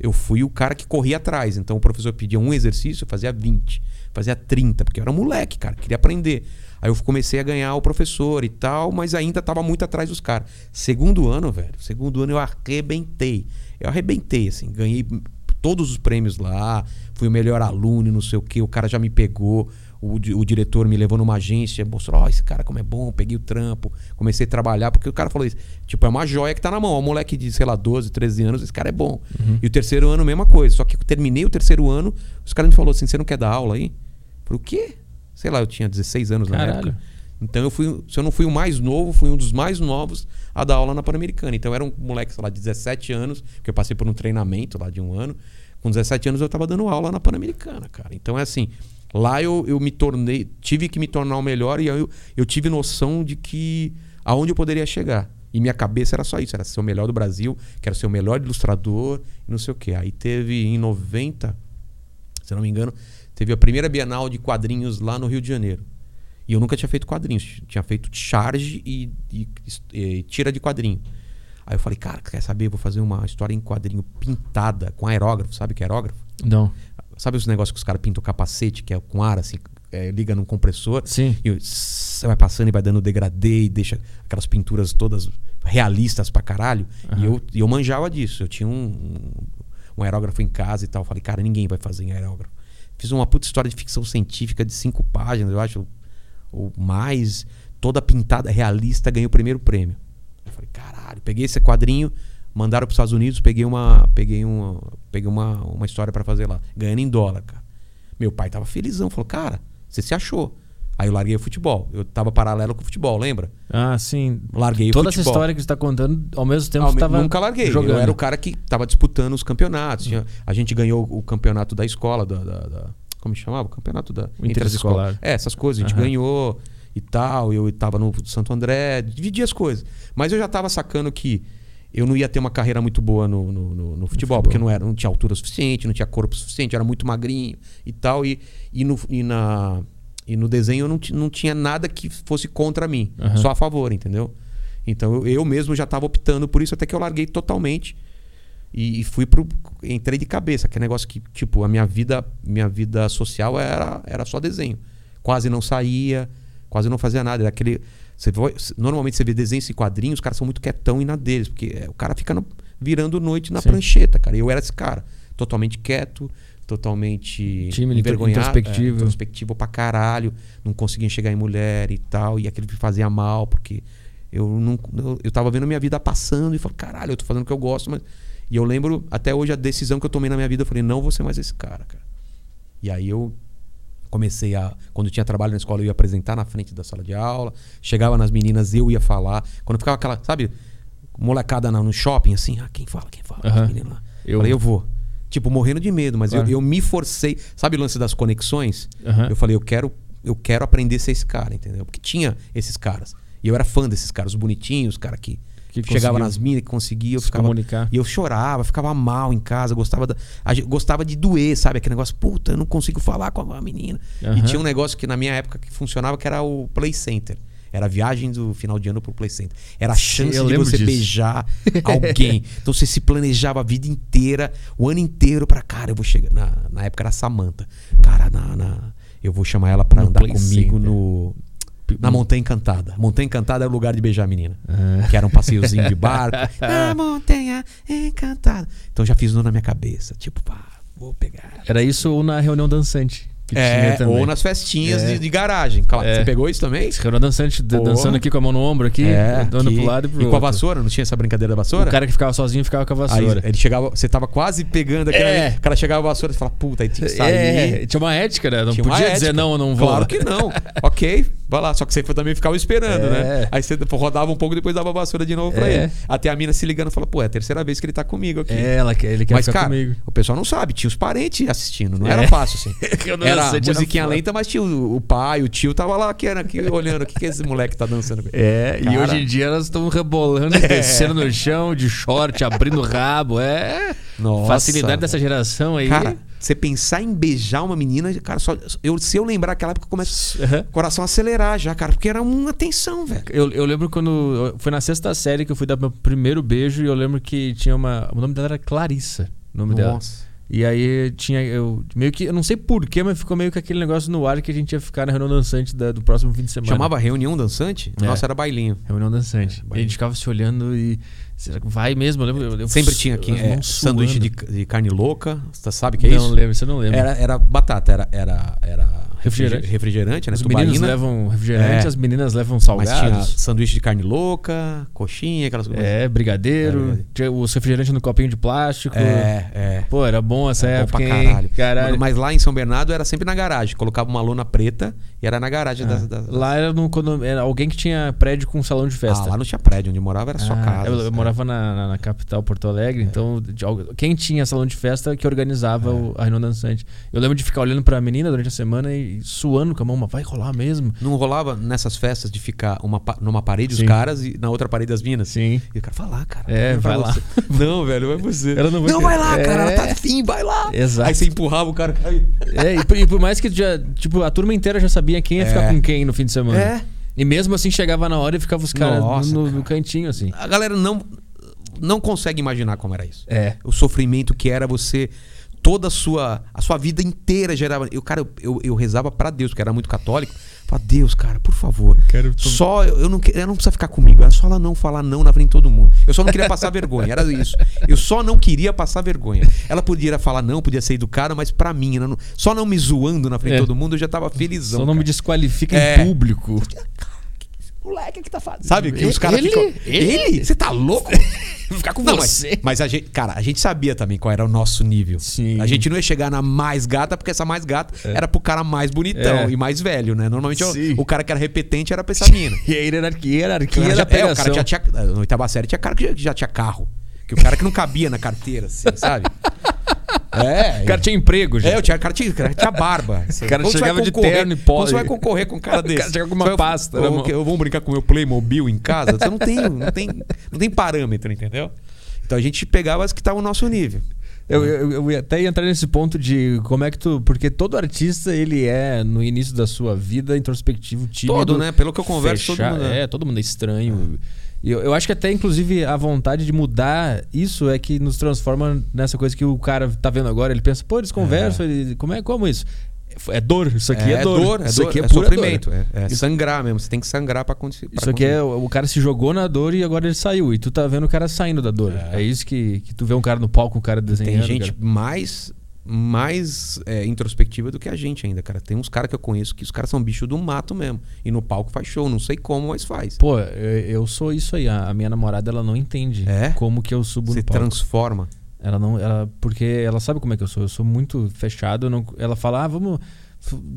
eu fui o cara que corria atrás. Então, o professor pedia um exercício, eu fazia 20, fazia 30, porque eu era moleque, cara, queria aprender. Aí eu comecei a ganhar o professor e tal, mas ainda tava muito atrás dos caras. Segundo ano, velho, segundo ano eu arrebentei. Eu arrebentei, assim, ganhei todos os prêmios lá, fui o melhor aluno, não sei o que, o cara já me pegou. O, o diretor me levou numa agência, mostrou, ó, esse cara como é bom, peguei o trampo, comecei a trabalhar, porque o cara falou isso, tipo, é uma joia que tá na mão, ó, um moleque de, sei lá, 12, 13 anos, esse cara é bom. E o terceiro ano, mesma coisa, só que eu terminei o terceiro ano, os caras me falaram assim, você não quer dar aula aí? Eu falei, o quê? Sei lá, eu tinha 16 anos na Caralho. época. Então eu fui, se eu não fui o mais novo, fui um dos mais novos a dar aula na Pan-Americana. Então eu era um moleque, sei lá, de 17 anos, porque eu passei por um treinamento lá de um ano. Com 17 anos eu tava dando aula na Pan-Americana, cara. Então é assim, lá eu, eu me tornei, tive que me tornar o melhor e eu, eu tive noção de que aonde eu poderia chegar. E minha cabeça era só isso, era ser o melhor do Brasil, quero ser o melhor ilustrador e não sei o quê. Aí teve em 90, se não me engano, teve a primeira Bienal de quadrinhos lá no Rio de Janeiro. E eu nunca tinha feito quadrinhos. Tinha feito charge e, e- e tira de quadrinho. Aí eu falei, cara, quer saber? Vou fazer uma história em quadrinho pintada com aerógrafo. Sabe o que é aerógrafo? Não. Sabe os negócios que os caras pintam o capacete, que é com ar, assim, é, liga num compressor? Sim. E você vai passando e vai dando degradê e deixa aquelas pinturas todas realistas pra caralho. E, eu, e eu manjava disso. Eu tinha um, um, um aerógrafo em casa e tal. Eu falei, cara, ninguém vai fazer em aerógrafo. Fiz uma puta história de ficção científica de cinco páginas, eu acho, ou mais, toda pintada, realista, ganhei o primeiro prêmio. Eu falei, caralho, peguei esse quadrinho, mandaram para os Estados Unidos, peguei uma, peguei uma, peguei uma, uma história para fazer lá, ganhando em dólar, cara. Meu pai tava felizão, falou, cara, você se achou. Aí eu larguei o futebol. Eu tava paralelo com o futebol, lembra? Ah, sim. Larguei o Toda essa futebol. história que você tá contando, ao mesmo tempo Ao você tava Nunca larguei. jogando. Eu era o cara que tava disputando os campeonatos. Tinha- a gente ganhou o campeonato da escola, da, da- da- como chamava? O campeonato da O entre as interescolar. escolas. É, essas coisas. A gente Aham. ganhou e tal. Eu tava no Santo André, dividia as coisas. Mas eu já tava sacando que eu não ia ter uma carreira muito boa no, no, no- no futebol, futebol. porque não, era, não tinha altura suficiente, não tinha corpo suficiente, era muito magrinho e tal. E, e, no, e, na, e no desenho eu não, não tinha nada que fosse contra mim, Aham. só a favor, entendeu? Então eu, eu mesmo já estava optando por isso, até que eu larguei totalmente e, e fui pro. Entrei de cabeça, que é negócio que, tipo, a minha vida, minha vida social era, era só desenho. Quase não saía, quase não fazia nada. Era aquele. Você vai- normalmente você vê desenhos e quadrinhos, os caras são muito quietão e na deles, porque é, o cara fica no- virando noite na Sim. prancheta, cara. E eu era esse cara. Totalmente quieto, totalmente Tímido, envergonhado, introspectivo. é, introspectivo pra caralho, não conseguia enxergar em mulher e tal, e aquilo me fazia mal, porque eu não eu, eu tava vendo minha vida passando e falei, caralho, eu tô fazendo o que eu gosto, mas e eu lembro até hoje a decisão que eu tomei na minha vida, eu falei, não vou ser mais esse cara, cara. E aí eu comecei a quando eu tinha trabalho na escola eu ia apresentar na frente da sala de aula, chegava nas meninas eu ia falar, quando ficava aquela, sabe, molecada no shopping assim, ah, quem fala, quem fala, meninas lá. Eu- Falei, eu vou. Tipo, morrendo de medo, mas eu- Claro. eu, me forcei. Sabe o lance das conexões? Aham. Eu falei, eu quero, eu quero aprender a ser esse cara, entendeu? Porque tinha esses caras. E eu era fã desses caras, os bonitinhos, os caras que, Que chegava nas minas, que conseguia, eu ficava. comunicar. E eu chorava, ficava mal em casa, gostava da, gostava de doer, sabe? Aquele negócio, puta, eu não consigo falar com a menina. E Aham. tinha um negócio que na minha época que funcionava que era o Play Center. Era a viagem do final de ano pro Play Center. Era a chance eu de você disso. beijar alguém. Então você se planejava a vida inteira, o ano inteiro pra, cara, eu vou chegar. Na, na época era a Samantha. Cara, na, na- eu vou chamar ela pra No andar comigo Center. no. Na Montanha Encantada. Montanha Encantada era o lugar de beijar a menina. Ah. Que era um passeiozinho de barco. na Montanha Encantada. Então já fiz no na minha cabeça. Tipo, pá, vou pegar. Era isso ou na reunião dançante. É, ou nas festinhas É. de, de garagem. Claro, É. Você pegou isso também? Reunião dançante, dançando aqui com a mão no ombro aqui, É, dando pro lado e pro e com a vassoura, não tinha essa brincadeira da vassoura? O cara que ficava sozinho ficava com a Aí vassoura. ele chegava, você tava quase pegando aquele É. ali, o cara chegava a vassoura e falava, puta, aí tinha que sair. É, tinha uma ética, né? Não Tinha podia dizer não, não vou. Claro que não. ok, vai lá. Só que você também ficava esperando, É. né? Aí você rodava um pouco e depois dava a vassoura de novo pra É. ele. Até a mina se ligando e fala, pô, é a terceira vez que ele tá comigo aqui. É, ela, ele quer Mas, ficar cara, comigo. o pessoal não sabe, tinha os parentes assistindo, não É. era fácil assim. Era sei, musiquinha foto. lenta, mas tinha o, o pai, o tio tava lá que era aqui, olhando o que, que esse moleque tá dançando. É, e Cara. hoje em dia elas estão rebolando, e descendo no chão, de short, abrindo o rabo. É. Nossa, Facilidade dessa geração aí. Cara, você pensar em beijar uma menina, cara, só, eu, se eu lembrar aquela época, começa o coração a acelerar já, cara, porque era uma tensão, velho. Eu, eu lembro quando. Foi na sexta série que eu fui dar meu primeiro beijo e eu lembro que tinha uma. O nome dela era Clarissa. O nome dela. Nossa. E aí tinha. Eu meio que. Eu não sei porquê, mas ficou meio que aquele negócio no ar que a gente ia ficar na reunião dançante da- do próximo fim de semana. Chamava reunião dançante? É. Nossa, era bailinho. Reunião dançante. É, e a gente ficava se olhando e. Será que vai mesmo? Eu lembro. eu- eu- Sempre tinha aqui é, sanduíche de, de carne louca. Você sabe o que é não isso? lembro, você não lembra. Era, era batata, era, era, era Refrigerante. refrigerante, né? Os meninos Tubaína. levam refrigerante, É. as meninas levam Mas tinha salgados. sanduíche de carne louca, coxinha, aquelas coisas. É, brigadeiro. É, os refrigerantes no copinho de plástico. É, é. Pô, era bom essa Era bom época, pra hein? caralho. Caralho. Mas lá em São Bernardo era sempre na garagem. Colocava uma lona preta e era na garagem das, das- Ah, Lá era, no, quando, era alguém que tinha prédio com salão de festa. Ah, lá não tinha prédio, onde morava era só Ah, casa. Eu, eu morava na, na- na capital, Porto Alegre, então de algo- quem tinha salão de festa que organizava o- a reunião dançante. Eu lembro de ficar olhando pra menina durante a semana e suando com a mão, mas vai rolar mesmo? Não rolava nessas festas de ficar uma, numa parede os Sim. caras e na outra parede as minas? Sim. E o cara, vai lá, cara. É, vai lá. você. Não, velho, vai você. Ela não vai não, vai lá, cara. Ela tá É. afim, vai lá. Exato. Aí você empurrava o cara. É, e, por, e por mais que já, tipo, a turma inteira já sabia quem ia ficar É. com quem no fim de semana. É. E mesmo assim chegava na hora e ficava os caras no, no cara. cantinho, assim. A galera não, não consegue imaginar como era isso. É. O sofrimento que era você. Toda a sua, a sua vida inteira gerava. Eu, cara, eu, eu, eu rezava pra Deus, porque era muito católico. Falava, Deus, cara, por favor. Quero- Só, eu, eu não, que- ela não precisa ficar comigo. Era só ela não falar não na frente de todo mundo. Eu só não queria passar vergonha. Era isso. Eu só não queria passar vergonha. Ela podia falar não, podia ser educada, mas pra mim, ela não- só não me zoando na frente de É. todo mundo, eu já tava felizão. Só não me cara. desqualifica É. em público. Moleque que tá fazendo. Sabe? Que os caras Ele? ficam. Ele? Ele? Você tá louco? Ficar com Não, você. Mas, mas a gente, cara, a gente sabia também qual era o nosso nível. Sim. A gente não ia chegar na mais gata, porque essa mais gata era pro cara mais bonitão É. e mais velho, né? Normalmente o, o cara que era repetente era pra essa mina. E a hierarquia, hierarquia O cara era já, é, o cara já tinha. Na oitava série tinha cara que já, já tinha carro. Que o cara que não cabia na carteira, assim, sabe? É. O cara tinha emprego já. É, o cara, cara tinha, cara tinha barba. cara você vai chegava de terno e pó- Como você vai concorrer com um cara O cara desse? chegava com uma vai- pasta mão. que- Eu vou brincar com o meu Playmobil em casa. Você não tem, não tem, não tem parâmetro, entendeu? Então a gente pegava as que estavam no nosso nível. Eu, eu, eu ia até ia entrar nesse ponto de como é que tu. Porque todo artista, ele é, no início da sua vida, introspectivo, tímido. Todo, né? Pelo que eu converso, todo mundo é. É, todo mundo é estranho. E eu, eu acho que até, inclusive, a vontade de mudar isso é que nos transforma nessa coisa que o cara tá vendo agora. Ele pensa, pô, eles conversam, ele, como é como isso? É dor, isso aqui é, dor. é isso dor, aqui é, é, pura sofrimento. dor. É, é sangrar mesmo. Você tem que sangrar pra acontecer. Isso aqui é. O cara se jogou na dor e agora ele saiu. E tu tá vendo o cara saindo da dor. É, É. isso que, que tu vê um cara no palco, um cara desenhando. Tem gente cara. mais mais é, introspectiva do que a gente ainda, cara. Tem uns caras que eu conheço que os caras são bicho do mato mesmo. E no palco faz show, não sei como, mas faz. Pô, eu, eu sou isso aí. A, a minha namorada, ela não entende É? como que eu subo Você no palco. transforma. Ela não, ela, porque ela sabe como é que eu sou. Eu sou muito fechado. não- ela fala, ah, vamos.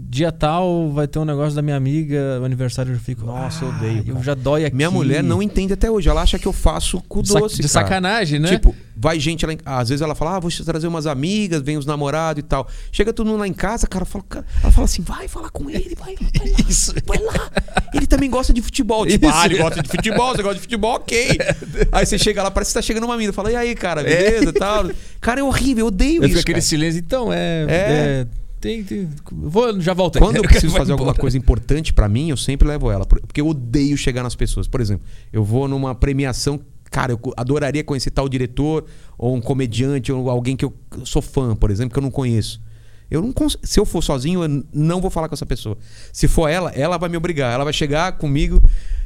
Dia tal vai ter um negócio da minha amiga, o aniversário eu fico. Nossa, eu "Ah, odeio, Eu cara." já dói aqui. Minha mulher não entende até hoje. Ela acha que eu faço com de, doce. de cara. sacanagem, né? Tipo, vai gente lá em... Às vezes ela fala, ah, vou te trazer umas amigas, vem os namorados e tal. Chega todo mundo lá em casa, cara, fala, ela fala assim, vai falar com ele, vai, vai lá, Isso. vai lá. Ele também gosta de futebol. Tipo, Isso. ah, ele gosta de futebol, você gosta de futebol, ok. Aí você chega lá, parece que você tá chegando uma mina. Fala, e aí, cara, beleza e tal. Cara, é horrível, eu odeio eu isso, fico aquele cara. silêncio. Então, é. É. é, tem, tem- vou, já volto aí. Quando eu preciso fazer alguma coisa importante pra mim, eu sempre levo ela. por- Porque eu odeio chegar nas pessoas. Por exemplo, eu vou numa premiação. Cara, eu adoraria conhecer tal diretor, ou um comediante, ou alguém que eu sou fã, por exemplo, que eu não conheço. Eu não cons- Se eu for sozinho, eu não vou falar com essa pessoa. Se for ela, ela vai me obrigar. Ela vai chegar comigo.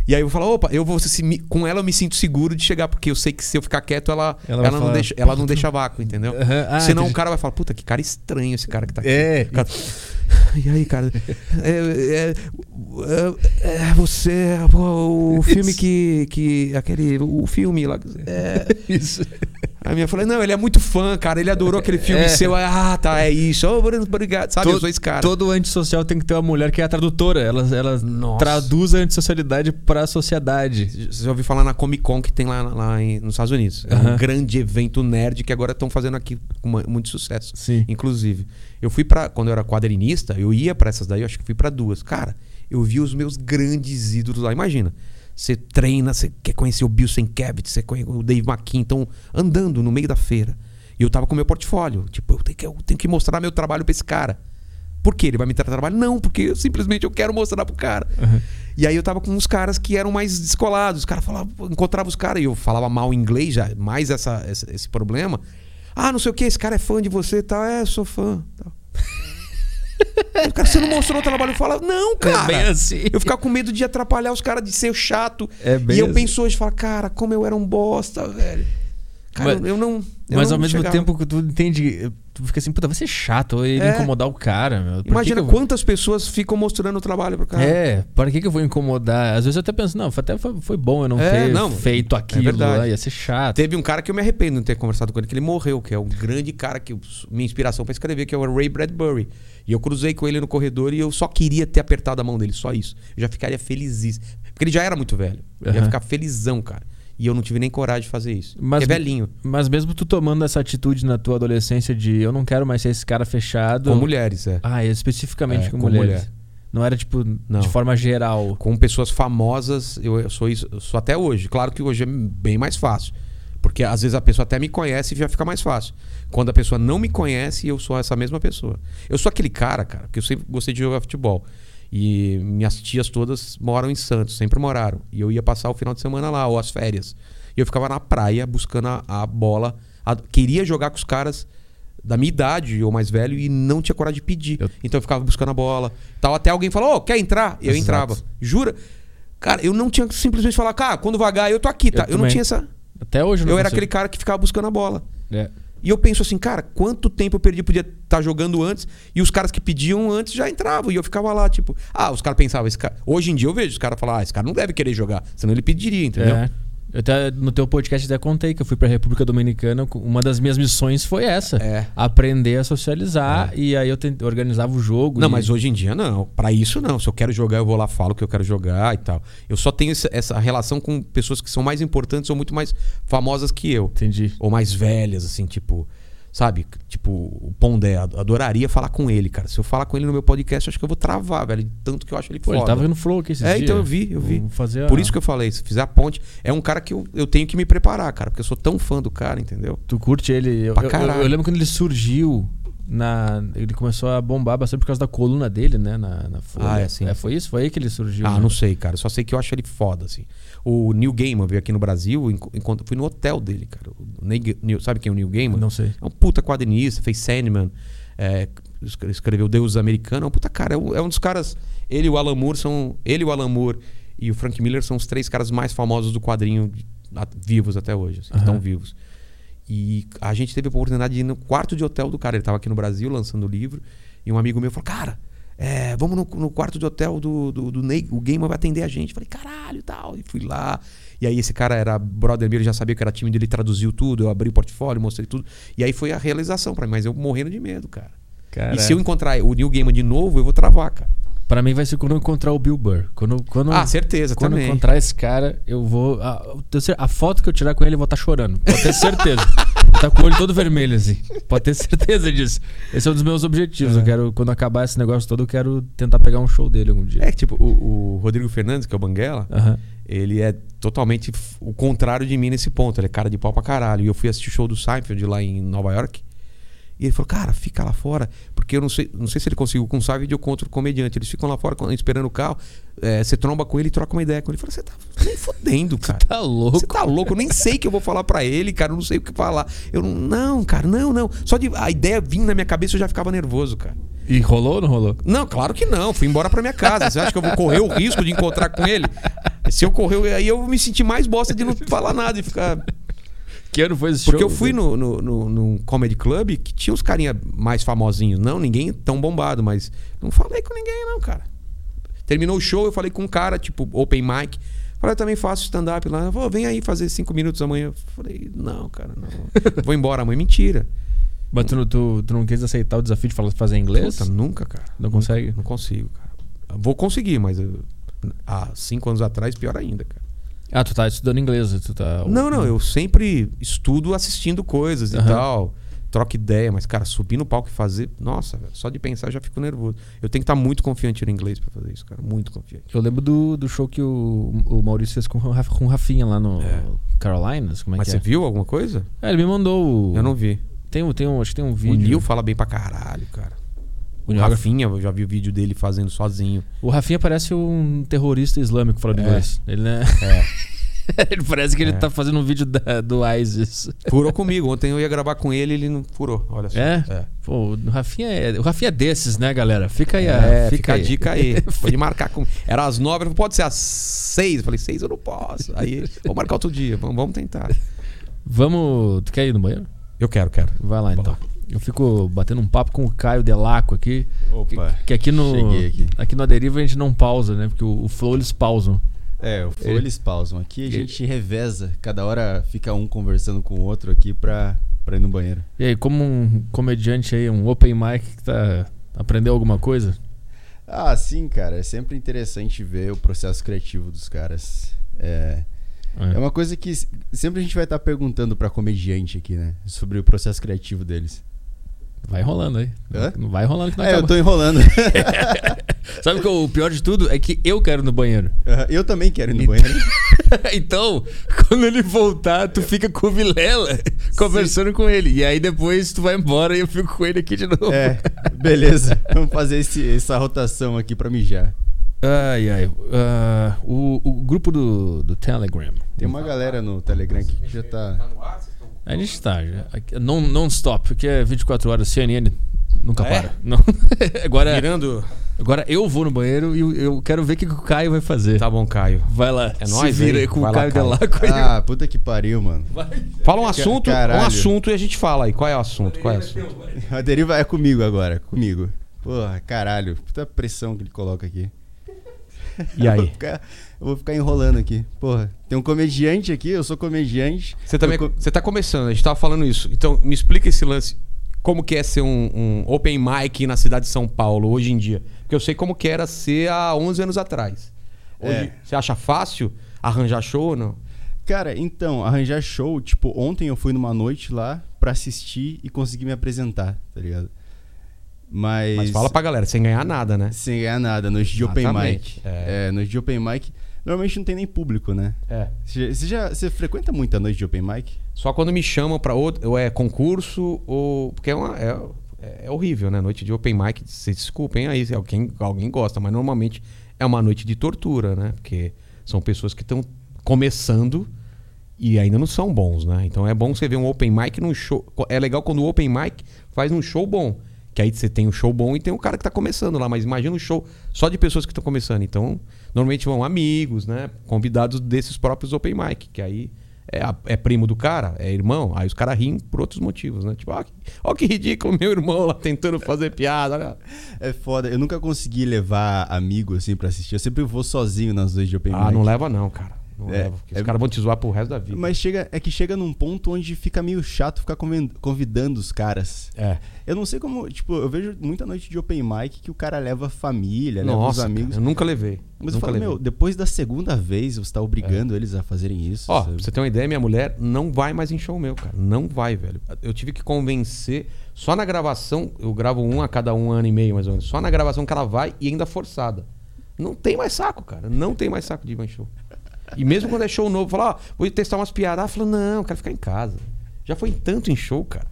E aí eu vou falar, opa, eu vou se com ela eu me sinto seguro de chegar, porque eu sei que se eu ficar quieto, ela, Ela ela, vai não, falar, deixa, ela não deixa vácuo, entendeu? Ah, Senão entendi. o cara vai falar, puta, que cara estranho esse cara que tá aqui. É. Cara- e aí, cara? É, é, é, é, você. O, o filme que, que. Aquele. O filme lá. É, Isso. A minha falou: Não, ele é muito fã, cara. Ele adorou aquele filme É. seu. Ah, tá, é isso. Ô, Bruno, obrigado. Sabe, eu sou esse cara. Todo antissocial tem que ter uma mulher que é a tradutora. Ela, ela Nossa. traduz a antissocialidade pra sociedade. Você já ouviu falar na Comic Con que tem lá, lá em- nos Estados Unidos? É um grande evento nerd que agora estão fazendo aqui com muito sucesso. Sim. Inclusive, eu fui pra. Quando eu era quadrinista, eu ia pra essas daí, eu acho que fui pra duas. Cara, eu vi os meus grandes ídolos lá. Imagina. Você treina, você quer conhecer o Bill Sienkiewicz, você conhece o Dave McKean, estão andando no meio da feira. E eu tava com meu portfólio. Tipo, eu tenho que, eu tenho que mostrar meu trabalho pra esse cara. Por quê? Ele vai me dar trabalho? Não, porque eu, simplesmente eu quero mostrar pro cara. E aí eu tava com uns caras que eram mais descolados. Os caras falavam, encontrava os caras e eu falava mal inglês já, mais essa, esse, esse problema. Ah, não sei o que, esse cara é fã de você e tal. É, sou fã. Tal. O cara, você não mostrou o trabalho? Eu falava, não, cara. É bem assim. Eu ficava com medo de atrapalhar os caras, de ser chato. É bem e eu assim. penso hoje, falo, cara, como eu era um bosta, velho. Cara, Mas- eu não. eu Mas não ao mesmo chegava. tempo que tu entende, tu fica assim, puta, vai ser chato ele É. incomodar o cara, meu. Por que Imagina que eu- quantas pessoas ficam mostrando o trabalho pro cara. É, para que, que eu vou incomodar? Às vezes eu até penso, não, até foi, foi bom eu não É, ter não, feito é aquilo, verdade. né? ia ser chato. Teve um cara que eu me arrependo de não ter conversado com ele, que ele morreu, que é um grande cara que minha inspiração pra escrever, que é o Ray Bradbury. E eu cruzei com ele no corredor e eu só queria ter apertado a mão dele, só isso. Eu já ficaria felizíssimo. Porque ele já era muito velho. Eu ia Aham. ficar felizão, cara. E eu não tive nem coragem de fazer isso. Mas- é velhinho. Mas mesmo tu tomando essa atitude na tua adolescência de eu não quero mais ser esse cara fechado. Com mulheres, é. Ah, especificamente É, com, com mulheres. mulher. Não era tipo Não. de forma geral. Com pessoas famosas, eu, eu sou isso, eu sou até hoje. Claro que hoje é bem mais fácil. Porque às vezes a pessoa até me conhece e já fica mais fácil. Quando a pessoa não me conhece, eu sou essa mesma pessoa. Eu sou aquele cara, cara, que eu sempre gostei de jogar futebol. E minhas tias todas moram em Santos, sempre moraram. E eu ia passar o final de semana lá, ou as férias. E eu ficava na praia buscando a, a bola. A- queria jogar com os caras da minha idade ou mais velho e não tinha coragem de pedir. Eu- Então eu ficava buscando a bola. Tal, até alguém falou, ô, quer entrar? Eu Exato. entrava. Jura? Cara, eu não tinha que simplesmente falar, cara, quando vagar, eu tô aqui, tá? Eu Eu, não tinha essa. Até hoje eu não Eu era consigo. aquele cara que ficava buscando a bola. É. E eu penso assim, cara, quanto tempo eu perdi? Podia estar jogando antes. E os caras que pediam antes já entravam. E eu ficava lá, tipo, ah, os caras pensavam, esse cara. Hoje em dia eu vejo os caras falar, ah, esse cara não deve querer jogar. Senão ele pediria, entendeu? É. Eu até, no teu podcast até contei que eu fui pra República Dominicana. Uma das minhas missões foi essa. É. Aprender a socializar. E aí eu organizava o jogo. Não, e- mas hoje em dia não. Pra isso não. Se eu quero jogar, eu vou lá, falo que eu quero jogar e tal. Eu só tenho essa, essa relação com pessoas que são mais importantes ou muito mais famosas que eu. Entendi. Ou mais velhas, assim, tipo. Sabe? Tipo, o Pondé. ad- Adoraria falar com ele, cara. Se eu falar com ele no meu podcast, eu acho que eu vou travar, velho. Tanto que eu acho ele Pô, foda. ele tava no flow aqui esses É, dias. então eu vi, eu vi. Fazer a- Por isso que eu falei, se fizer a ponte, é um cara que eu, eu tenho que me preparar, cara. Porque eu sou tão fã do cara, entendeu? Tu curte ele? Eu, Pra eu- eu, caralho. eu lembro quando ele surgiu. Na, ele começou a bombar bastante por causa da coluna dele, né? Na, na Folha. Ah, é, sim. foi isso? Foi aí que ele surgiu. Ah, né? não sei, cara. Eu só sei que eu acho ele foda, assim. O Neil Gaiman veio aqui no Brasil, enquanto fui no hotel dele, cara. Neil- sabe quem é o Neil Gaiman? Não sei. É um puta quadrinista, fez Sandman, é, escre- escreveu Deus Americano. É um puta cara. É um, é um dos caras. Ele e o Alan Moore são. Ele, o Alan Moore e o Frank Miller são os três caras mais famosos do quadrinho a- vivos até hoje. Assim, Aham. Estão vivos. E a gente teve a oportunidade de ir no quarto de hotel do cara. Ele tava aqui no Brasil lançando o livro. E um amigo meu falou: Cara, é, vamos no, no quarto de hotel do, do, do Ney. O Gamer vai atender a gente. Falei: Caralho e tal. E fui lá. E aí esse cara era brother meu, ele já sabia que era time dele, traduziu tudo. Eu abri o portfólio, mostrei tudo. E aí foi a realização pra mim. Mas eu morrendo de medo, cara. E se eu encontrar o Neil Gaiman de novo, eu vou travar, cara. Pra mim vai ser quando eu encontrar o Bill Burr. Quando, quando, Ah, certeza, quando eu também. encontrar esse cara, eu vou. A, eu cer- a foto que eu tirar com ele, eu vou estar chorando. Pode ter certeza. Tá com o olho todo vermelho, assim. Pode ter certeza disso. Esse é um dos meus objetivos. É. Eu quero, quando acabar esse negócio todo, eu quero tentar pegar um show dele algum dia. É tipo, o, o Rodrigo Fernandes, que é o Banguela, ele é totalmente o contrário de mim nesse ponto. Ele é cara de pau pra caralho. E eu fui assistir o show do Seinfeld lá em Nova York. E ele falou, cara, fica lá fora. Porque eu não sei, não sei se ele conseguiu com o Seinfeld ou com outro comediante. Eles ficam lá fora esperando o carro. é, você tromba com ele e troca uma ideia com ele. Eu falei, você tá nem fodendo, cara. Tá louco. Você tá louco? Eu nem sei o que eu vou falar pra ele, cara. Eu não sei o que falar. Eu não, não, cara, não, não. Só de a ideia vir na minha cabeça eu já ficava nervoso, cara. E rolou ou não rolou? Não, claro que não. Fui embora pra minha casa. Você acha que eu vou correr o risco de encontrar com ele? Se eu correr, aí eu me senti mais bosta de não falar nada e ficar. Que ano foi esse Porque show? eu fui no, no, no, num comedy club que tinha os carinha mais famosinhos. Não, ninguém tão bombado, mas não falei com ninguém, não, cara. Terminou o show, eu falei com um cara, tipo, open mic. Falei, eu também faço stand-up lá. Falei, vem aí fazer cinco minutos amanhã. Falei, não, cara, não. Vou embora amanhã. Mentira. Mas tu, não- tu, tu não quis aceitar o desafio de fazer inglês? Puta, nunca, cara. Não consegue? Não consigo, cara. Vou conseguir, mas eu- há cinco anos atrás, pior ainda, cara. Ah, tu tá estudando inglês. Tu tá... Não, não, eu sempre estudo assistindo coisas e Aham. tal. Troco ideia, mas, cara, subir no palco e fazer. Nossa, velho, só de pensar eu já fico nervoso. Eu tenho que estar muito confiante no inglês pra fazer isso, cara. Muito confiante. Eu lembro do, do show que o, o Maurício fez com o com o Rafinha lá no É. Carolinas. Como é mas que você é? viu alguma coisa? É, ele me mandou. o- Eu não vi. Tem, tem um, acho que tem um O vídeo. Nil fala bem pra caralho, cara. O Rafinha, eu já vi o vídeo dele fazendo sozinho. O Rafinha parece um terrorista islâmico falando É. inglês. Ele, né? É. ele parece que ele É. tá fazendo um vídeo da- do ISIS. Furou comigo. Ontem eu ia gravar com ele ele não furou. Olha só. É? Pô, o Rafinha é, o Rafinha é desses, né, galera? Fica aí, a- É, fica, fica a aí. dica aí. Pode marcar com. Era às nove, ele falou, pode ser às seis. Eu falei, seis eu não posso. Aí, vou marcar outro dia, vamos, vamos tentar. Vamos. Tu quer ir no banheiro? Eu quero, quero. Vai lá então. Eu fico batendo um papo com o Caio Delaco aqui. Opa, Que, que aqui no. aqui. Aqui no Aderiva a gente não pausa, né? Porque o, o Flow eles pausam. É, o Flow Ele- eles pausam. Aqui a gente reveza. Cada hora fica um conversando com o outro aqui pra, pra ir no banheiro. E aí, como um comediante aí, um open mic que tá. Aprendeu alguma coisa? Ah, sim, cara. É sempre interessante ver o processo criativo dos caras. É, é uma coisa que sempre a gente vai estar perguntando pra comediante aqui, né? Sobre o processo criativo deles. Vai rolando aí. Hã? Não vai rolando que não É, eu acaba. tô enrolando. Sabe que o pior de tudo é que eu quero ir no banheiro. eu também quero ir no Então- banheiro. então, quando ele voltar, tu fica com o Vilela conversando com ele. E aí depois tu vai embora e eu fico com ele aqui de novo. É, beleza. Vamos fazer esse- essa rotação aqui pra mijar. Ai, ai. Ah, o, o grupo do, do Telegram. Tem uma galera no Telegram aqui que já tá. A gente tá. Já, aqui- non, non-stop, porque é 24 horas, CNN nunca Ah, é? para. Não. agora, Virando. agora eu vou no banheiro e eu, quero ver o que, que o Caio vai fazer. Tá bom, Caio. Vai lá. É se nóis, vira aí com Vai o lá, Caio Caio. Delaco aí. Ah, puta que pariu, mano. Fala um assunto, um caralho. assunto e a gente fala aí. Qual é o assunto? Qual é o assunto? A deriva é comigo agora, comigo. Porra, caralho. Puta pressão que ele coloca aqui. E aí? eu vou ficar enrolando aqui. Porra, tem um comediante aqui, eu sou comediante. Você também. Eu Você tá começando, a gente tava falando isso. Então, me explica esse lance. Como que é ser um, um open mic na cidade de São Paulo hoje em dia? Porque eu sei como que era ser há 11 anos atrás. Hoje, É. você acha fácil arranjar show ou não? Cara, então, arranjar show, tipo, ontem eu fui numa noite lá pra assistir e conseguir me apresentar, tá ligado? Mas. Mas fala pra galera, sem ganhar nada, né? Sem ganhar nada, noite de open mic. é. É, noite de open mic. Normalmente não tem nem público, né? É. Você já, você já você frequenta muito a noite de open mic? Só quando me chamam pra outro, ou é concurso, ou. Porque é, uma, é, é horrível, né? Noite de open mic, vocês desculpem aí se alguém, alguém gosta, mas normalmente é uma noite de tortura, né? Porque são pessoas que estão começando e ainda não são bons, né? Então é bom você ver um open mic num show. É legal quando o open mic faz um show bom. Que aí você tem um show bom e tem um cara que tá começando lá. Mas imagina um show só de pessoas que estão começando. Então, normalmente vão amigos, né? Convidados desses próprios open mic. Que aí é, é primo do cara, é irmão. Aí os caras riem por outros motivos, né? Tipo, ó, que, ó que ridículo, meu irmão lá tentando fazer piada. olha. É foda, eu nunca consegui levar amigo assim pra assistir. Eu sempre vou sozinho nas noites de open Ah, mic. não leva não, cara. Não É, é- os caras vão te zoar pro resto da vida. Mas chega, é que chega num ponto onde fica meio chato ficar convidando os caras. É. Eu não sei como, tipo, eu vejo muita noite de open mic que o cara leva a família, leva os Nossa, amigos. cara, eu nunca levei. Mas eu nunca falo, levei. meu, depois da segunda vez você tá obrigando eles a fazerem isso. Ó, pra sabe? você ter uma ideia, minha mulher não vai mais em show meu, cara. Não vai, velho. Eu tive que convencer. Só na gravação, eu gravo um a cada um ano e meio, mais ou menos. Só na gravação que ela vai e ainda forçada. Não tem mais saco, cara. Não tem mais saco de ir em show. E mesmo quando é show novo, fala, ó, vou testar umas piadas. Ela fala, não, eu quero ficar em casa. Já foi tanto em show, cara.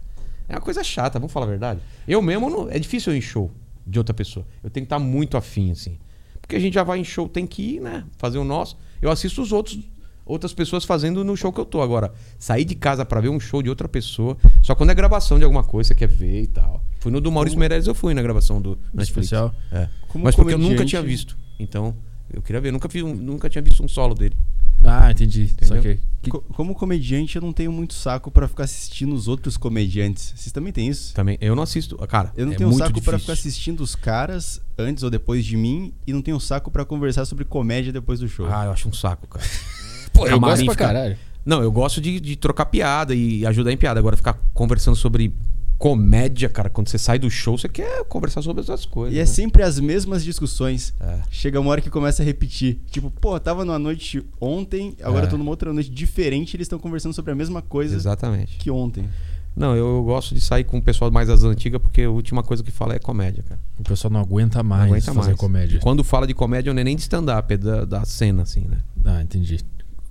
É uma coisa chata, vamos falar a verdade. Eu mesmo, não, é difícil eu ir em show de outra pessoa. Eu tenho que estar muito afim, assim. Porque a gente já vai em show, tem que ir, né? Fazer o nosso. Eu assisto os outros, outras pessoas fazendo no show que eu tô. Agora, sair de casa pra ver um show de outra pessoa, só quando é gravação de alguma coisa, você quer ver e tal. Fui no do Maurício Meirelles, eu fui na gravação do Netflix. especial? É. Como Mas porque eu nunca tinha visto. Então, eu queria ver. Nunca, vi um- nunca tinha visto um solo dele. Ah, entendi. Saquei. Que- Co- Como comediante, eu não tenho muito saco pra ficar assistindo os outros comediantes. Vocês também têm isso? Também, eu não assisto. Cara, Eu não é tenho muito saco pra difícil. ficar assistindo os caras antes ou depois de mim e não tenho saco pra conversar sobre comédia depois do show. Ah, eu acho um saco, cara. Pô, eu Camarim gosto pra caralho. Não, eu gosto de, de trocar piada e ajudar em piada. Agora, ficar conversando sobre comédia, cara, quando você sai do show, você quer conversar sobre essas coisas. E é né? sempre as mesmas discussões. É. Chega uma hora que começa a repetir. Tipo, pô, tava numa noite ontem, agora É. tô numa outra noite diferente e eles estão conversando sobre a mesma coisa Exatamente. que ontem. Não, eu, eu gosto de sair com o pessoal mais das antigas, porque a última coisa que fala é comédia, cara. O pessoal não aguenta mais Não aguenta fazer mais. comédia. Quando fala de comédia, não é nem de stand-up, é da, da cena, assim, né? Ah, entendi.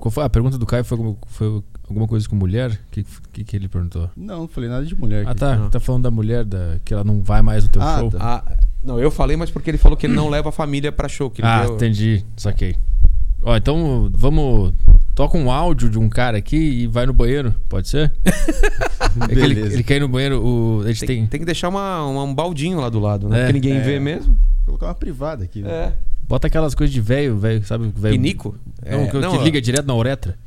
Qual foi? A pergunta do Caio foi, alguma- foi alguma coisa com mulher? O que, que, que ele perguntou? Não, não falei nada de mulher. Ah, aqui. tá. Não. Tá falando da mulher, da, que ela não vai mais no teu Ah, show. tá. Ah, não, eu falei, mas porque ele falou que ele não leva a família pra show. Que ele Ah, deu- entendi. Saquei. Ó, então vamos. Toca um áudio de um cara aqui e vai no banheiro, pode ser? É que ele, Beleza. ele quer ir no banheiro, o, a gente Tem, tem. tem que deixar uma, uma- um baldinho lá do lado, né? É. que ninguém É. vê mesmo. Vou colocar uma privada aqui. né? É. Bota aquelas coisas de velho, velho, sabe? Velho, Pinico? Não, É, que, não, que liga direto na uretra.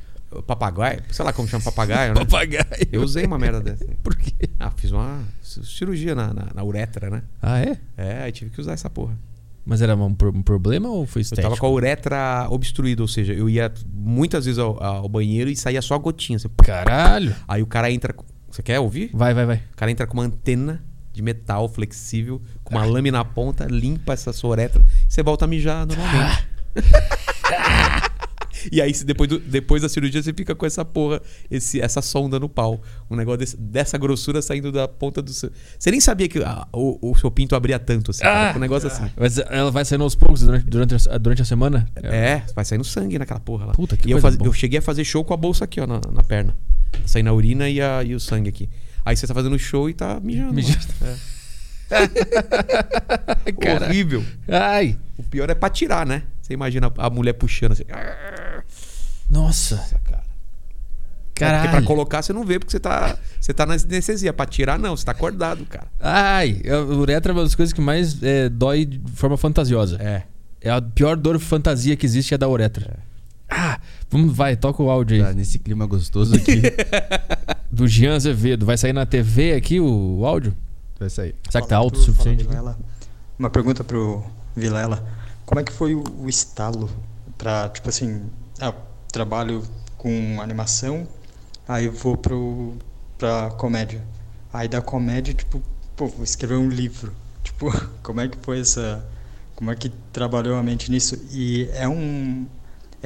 Papagaio? Sei lá como chama papagaio, né? Papagaio. Eu usei uma merda dessa. Por quê? Ah, fiz uma cirurgia na, na, na uretra, né? Ah, é? É, aí tive que usar essa porra. Mas era um, um problema ou foi Eu estético? tava com a uretra obstruída, ou seja, eu ia muitas vezes ao, ao banheiro e saía só gotinha. assim. Caralho. Aí o cara entra. Você quer ouvir? Vai, vai, vai. O cara entra com uma antena de metal flexível, com uma lâmina na ponta, limpa essa sua uretra e você volta a mijar normalmente. e aí, depois, do- depois da cirurgia, você fica com essa porra, esse, essa sonda no pau. Um negócio desse- dessa grossura saindo da ponta do seu. Você nem sabia que ah, o, o seu pinto abria tanto assim. Ah! um negócio assim. Mas ela vai saindo aos poucos durante, durante, a, durante a semana? É, vai saindo sangue naquela porra lá. Puta, que e eu, faz- eu cheguei a fazer show com a bolsa aqui, ó, na, na perna. Saindo a urina e, a- e o sangue aqui. Aí você tá fazendo show e tá mijando. Mijando. É. Horrível. Ai. O pior é pra tirar, né? Você imagina a mulher puxando assim. Nossa. Nossa, cara. É Caralho. porque pra colocar você não vê porque você tá, você tá na anestesia. Pra tirar, não. Você tá acordado, cara. Ai. A uretra é uma das coisas que mais é, dói de forma fantasiosa. É. É a pior dor fantasia que existe é da uretra. Ah, vamos, vai, toca o áudio aí. Tá nesse clima gostoso aqui. Do Jean Azevedo. Vai sair na TV aqui o, o áudio? Vai sair. Será que tá alto o suficiente? Uma pergunta pro Vilela. Como é que foi o, o estalo pra, tipo assim, ah, trabalho com animação, aí vou pro, pra comédia. Aí da comédia, tipo, pô, vou escrever um livro. Tipo, como é que foi essa... Como é que trabalhou a mente nisso? E é um...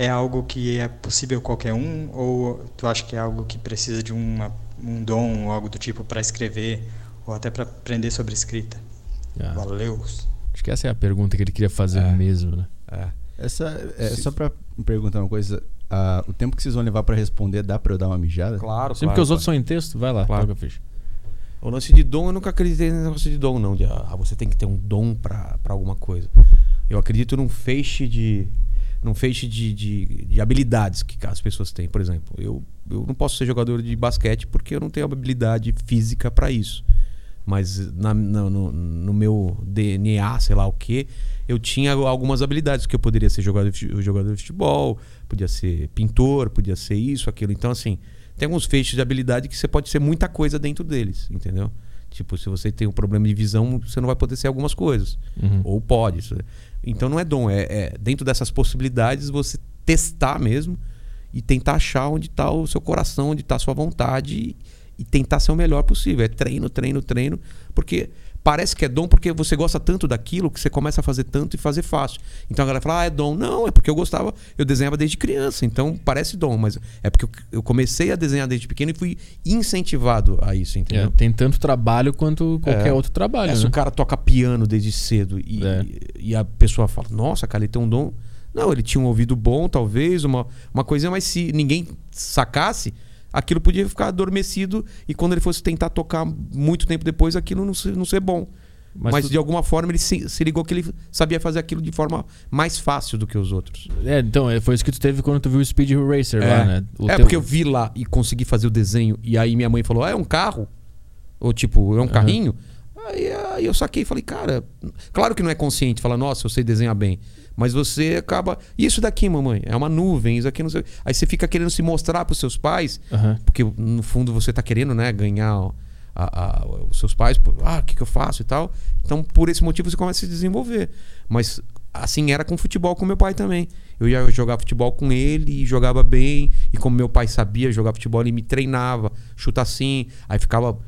É algo que é possível qualquer um? Ou tu acha que é algo que precisa de uma, um dom ou algo do tipo para escrever? Ou até para aprender sobre escrita? Ah, Valeu. acho que essa é a pergunta que ele queria fazer É. mesmo, né? É. Essa, é, Se- só pra me perguntar uma coisa. ah, o tempo que vocês vão levar pra responder, dá pra eu dar uma mijada? Claro, Sempre que os outros são em texto, vai lá, Claro. toca a ficha. O lance de dom, eu nunca acreditei nesse negócio de dom, não. De, ah, você tem que ter um dom pra alguma coisa. Eu acredito num feixe de. Num feixe de, de, de habilidades que as pessoas têm. Por exemplo, eu, eu não posso ser jogador de basquete porque eu não tenho habilidade física pra isso. Mas na- na- no, no meu DNA, sei lá o que, eu tinha algumas habilidades que eu poderia ser jogador jogador de futebol, podia ser pintor, podia ser isso, aquilo. Então, assim, tem alguns feixes de habilidade que você pode ser muita coisa dentro deles, entendeu? Tipo, se você tem um problema de visão, você não vai poder ser algumas coisas. Uhum. Ou pode. Então não é dom, é, é dentro dessas possibilidades você testar mesmo e tentar achar onde está o seu coração, onde está a sua vontade e, e tentar ser o melhor possível. É treino, treino, treino. Porque parece que é dom porque você gosta tanto daquilo que você começa a fazer tanto e fazer fácil. Então a galera fala, ah, é dom. Não, é porque eu gostava, eu desenhava desde criança, então parece dom, mas é porque eu, comecei a desenhar desde pequeno e fui incentivado a isso, entendeu? É, tem tanto trabalho quanto qualquer É. outro trabalho, É, se né? o cara toca piano desde cedo e, É. e a pessoa fala, nossa, cara, ele tem um dom. Não, ele tinha um ouvido bom, talvez, uma, uma coisinha, mas se ninguém sacasse, aquilo podia ficar adormecido e quando ele fosse tentar tocar muito tempo depois, aquilo não ser, não ser bom. Mas Mas, tu- de alguma forma ele se, se ligou que ele sabia fazer aquilo de forma mais fácil do que os outros. É, então, é, foi isso que tu teve quando tu viu o Speed Racer lá, né? O é teu- porque eu vi lá e consegui fazer o desenho e aí minha mãe falou, ah, é um carro? Ou tipo, é um carrinho? Aí, aí eu saquei e falei, cara, claro que não é consciente, falar, nossa, eu sei desenhar bem. Mas você acaba. Isso daqui, mamãe? É uma nuvem, isso aqui não sei. Aí você fica querendo se mostrar pros seus pais, Aham. porque no fundo você tá querendo, né, ganhar a- a- os seus pais, por, ah, o que, que eu faço e tal. Então, por esse motivo, você começa a se desenvolver. Mas assim era com futebol com meu pai também. Eu ia jogar futebol com ele e jogava bem. E como meu pai sabia jogar futebol, ele me treinava, chuta assim. Aí ficava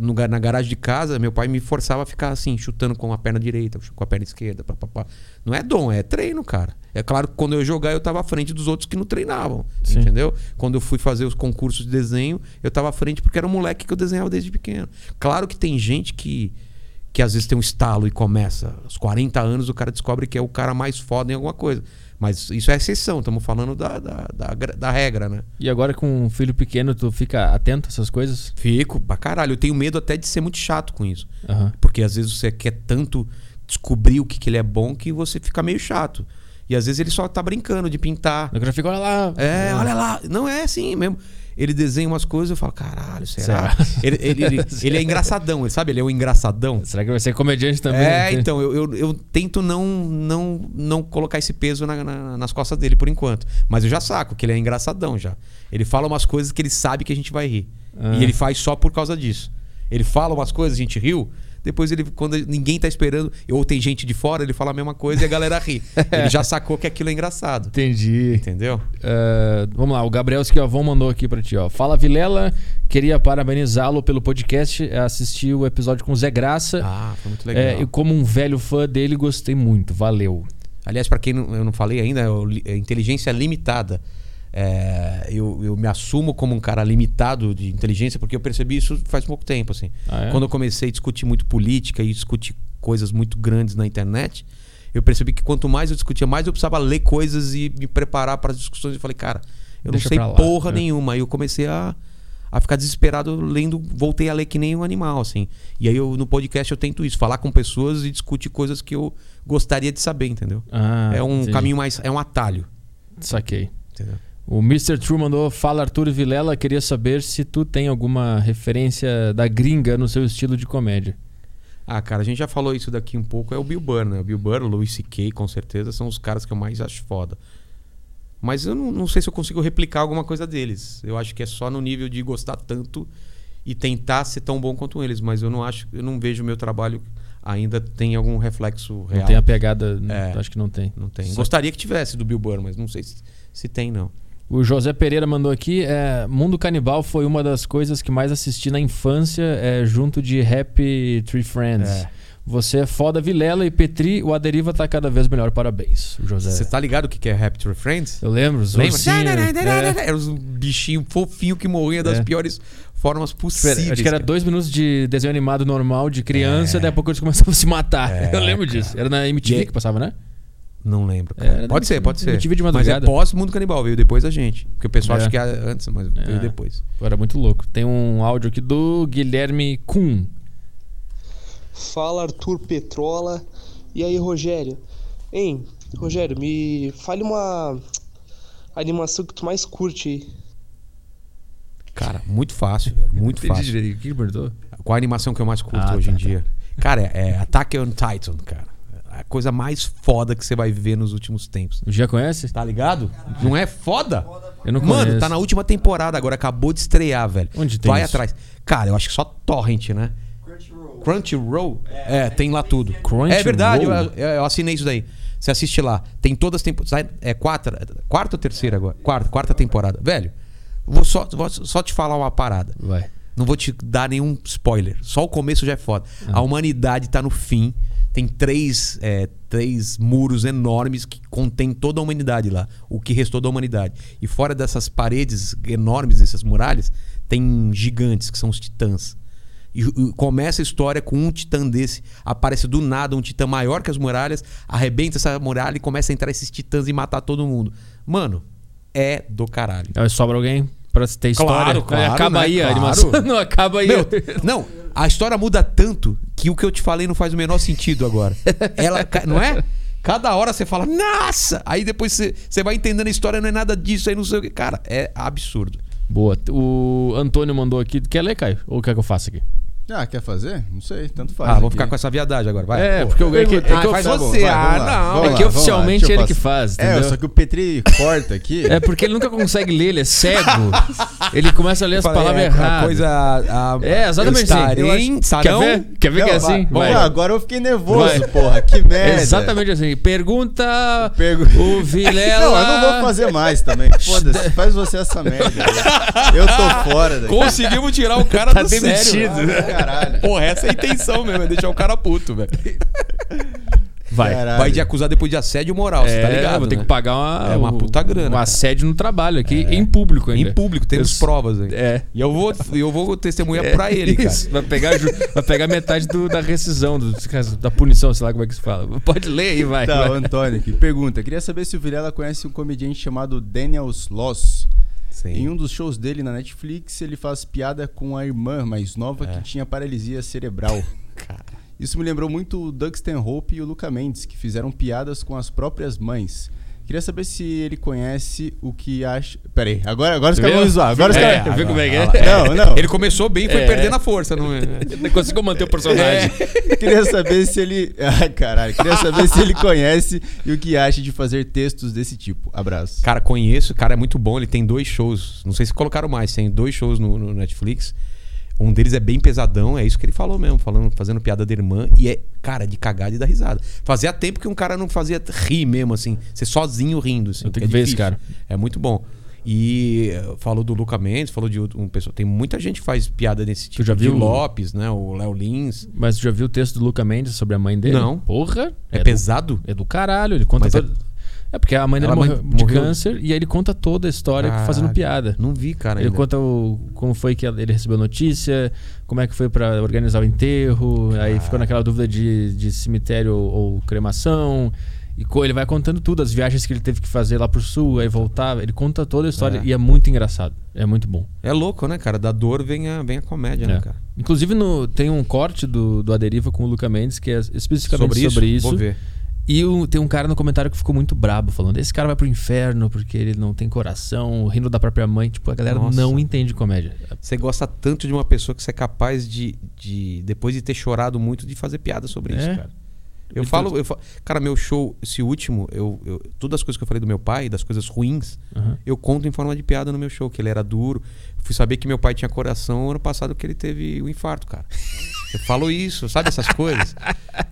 no ga- na garagem de casa, meu pai me forçava a ficar assim, chutando com a perna direita, com a perna esquerda. Pá, pá, pá. Não é dom, é treino, cara. É claro que quando eu ia jogar, eu tava à frente dos outros que não treinavam. Sim. Entendeu? Quando eu fui fazer os concursos de desenho, eu tava à frente porque era um moleque que eu desenhava desde pequeno. Claro que tem gente que, que às vezes tem um estalo e começa. Aos 40 anos o cara descobre que é o cara mais foda em alguma coisa. Mas isso é exceção, estamos falando da, da, da, da regra, né? E agora com um filho pequeno, tu fica atento a essas coisas? Fico, pra caralho. Eu tenho medo até de ser muito chato com isso. Aham. Porque às vezes você quer tanto descobrir o que, que ele é bom que você fica meio chato. E às vezes ele só tá brincando de pintar. Eu já fico, olha lá. É, olha lá. Não é assim mesmo. Ele desenha umas coisas eu falo, caralho, será? Será? Ele, ele, ele, ele é engraçadão, ele sabe? Ele é um engraçadão. Será que vai ser comediante também? É, então, eu, eu, eu tento não, não, não colocar esse peso na- na- nas costas dele por enquanto. Mas eu já saco que ele é engraçadão já. Ele fala umas coisas que ele sabe que a gente vai rir. Ah. E ele faz só por causa disso. Ele fala umas coisas, a gente riu. Depois ele, quando ninguém tá esperando, ou tem gente de fora, ele fala a mesma coisa e a galera ri. ele já sacou que aquilo é engraçado. Entendi. Entendeu? É, vamos lá, o Gabriel Esquiavon mandou aqui pra ti, ó. Fala Vilela, queria parabenizá-lo pelo podcast, assisti o episódio com o Zé Graça. Ah, foi muito legal. É, e como um velho fã dele, gostei muito. Valeu. Aliás, para quem não, eu não falei ainda, é é inteligência limitada. É, eu, eu me assumo como um cara limitado de inteligência porque eu percebi isso faz pouco tempo. Assim. Ah, é? Quando eu comecei a discutir muito política e discutir coisas muito grandes na internet, eu percebi que quanto mais eu discutia, mais eu precisava ler coisas e me preparar para as discussões. Eu falei, cara, eu Deixa não sei lá, porra é. nenhuma. Aí eu comecei a, a ficar desesperado lendo, voltei a ler que nem um animal, assim. E aí eu, no podcast eu tento isso, falar com pessoas e discutir coisas que eu gostaria de saber, entendeu? Ah, é um entendi. caminho mais. É um atalho. Saquei. Entendeu? O Mr. True mandou, fala Arthur Vilela, queria saber se tu tem alguma referência da gringa no seu estilo de comédia. Ah, cara, a gente já falou isso daqui um pouco. É o Bill Burr, né? O Bill Burr, o Louis C.K., com certeza, são os caras que eu mais acho foda. Mas eu não, não sei se eu consigo replicar alguma coisa deles. Eu acho que é só no nível de gostar tanto e tentar ser tão bom quanto eles. Mas eu não acho, eu não vejo o meu trabalho ainda tem algum reflexo real. Não tem a pegada, É. acho que não tem. Não tem. Só- Gostaria que tivesse do Bill Burr, mas não sei se, se tem, não. O José Pereira mandou aqui, é, Mundo Canibal foi uma das coisas que mais assisti na infância, é, junto de Happy Tree Friends. É. Você é foda, Vilela e Petri, o Aderiva tá cada vez melhor, parabéns. José. Você tá ligado o que é Happy Tree Friends? Eu lembro, os Lembra? ursinhos, é. Era uns bichinhos fofinhos que morriam das É. piores formas possíveis. Acho que era cara. dois minutos de desenho animado normal de criança, É. daí a pouco eles começavam a se matar. É, Eu lembro cara. disso. Era na MTV que passava, né? Não lembro. É, cara. pode ser, pode ser. MTV de mas é madrugada. pós Mundo Canibal, veio depois da gente. Porque o pessoal É. acha que é antes, mas É. veio depois. Era muito louco. Tem um áudio aqui do Guilherme Kuhn. Fala Arthur Petrola. E aí, Rogério? Hein, Rogério, me fale uma animação que tu mais curte aí. Cara, muito fácil, velho, muito fácil. O que perguntou? Qual a animação que eu mais curto Ah, hoje tá, em tá. dia? Cara, é, é Attack on Titan, cara. É A coisa mais foda que você vai ver nos últimos tempos. Já conhece? Tá ligado? Não é foda? Eu não Mano, conheço. tá na última temporada agora, acabou de estrear, velho. Onde tem Vai isso? atrás. Cara, eu acho que só Torrent, né? Crunchyroll. É, tem lá tudo. Crunchyroll? É verdade, eu, eu- eu assinei isso daí. Você assiste lá. Tem todas as temporadas. É quarta, quarta ou terceira agora? Quarta, quarta temporada. Velho, vou só, vou só te falar uma parada. Vai. Não vou te dar nenhum spoiler. Só o começo já é foda. A humanidade tá no fim. Tem três, é, três muros enormes que contém toda a humanidade lá. O que restou da humanidade. E fora dessas paredes enormes, dessas muralhas, tem gigantes, que são os titãs. E, e começa a história com um titã desse. Aparece do nada um titã maior que as muralhas, arrebenta essa muralha e começa a entrar esses titãs e matar todo mundo. Mano, é do caralho. Aí sobra alguém pra ter história. Claro, claro, Aí acaba né? aí a Claro. animação. Não, acaba aí. Meu, não, a história muda tanto que o que eu te falei não faz o menor sentido agora. Ela, não é? Cada hora você fala, nossa! Aí depois você, você vai entendendo a história, não é nada disso, aí não sei o que. Cara, é absurdo. Boa. O Antônio mandou aqui. Quer ler, Caio? Ou quer que eu faça aqui? Ah, quer fazer? Não sei, tanto faz. ah, vou aqui. ficar com essa viadagem agora, vai. É, Pô. porque eu- é que- é que Ah, eu- faz Tá bom, você. vai, ah, vamos lá, não. vamos É que vamos lá, oficialmente ele que faz, É, entendeu? só que o Petri corta aqui. É porque ele nunca consegue ler, ele é cego. ele começa a ler as Falei, palavras é, erradas. Coisa. A, É, exatamente assim. Estarei, Eu acho- Quer ver? Quer ver que é assim? vai- agora eu fiquei nervoso, Vai. porra. Que merda. Exatamente assim. Pergunta Pergu- o Vilela. Não, eu não vou fazer mais também. Foda-se, faz você essa merda. Eu tô fora daqui. Conseguimos tirar o cara Tá do sério. demitido. Caralho. Porra, essa é a intenção mesmo, é deixar o cara puto, velho. Vai. Caralho. Vai de acusar depois de assédio moral, você tá ligado? vou ter né? que pagar uma, É uma puta grana, um assédio no trabalho aqui, em público ainda. Em público, temos Eu- provas aí. É. E eu vou, eu vou testemunhar pra ele, cara. Vai pegar, vai pegar metade do- da rescisão, do- da punição, sei lá como é que se fala. Pode ler aí, vai. Tá, vai. Antônio aqui. Pergunta: Queria saber se o Vilela conhece um comediante chamado Daniel Sloss. Sim. Em um dos shows dele na Netflix, ele faz piada com a irmã mais nova É. que tinha paralisia cerebral. Isso me lembrou muito o Doug Stanhope e o Luca Mendes, que fizeram piadas com as próprias mães. Queria saber se ele conhece o que acha. Pera aí, agora, agora os caras vão zoar. Agora os É, caras. viu como é que é? Não, não. Ele começou bem e foi É. perdendo a força, não é? Não consigo manter o personagem. Queria saber se ele. Ai, caralho. Queria saber se ele conhece e o que acha de fazer textos desse tipo. Abraço. Cara, conheço, o cara é muito bom, ele tem dois shows. Não sei se colocaram mais, tem dois shows no, no Netflix. Um deles é bem pesadão, é isso que ele falou mesmo, falando, fazendo piada da irmã, e é, cara, de cagada e da risada. Fazia tempo que um cara não fazia rir mesmo, assim, ser sozinho rindo. Assim, Eu tenho é que ver esse cara. É muito bom. E eh, falou do Luca Mendes, falou de um pessoal. Tem muita gente que faz piada desse tipo. já de viu? Lopes, né? O Léo Lins. Mas tu já viu o texto do Luca Mendes sobre a mãe dele? Não. Porra. É, do- pesado? É do caralho, ele conta Mas é- todo- é... porque a mãe dele morreu, mãe- de morreu- câncer e aí ele conta toda a história Caralho. fazendo piada. Não vi, cara. Ele ainda. conta o, como foi que ele recebeu notícia, como é que foi pra organizar o enterro, aí ficou naquela dúvida de, de cemitério ou, ou cremação. E ele vai contando tudo, as viagens que ele teve que fazer lá pro sul, aí voltava. Ele conta toda a história É. e é muito engraçado. É muito bom. É louco, né, cara? Da dor vem a, vem a comédia, né, É. cara? Inclusive no, tem um corte do, do Aderiva com o Luca Mendes que é especificamente sobre isso. Vou ver. E o- tem um cara no comentário que ficou muito brabo, falando: esse cara vai pro inferno porque ele não tem coração, rindo da própria mãe. Tipo, a galera Nossa. não entende comédia. Você gosta tanto de uma pessoa que você é capaz de, de depois de ter chorado muito, de fazer piada sobre isso, É. cara. Eu falo, eu falo, cara, meu show, esse último, eu, eu, todas as coisas que eu falei do meu pai, das coisas ruins, Aham. eu conto em forma de piada no meu show, que ele era duro. Fui saber que meu pai tinha coração ano passado que ele teve o infarto, cara. Eu falo isso, sabe essas coisas?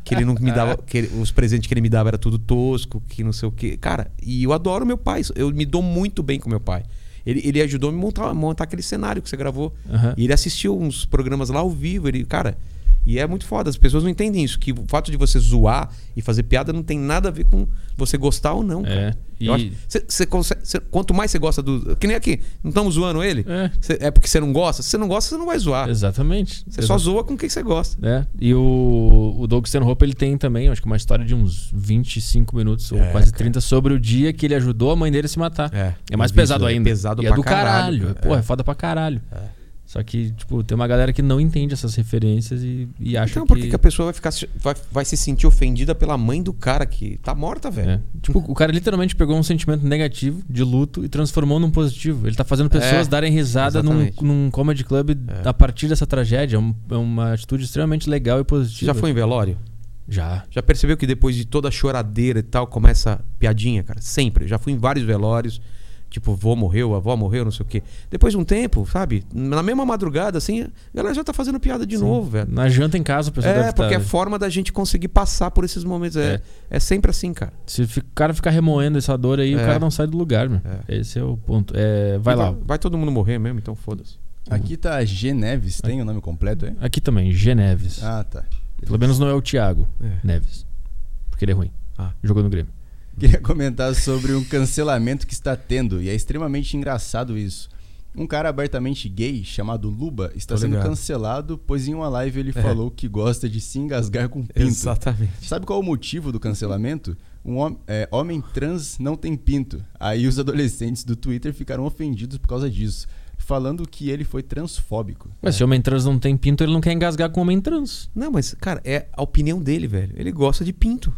Que ele não me dava, que ele- os presentes que ele me dava era tudo tosco, que não sei o quê. Cara, e eu adoro meu pai, eu me dou muito bem com meu pai. Ele, ele ajudou a me montar, montar aquele cenário que você gravou. Aham. E ele assistiu uns programas lá ao vivo, ele, cara, e é muito foda, as pessoas não entendem isso, que o fato de você zoar e fazer piada não tem nada a ver com você gostar ou não, cara. É, e- acho- cê- cê consegue- cê- quanto mais você gosta do. Que nem aqui, não estamos zoando ele? É. Cê- é porque você não gosta? Se você não gosta, você não vai zoar. Exatamente. Você só zoa com quem você gosta. É, e o, o Doug Stanhope ele tem também, acho que uma história de uns 25 minutos ou É, quase cara. 30 sobre o dia que ele ajudou a mãe dele a se matar. É, É mais pesado é ainda. pesado e é pra do caralho, caralho. cara. Porra, É. é foda pra caralho. Só que, tipo, tem uma galera que não entende essas referências e, e acha Então por que, que... que a pessoa vai ficar se- vai, vai se sentir ofendida pela mãe do cara que tá morta, velho? É. Tipo, o cara literalmente pegou um sentimento negativo de luto e transformou num positivo. Ele tá fazendo pessoas É, darem risada num, num comedy club É. a partir dessa tragédia. É, um- é uma atitude extremamente legal e positiva. já foi em velório? Já. Já percebeu que depois de toda a choradeira e tal, começa piadinha, cara? Sempre. Já fui em vários velórios. Tipo, vô morreu, avó morreu, não sei o quê. Depois de um tempo, sabe? Na mesma madrugada, assim, a galera já tá fazendo piada de novo, velho. Na janta em casa, o pessoal É, deve porque é tá... forma da gente conseguir passar por esses momentos. É, é. sempre assim, cara. Se o cara ficar remoendo essa dor aí, o É. cara não sai do lugar, meu. Esse é o ponto. É, vai E lá. Vai, todo mundo morrer mesmo, então foda-se. Aqui tá G Neves, tem o nome completo aí? Aqui também, G Neves. Ah, tá. Pelo menos não é o Thiago É. Neves. Porque ele é ruim. Ah. Jogou no Grêmio. Queria comentar sobre um cancelamento que está tendo, e é extremamente engraçado isso. Um cara abertamente gay, chamado Luba, está Tô sendo ligado. cancelado, pois em uma live ele É. falou que gosta de se engasgar com pinto. Exatamente. Sabe qual é o motivo do cancelamento? Um hom- é, homem trans não tem pinto. Aí os adolescentes do Twitter ficaram ofendidos por causa disso, falando que ele foi transfóbico. Mas se homem trans não tem pinto, ele não quer engasgar com homem trans. Não, mas, cara, é a opinião dele, velho. Ele gosta de pinto.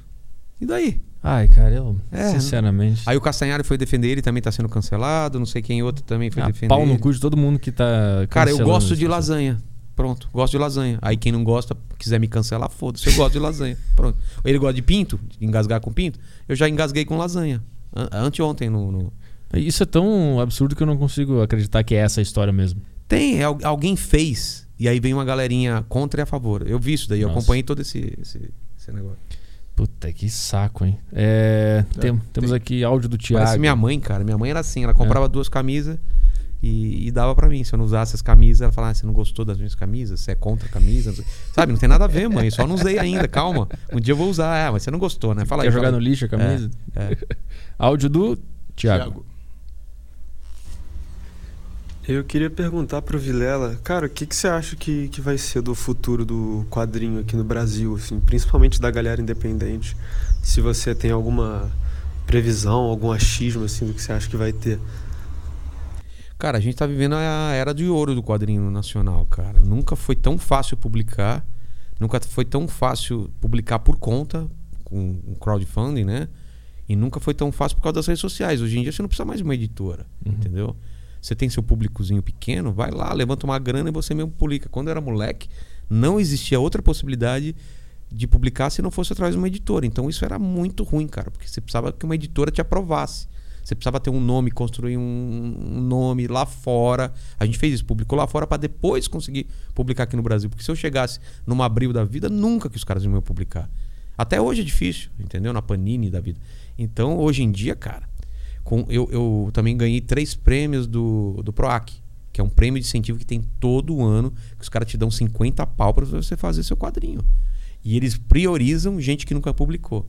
E daí? Ai, cara, eu, É, sinceramente. Aí o Castanhari foi defender ele, também tá sendo cancelado. Não sei quem outro também foi Ah, defender pau no cu de todo mundo que tá. Cara, eu gosto de pessoal. lasanha. Pronto, gosto de lasanha. Aí quem não gosta, quiser me cancelar, foda-se. Eu gosto de lasanha. Pronto. Ele gosta de pinto, de engasgar com pinto. Eu já engasguei com lasanha. An- Anteontem no, no- Isso é tão absurdo que eu não consigo acreditar que é essa a história mesmo. Tem, é al- alguém fez. E aí vem uma galerinha contra e a favor. Eu vi isso daí, eu Nossa. acompanhei todo esse, esse, esse negócio. Puta, que saco, hein? É, tem- temos aqui áudio do Thiago. Parece minha mãe, cara. Minha mãe era assim, ela comprava duas camisas E, e dava pra mim. Se eu não usasse as camisas, ela falava: ah, você não gostou das minhas camisas? Você é contra a camisa? Não sei. Sabe, não tem nada a ver, mãe. Só não usei ainda, calma. Um dia eu vou usar. Ah, mas você não gostou, né? Fala Quer aí. jogar fala no lixo a camisa? É, é. Áudio do Thiago. Thiago. Eu queria perguntar pro Vilela, cara, o que, que você acha que, que vai ser do futuro do quadrinho aqui no Brasil, assim, principalmente da galera independente? Se você tem alguma previsão, algum achismo, assim, do que você acha que vai ter. Cara, a gente tá vivendo a era de ouro do quadrinho nacional, cara. Nunca foi tão fácil publicar, nunca foi tão fácil publicar por conta, com com crowdfunding, né? E nunca foi tão fácil por causa das redes sociais. Hoje em dia você não precisa mais de uma editora, entendeu? Você tem seu públicozinho pequeno, vai lá, levanta uma grana e você mesmo publica. Quando eu era moleque, não existia outra possibilidade de publicar se não fosse através de uma editora. Então isso era muito ruim, cara, porque você precisava que uma editora te aprovasse. Você precisava ter um nome, construir um, um nome lá fora. A gente fez isso, publicou lá fora para depois conseguir publicar aqui no Brasil. Porque se eu chegasse numa abril da vida, nunca que os caras iam me publicar. Até hoje é difícil, entendeu? Na Panini da vida. Então, hoje em dia, cara, com, eu, eu também ganhei três prêmios do, do PROAC, que é um prêmio de incentivo que tem todo ano, que os caras te dão 50 pau para você fazer seu quadrinho. E eles priorizam gente que nunca publicou.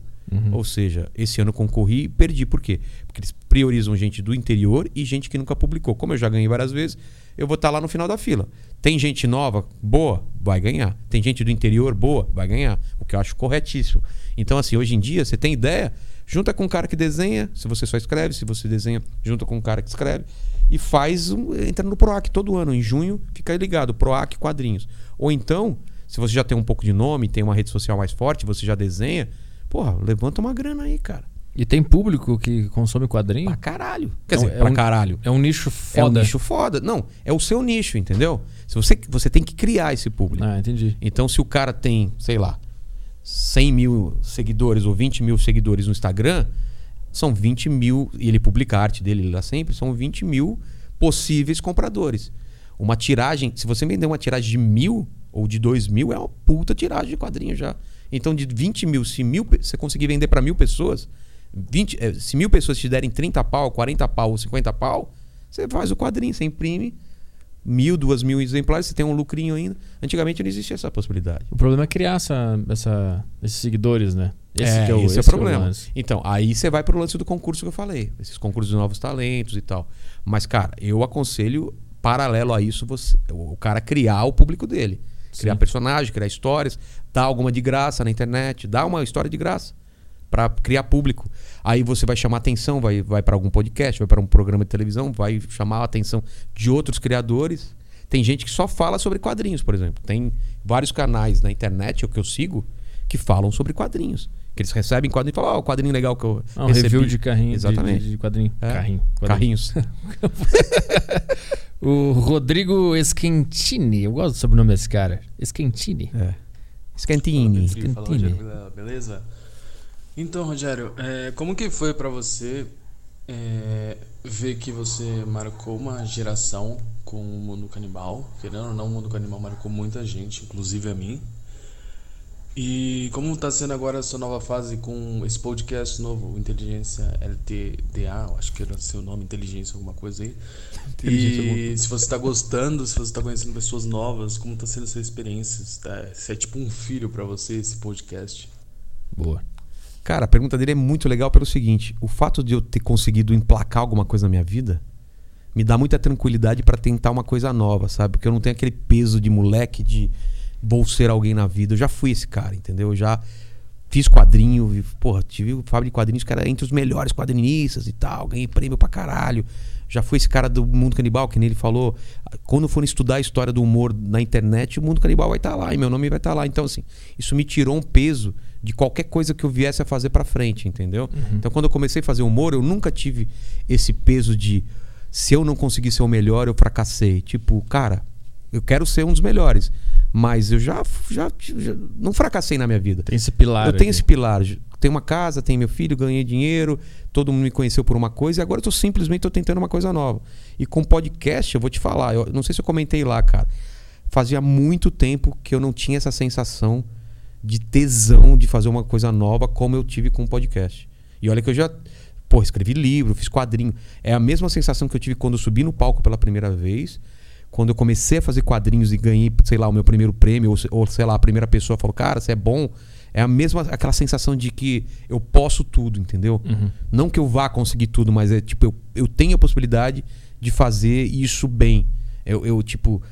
Ou seja, esse ano concorri e perdi. Por quê? Porque eles priorizam gente do interior e gente que nunca publicou. Como eu já ganhei várias vezes, eu vou estar lá no final da fila. Tem gente nova, boa, vai ganhar. Tem gente do interior, boa, vai ganhar. O que eu acho corretíssimo. Então, assim, hoje em dia, você tem ideia, junta com um cara que desenha, se você só escreve, se você desenha, junta com um cara que escreve, e faz um. Entra no PROAC todo ano. Em junho, fica aí ligado, PROAC Quadrinhos. Ou então, se você já tem um pouco de nome, tem uma rede social mais forte, você já desenha, porra, levanta uma grana aí, cara. E tem público que consome quadrinho? Pra caralho. Quer Então, dizer, é pra um- caralho. É um nicho É um foda. nicho foda. Não, é o seu nicho, entendeu? Se você, você tem que criar esse público. Ah, entendi. Então, se o cara tem, sei lá, 100 mil seguidores ou 20 mil seguidores no Instagram, são 20 mil, e ele publica a arte dele lá sempre, são 20 mil possíveis compradores. Uma tiragem, se você vender uma tiragem de mil ou de dois mil, é uma puta tiragem de quadrinho já. Então, de 20 mil, se mil, você conseguir vender para mil pessoas, 20, eh, se mil pessoas te derem 30 pau, 40 pau ou 50 pau, você faz o quadrinho, você imprime mil, duas mil exemplares, você tem um lucrinho ainda. Antigamente não existia essa possibilidade. O problema é criar essa, essa- esses seguidores, né? é, que esse é o esse problema. lance. então, aí você vai pro lance do concurso que eu falei. Esses concursos de novos talentos e tal. Mas, cara, eu aconselho, paralelo a isso, você, o cara criar o público dele. Criar Sim. personagem, criar histórias, dar alguma de graça na internet, dar uma história de graça para criar público. Aí você vai chamar atenção, vai, vai para algum podcast, vai para um programa de televisão, vai chamar a atenção de outros criadores. Tem gente que só fala sobre quadrinhos, por exemplo. Tem vários canais na internet, o que eu sigo, que falam sobre quadrinhos. Que eles recebem quadrinhos e falam, ó, o quadrinho legal que eu Ah, um recebi. review de carrinho. Exatamente. De, de quadrinho. É. Carrinho. quadrinho. Carrinhos. O Rodrigo Esquentini. Eu gosto do sobrenome desse cara. Esquentini. é. Rogério Vilela, beleza? Então, Rogério, é, como que foi pra você é, ver que você marcou uma geração com o Mundo Canibal? Querendo ou não, o Mundo Canibal marcou muita gente, inclusive a mim. E como tá sendo agora a sua nova fase com esse podcast novo, Inteligência LTDA, acho que era seu nome, Inteligência alguma coisa aí. E se você tá gostando, se você tá conhecendo pessoas novas, como tá sendo a sua experiência? Se, tá- se é tipo um filho pra você esse podcast? Boa. Cara, a pergunta dele é muito legal pelo seguinte: o fato de eu ter conseguido emplacar alguma coisa na minha vida me dá muita tranquilidade pra tentar uma coisa nova, sabe? Porque eu não tenho aquele peso de moleque de vou ser alguém na vida. Eu já fui esse cara, entendeu? Eu já fiz quadrinho, e, porra, tive o Fábio de Quadrinhos era entre os melhores quadrinistas e tal, ganhei prêmio pra caralho. Já fui esse cara do Mundo Canibal, que nem ele falou. Quando for estudar a história do humor na internet, o Mundo Canibal vai estar lá e meu nome vai estar lá. Então, assim, isso me tirou um peso de qualquer coisa que eu viesse a fazer pra frente, entendeu? Então, quando eu comecei a fazer humor, eu nunca tive esse peso de se eu não conseguir ser o melhor, eu fracassei. Tipo, cara, eu quero ser um dos melhores. Mas eu já, já, já não fracassei na minha vida. Tem esse pilar. Eu tenho aqui. esse pilar. Tenho uma casa, tenho meu filho, ganhei dinheiro, todo mundo me conheceu por uma coisa e agora eu tô simplesmente tô tentando uma coisa nova. E com podcast, eu vou te falar, eu não sei se eu comentei lá, cara. Fazia muito tempo que eu não tinha essa sensação de tesão de fazer uma coisa nova como eu tive com o podcast. E olha que eu já pô, escrevi livro, fiz quadrinho. É a mesma sensação que eu tive quando eu subi no palco pela primeira vez. Quando eu comecei a fazer quadrinhos e ganhei, sei lá, o meu primeiro prêmio, ou, ou sei lá, a primeira pessoa falou, cara, você é bom. É a mesma, aquela sensação de que eu posso tudo, entendeu? Não que eu vá conseguir tudo, mas é tipo, eu, eu tenho a possibilidade de fazer isso bem. Eu, eu, tipo,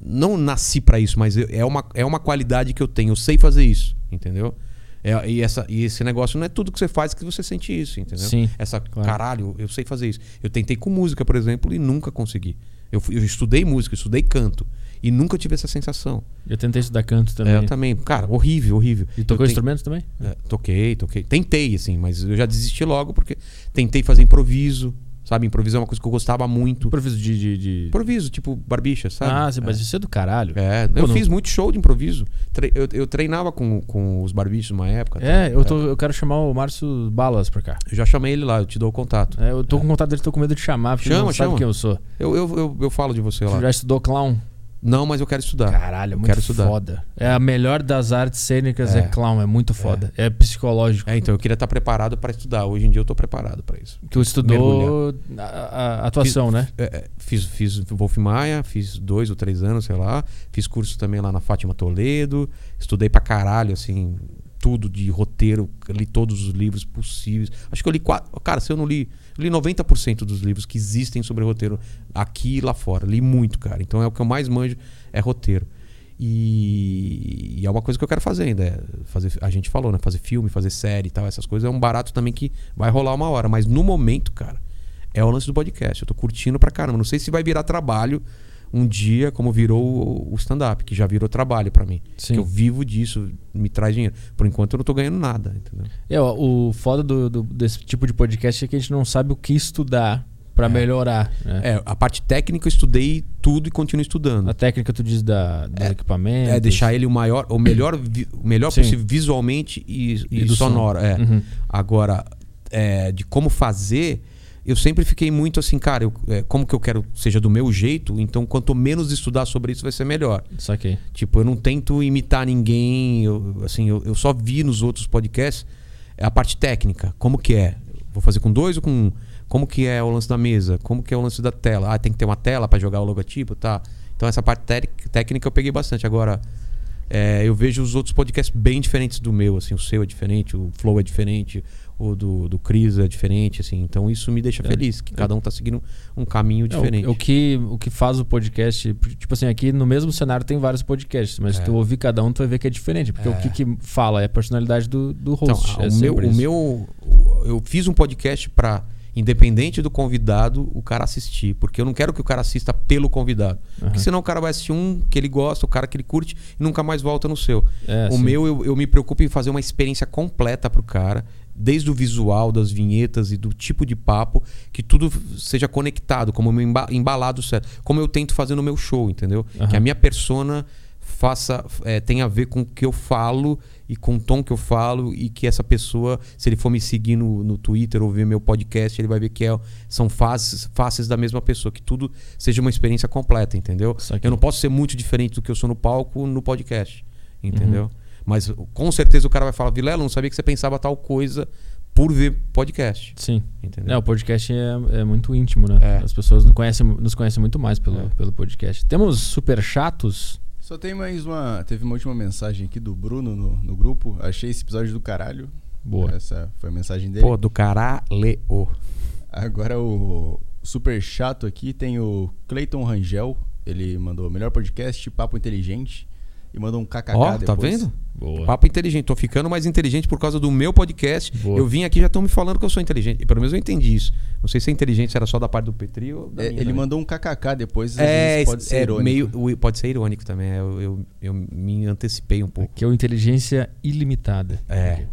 não nasci pra isso, mas eu- é uma, é uma qualidade que eu tenho. Eu sei fazer isso, entendeu? É, e, essa, e esse negócio não é tudo que você faz que você sente isso, entendeu? Sim, Essa, claro. caralho, eu sei fazer isso. Eu tentei com música, por exemplo, e nunca consegui. Eu, eu estudei música, estudei canto. E nunca tive essa sensação. Eu tentei estudar canto também. É, eu também. Cara, horrível, horrível. E tocou Eu ten- instrumento também? é, toquei, toquei. Tentei, assim, mas eu já desisti logo porque tentei fazer improviso. Sabe, improviso é uma coisa que eu gostava muito. Improviso de. de, de- Improviso, tipo barbicha, sabe? Ah, mas isso é do caralho. É, Pô, eu não- fiz muito show de improviso. Tre- eu, eu treinava com, com os barbichos numa época. É, tá? eu, tô, eu quero chamar o Márcio Balas pra cá. Eu já chamei ele lá, eu te dou o contato. É, eu tô com contato dele, tô com medo de chamar, porque ele Chama, não sabe chama. quem eu sou. Eu, eu, eu, eu falo de você lá. Já estudou clown? Não, mas eu quero estudar. Caralho, é muito quero estudar. foda. É a melhor das artes cênicas é, É. clown, é muito foda. É, psicológico. É, então eu queria estar preparado para estudar. Hoje em dia eu tô preparado para isso. Tu estudou a, a- atuação, né? É, é, fiz, fiz Wolf Maia, fiz dois ou três anos, sei lá. Fiz curso também lá na Fátima Toledo. Estudei pra caralho, assim, tudo de roteiro. Li todos os livros possíveis. Acho que eu li quatro. Cara, se eu não li. Eu li 90% dos livros que existem sobre roteiro aqui e lá fora. Li muito, cara. Então é o que eu mais manjo é roteiro. E, e é uma coisa que eu quero fazer ainda. é fazer, a gente falou, né? Fazer filme, fazer série e tal, essas coisas. É um barato também que vai rolar uma hora. Mas no momento, cara, é o lance do podcast. Eu tô curtindo pra caramba. Não sei se vai virar trabalho um dia, como virou o- stand-up, que já virou trabalho pra mim. Sim. Que eu vivo disso, me traz dinheiro. Por enquanto eu não tô ganhando nada, entendeu? É, ó, o foda do, do- desse tipo de podcast é que a gente não sabe o que estudar pra melhorar. né? É, a parte técnica eu estudei tudo e continuo estudando. A técnica tu diz da, do equipamento. É deixar ele o maior, o melhor, o melhor Sim. possível visualmente e, e E sonoro. É. Uhum. Agora, é, de como fazer, eu sempre fiquei muito assim, cara, eu- é, como que eu quero que seja do meu jeito, então quanto menos estudar sobre isso vai ser melhor. Saquei. Tipo, eu não tento imitar ninguém, eu, assim, eu, eu só vi nos outros podcasts a parte técnica, como que é. Vou fazer com dois ou com um? Como que é o lance da mesa? Como que é o lance da tela? Ah, tem que ter uma tela para jogar o logotipo, tá? Então essa parte técnica eu peguei bastante. Agora, é, eu vejo os outros podcasts bem diferentes do meu, assim, o seu é diferente, o Flow é diferente, o do, do Cris é diferente, assim. Então isso me deixa feliz, que cada um tá seguindo um caminho É, diferente. o, o que, o que faz o podcast. Tipo assim, aqui no mesmo cenário tem vários podcasts, mas É. tu ouvir cada um, tu vai ver que é diferente. Porque o que, que fala é a personalidade do, do Então, host. é o, meu, sempre o meu. Eu fiz um podcast pra, independente do convidado, o cara assistir. Porque eu não quero que o cara assista pelo convidado. Porque senão o cara vai assistir um que ele gosta, o cara que ele curte, e nunca mais volta no seu. É, o sim. meu, eu, eu me preocupo em fazer uma experiência completa pro cara. Desde o visual, das vinhetas e do tipo de papo, que tudo seja conectado, como embalado certo. Como eu tento fazer no meu show, entendeu? Que a minha persona faça é, tenha a ver com o que eu falo e com o tom que eu falo e que essa pessoa, se ele for me seguir no, no Twitter ou ver meu podcast, ele vai ver que é, são faces, faces da mesma pessoa, que tudo seja uma experiência completa, entendeu? Eu não posso ser muito diferente do que eu sou no palco no podcast, entendeu? Mas com certeza o cara vai falar, Vilela, não sabia que você pensava tal coisa por ver podcast, Sim. entendeu? É, o podcast é, é muito íntimo, né? É. As pessoas nos conhecem, nos conhecem muito mais pelo, É. pelo podcast. Temos super chatos. Só tem mais uma. Teve uma última mensagem aqui do Bruno no, no grupo. Achei esse episódio do caralho. Boa. Essa foi a mensagem dele. Pô, do caralho. Agora o super chato aqui tem o Clayton Rangel. Ele mandou o melhor podcast, papo inteligente. E mandou um kkk Ó, tá depois. vendo? Boa. Papo inteligente. Tô ficando mais inteligente por causa do meu podcast. Boa. Eu vim aqui e já estão me falando que eu sou inteligente. E pelo menos eu entendi isso. Não sei se é inteligente, se era só da parte do Petri ou da É, minha ele também. mandou um kkk depois. É, pode ser é irônico. meio, pode ser irônico também. é, Eu, eu, eu me antecipei um pouco. Que é o inteligência ilimitada. É.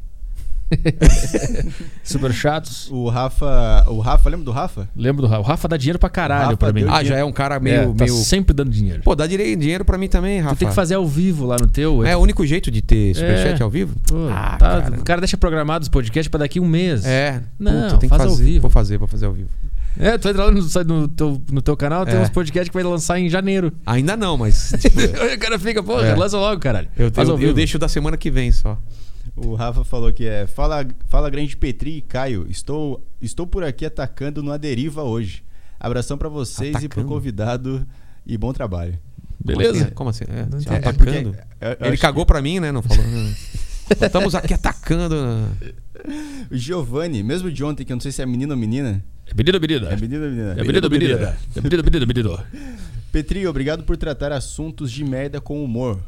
Super chatos. O Rafa. O Rafa, lembra do Rafa? Lembro do Rafa. O Rafa dá dinheiro pra caralho pra mim. Ah, já é um cara meio. É, tá meio... sempre dando dinheiro. Pô, dá dinheiro pra mim também, Rafa. tu tem que fazer ao vivo lá no teu. É o único jeito de ter superchat É. ao vivo? Pô, Ah, tá- cara. O cara deixa programado os podcasts pra daqui um mês. É. Não, Puta, tem que faz ao fazer. vivo. Vou fazer, vou fazer ao vivo. É, tu entra lá no, no, teu, no teu canal, tem É. uns podcasts que vai lançar em janeiro. Ainda não, mas. tipo, o cara fica, pô, É. lança logo, caralho. eu, Faz eu, ao eu deixo da semana que vem só. O Rafa falou que é. Fala, fala grande Petri e Caio. Estou, estou por aqui atacando no Aderiva hoje. Abração pra vocês e pro Atacando? convidado e bom trabalho. Beleza. Como assim? É, Não se entendi. É atacando. porque- eu- eu Ele cagou pra mim, né? Não falou. Estamos aqui atacando. que O Giovanni, mesmo de ontem, que eu não sei se é menino ou menina. É menino, menina. É menino ou menina? É menino, menina. É menino, menina, menino. Petri, obrigado por tratar assuntos de merda com humor.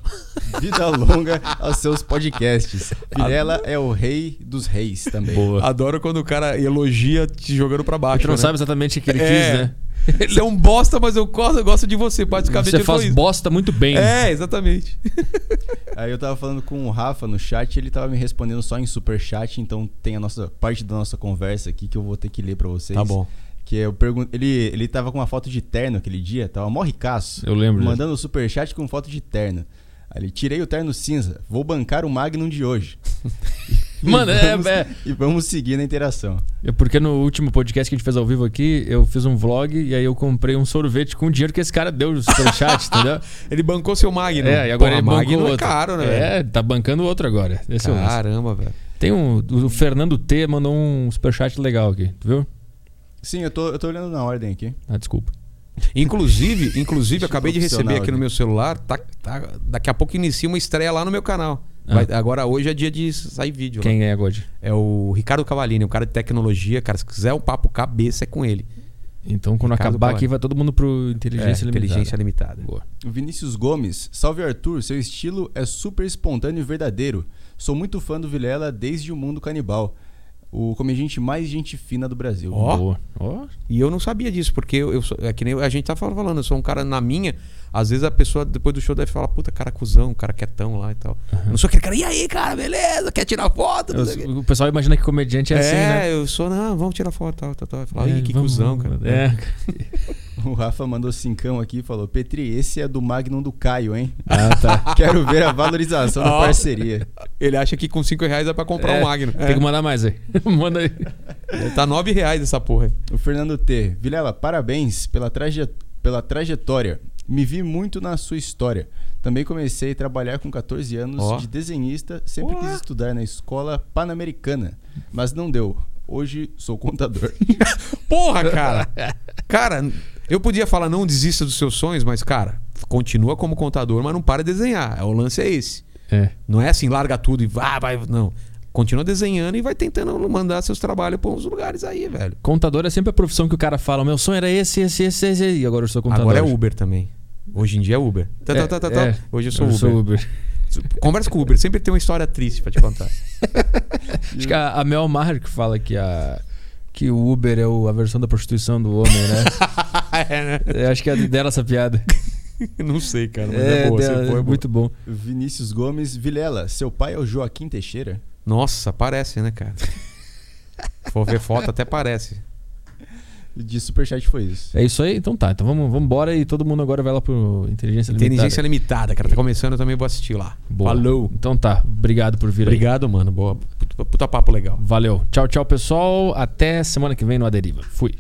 Vida longa aos seus podcasts. Vilela é o rei dos reis também. Boa. Adoro quando o cara elogia te jogando pra baixo. Tu não né? sabe exatamente o que ele É. quis, né? Ele é um bosta, mas eu gosto, de você. Basicamente, Você ele faz bosta muito bem. É, exatamente. Aí eu tava falando com o Rafa no chat, ele tava me respondendo só em super chat, então tem a nossa parte da nossa conversa aqui que eu vou ter que ler pra vocês. Tá bom. Que eu pergunto, ele ele tava com uma foto de terno aquele dia, tava mó ricaço. Eu lembro disso. Mandando super chat com foto de terno. Aí ele tirei o terno cinza, vou bancar o Magnum de hoje. Mano, é- vamos- é- E vamos seguir na interação. É porque no último podcast que a gente fez ao vivo aqui, eu fiz um vlog e aí eu comprei um sorvete com o dinheiro que esse cara deu no superchat, entendeu? Ele bancou seu Magno. É, e agora Porra, ele bancou Magno é outro. caro, né? velho? É, tá bancando outro agora. Esse é o. Caramba, velho. Tem um. O Fernando T mandou um superchat legal aqui, tu viu? Sim, eu tô, eu tô olhando na ordem aqui. Ah, desculpa. Inclusive, inclusive acabei de receber aqui no né? meu celular. Tá, tá- daqui a pouco inicia uma estreia lá no meu canal. Ah. Vai- agora hoje é dia de sair vídeo. lá. Quem é agora? É o Ricardo Cavalini, um cara de tecnologia. Cara, se quiser um papo cabeça, é com ele. Então, quando Ricardo acabar aqui, vai todo mundo pro Inteligência É, Limitada. Inteligência Limitada. Boa. Vinícius Gomes, salve Arthur, seu estilo é super espontâneo e verdadeiro. Sou muito fã do Vilela desde o mundo canibal. O comediante mais gente fina do Brasil. Ó. Boa. Ó. E eu não sabia disso, porque eu, eu sou, é que nem a gente tá falando, eu sou um cara na minha. Às vezes a pessoa, depois do show, deve falar, puta, cara cuzão, cara quietão lá e tal. Eu não sou aquele cara, e aí, cara, beleza? Quer tirar foto? Sei o quê." O pessoal imagina que comediante é, assim, né? eu sou, não, vamos tirar foto, tal, tal, tal. Fala, É, ih, que vamos- cuzão, cara. É. O Rafa mandou cincão aqui e falou: Petri, esse é do Magnum do Caio, hein? Ah, tá. Quero ver a valorização da parceria. Ele acha que com 5 reais é pra comprar É, um Magno. Tem que mandar mais aí. Manda aí. É, Tá 9 reais essa porra. aí. O Fernando T. Vilela, parabéns pela, traje... pela trajetória. Me vi muito na sua história. Também comecei a trabalhar com 14 anos Ó. de desenhista. Sempre Ó. quis estudar na escola pan-americana, mas não deu. Hoje sou contador. Porra, cara. Cara, eu podia falar não desista dos seus sonhos, mas, cara, continua como contador, mas não para de desenhar. O lance é esse. É. Não é assim, larga tudo e vai, vai. Não. Continua desenhando e vai tentando mandar seus trabalhos pra uns lugares aí, velho. Contador é sempre a profissão que o cara fala: meu sonho era esse, esse, esse, esse. E agora eu sou contador. Agora é Uber também. Hoje em dia é Uber. Tá, tá, tá, tá, tá. É, Hoje eu sou eu Uber. sou Uber. Conversa com o Uber, sempre tem uma história triste pra te contar. Acho que a, a Mel Maher que fala que a. Que o Uber é o- a versão da prostituição do homem, né? é, né? Eu acho que é dela essa piada. Não sei, cara, mas é, boa. dela, foi, é boa. muito bom. Vinícius Gomes Vilela, seu pai é o Joaquim Teixeira? Nossa, parece, né, cara? Se for ver foto, até parece. De superchat foi isso. É isso aí? Então tá. Então vamos, vamos embora e todo mundo agora vai lá pro Inteligência Limitada. Inteligência limitada, cara. Tá começando, eu também vou assistir lá. Boa. Falou. Então tá. Obrigado por vir aí. Obrigado, mano. Boa. Puta, puta papo legal. Valeu. Tchau, tchau, pessoal. Até semana que vem no A Deriva. Fui.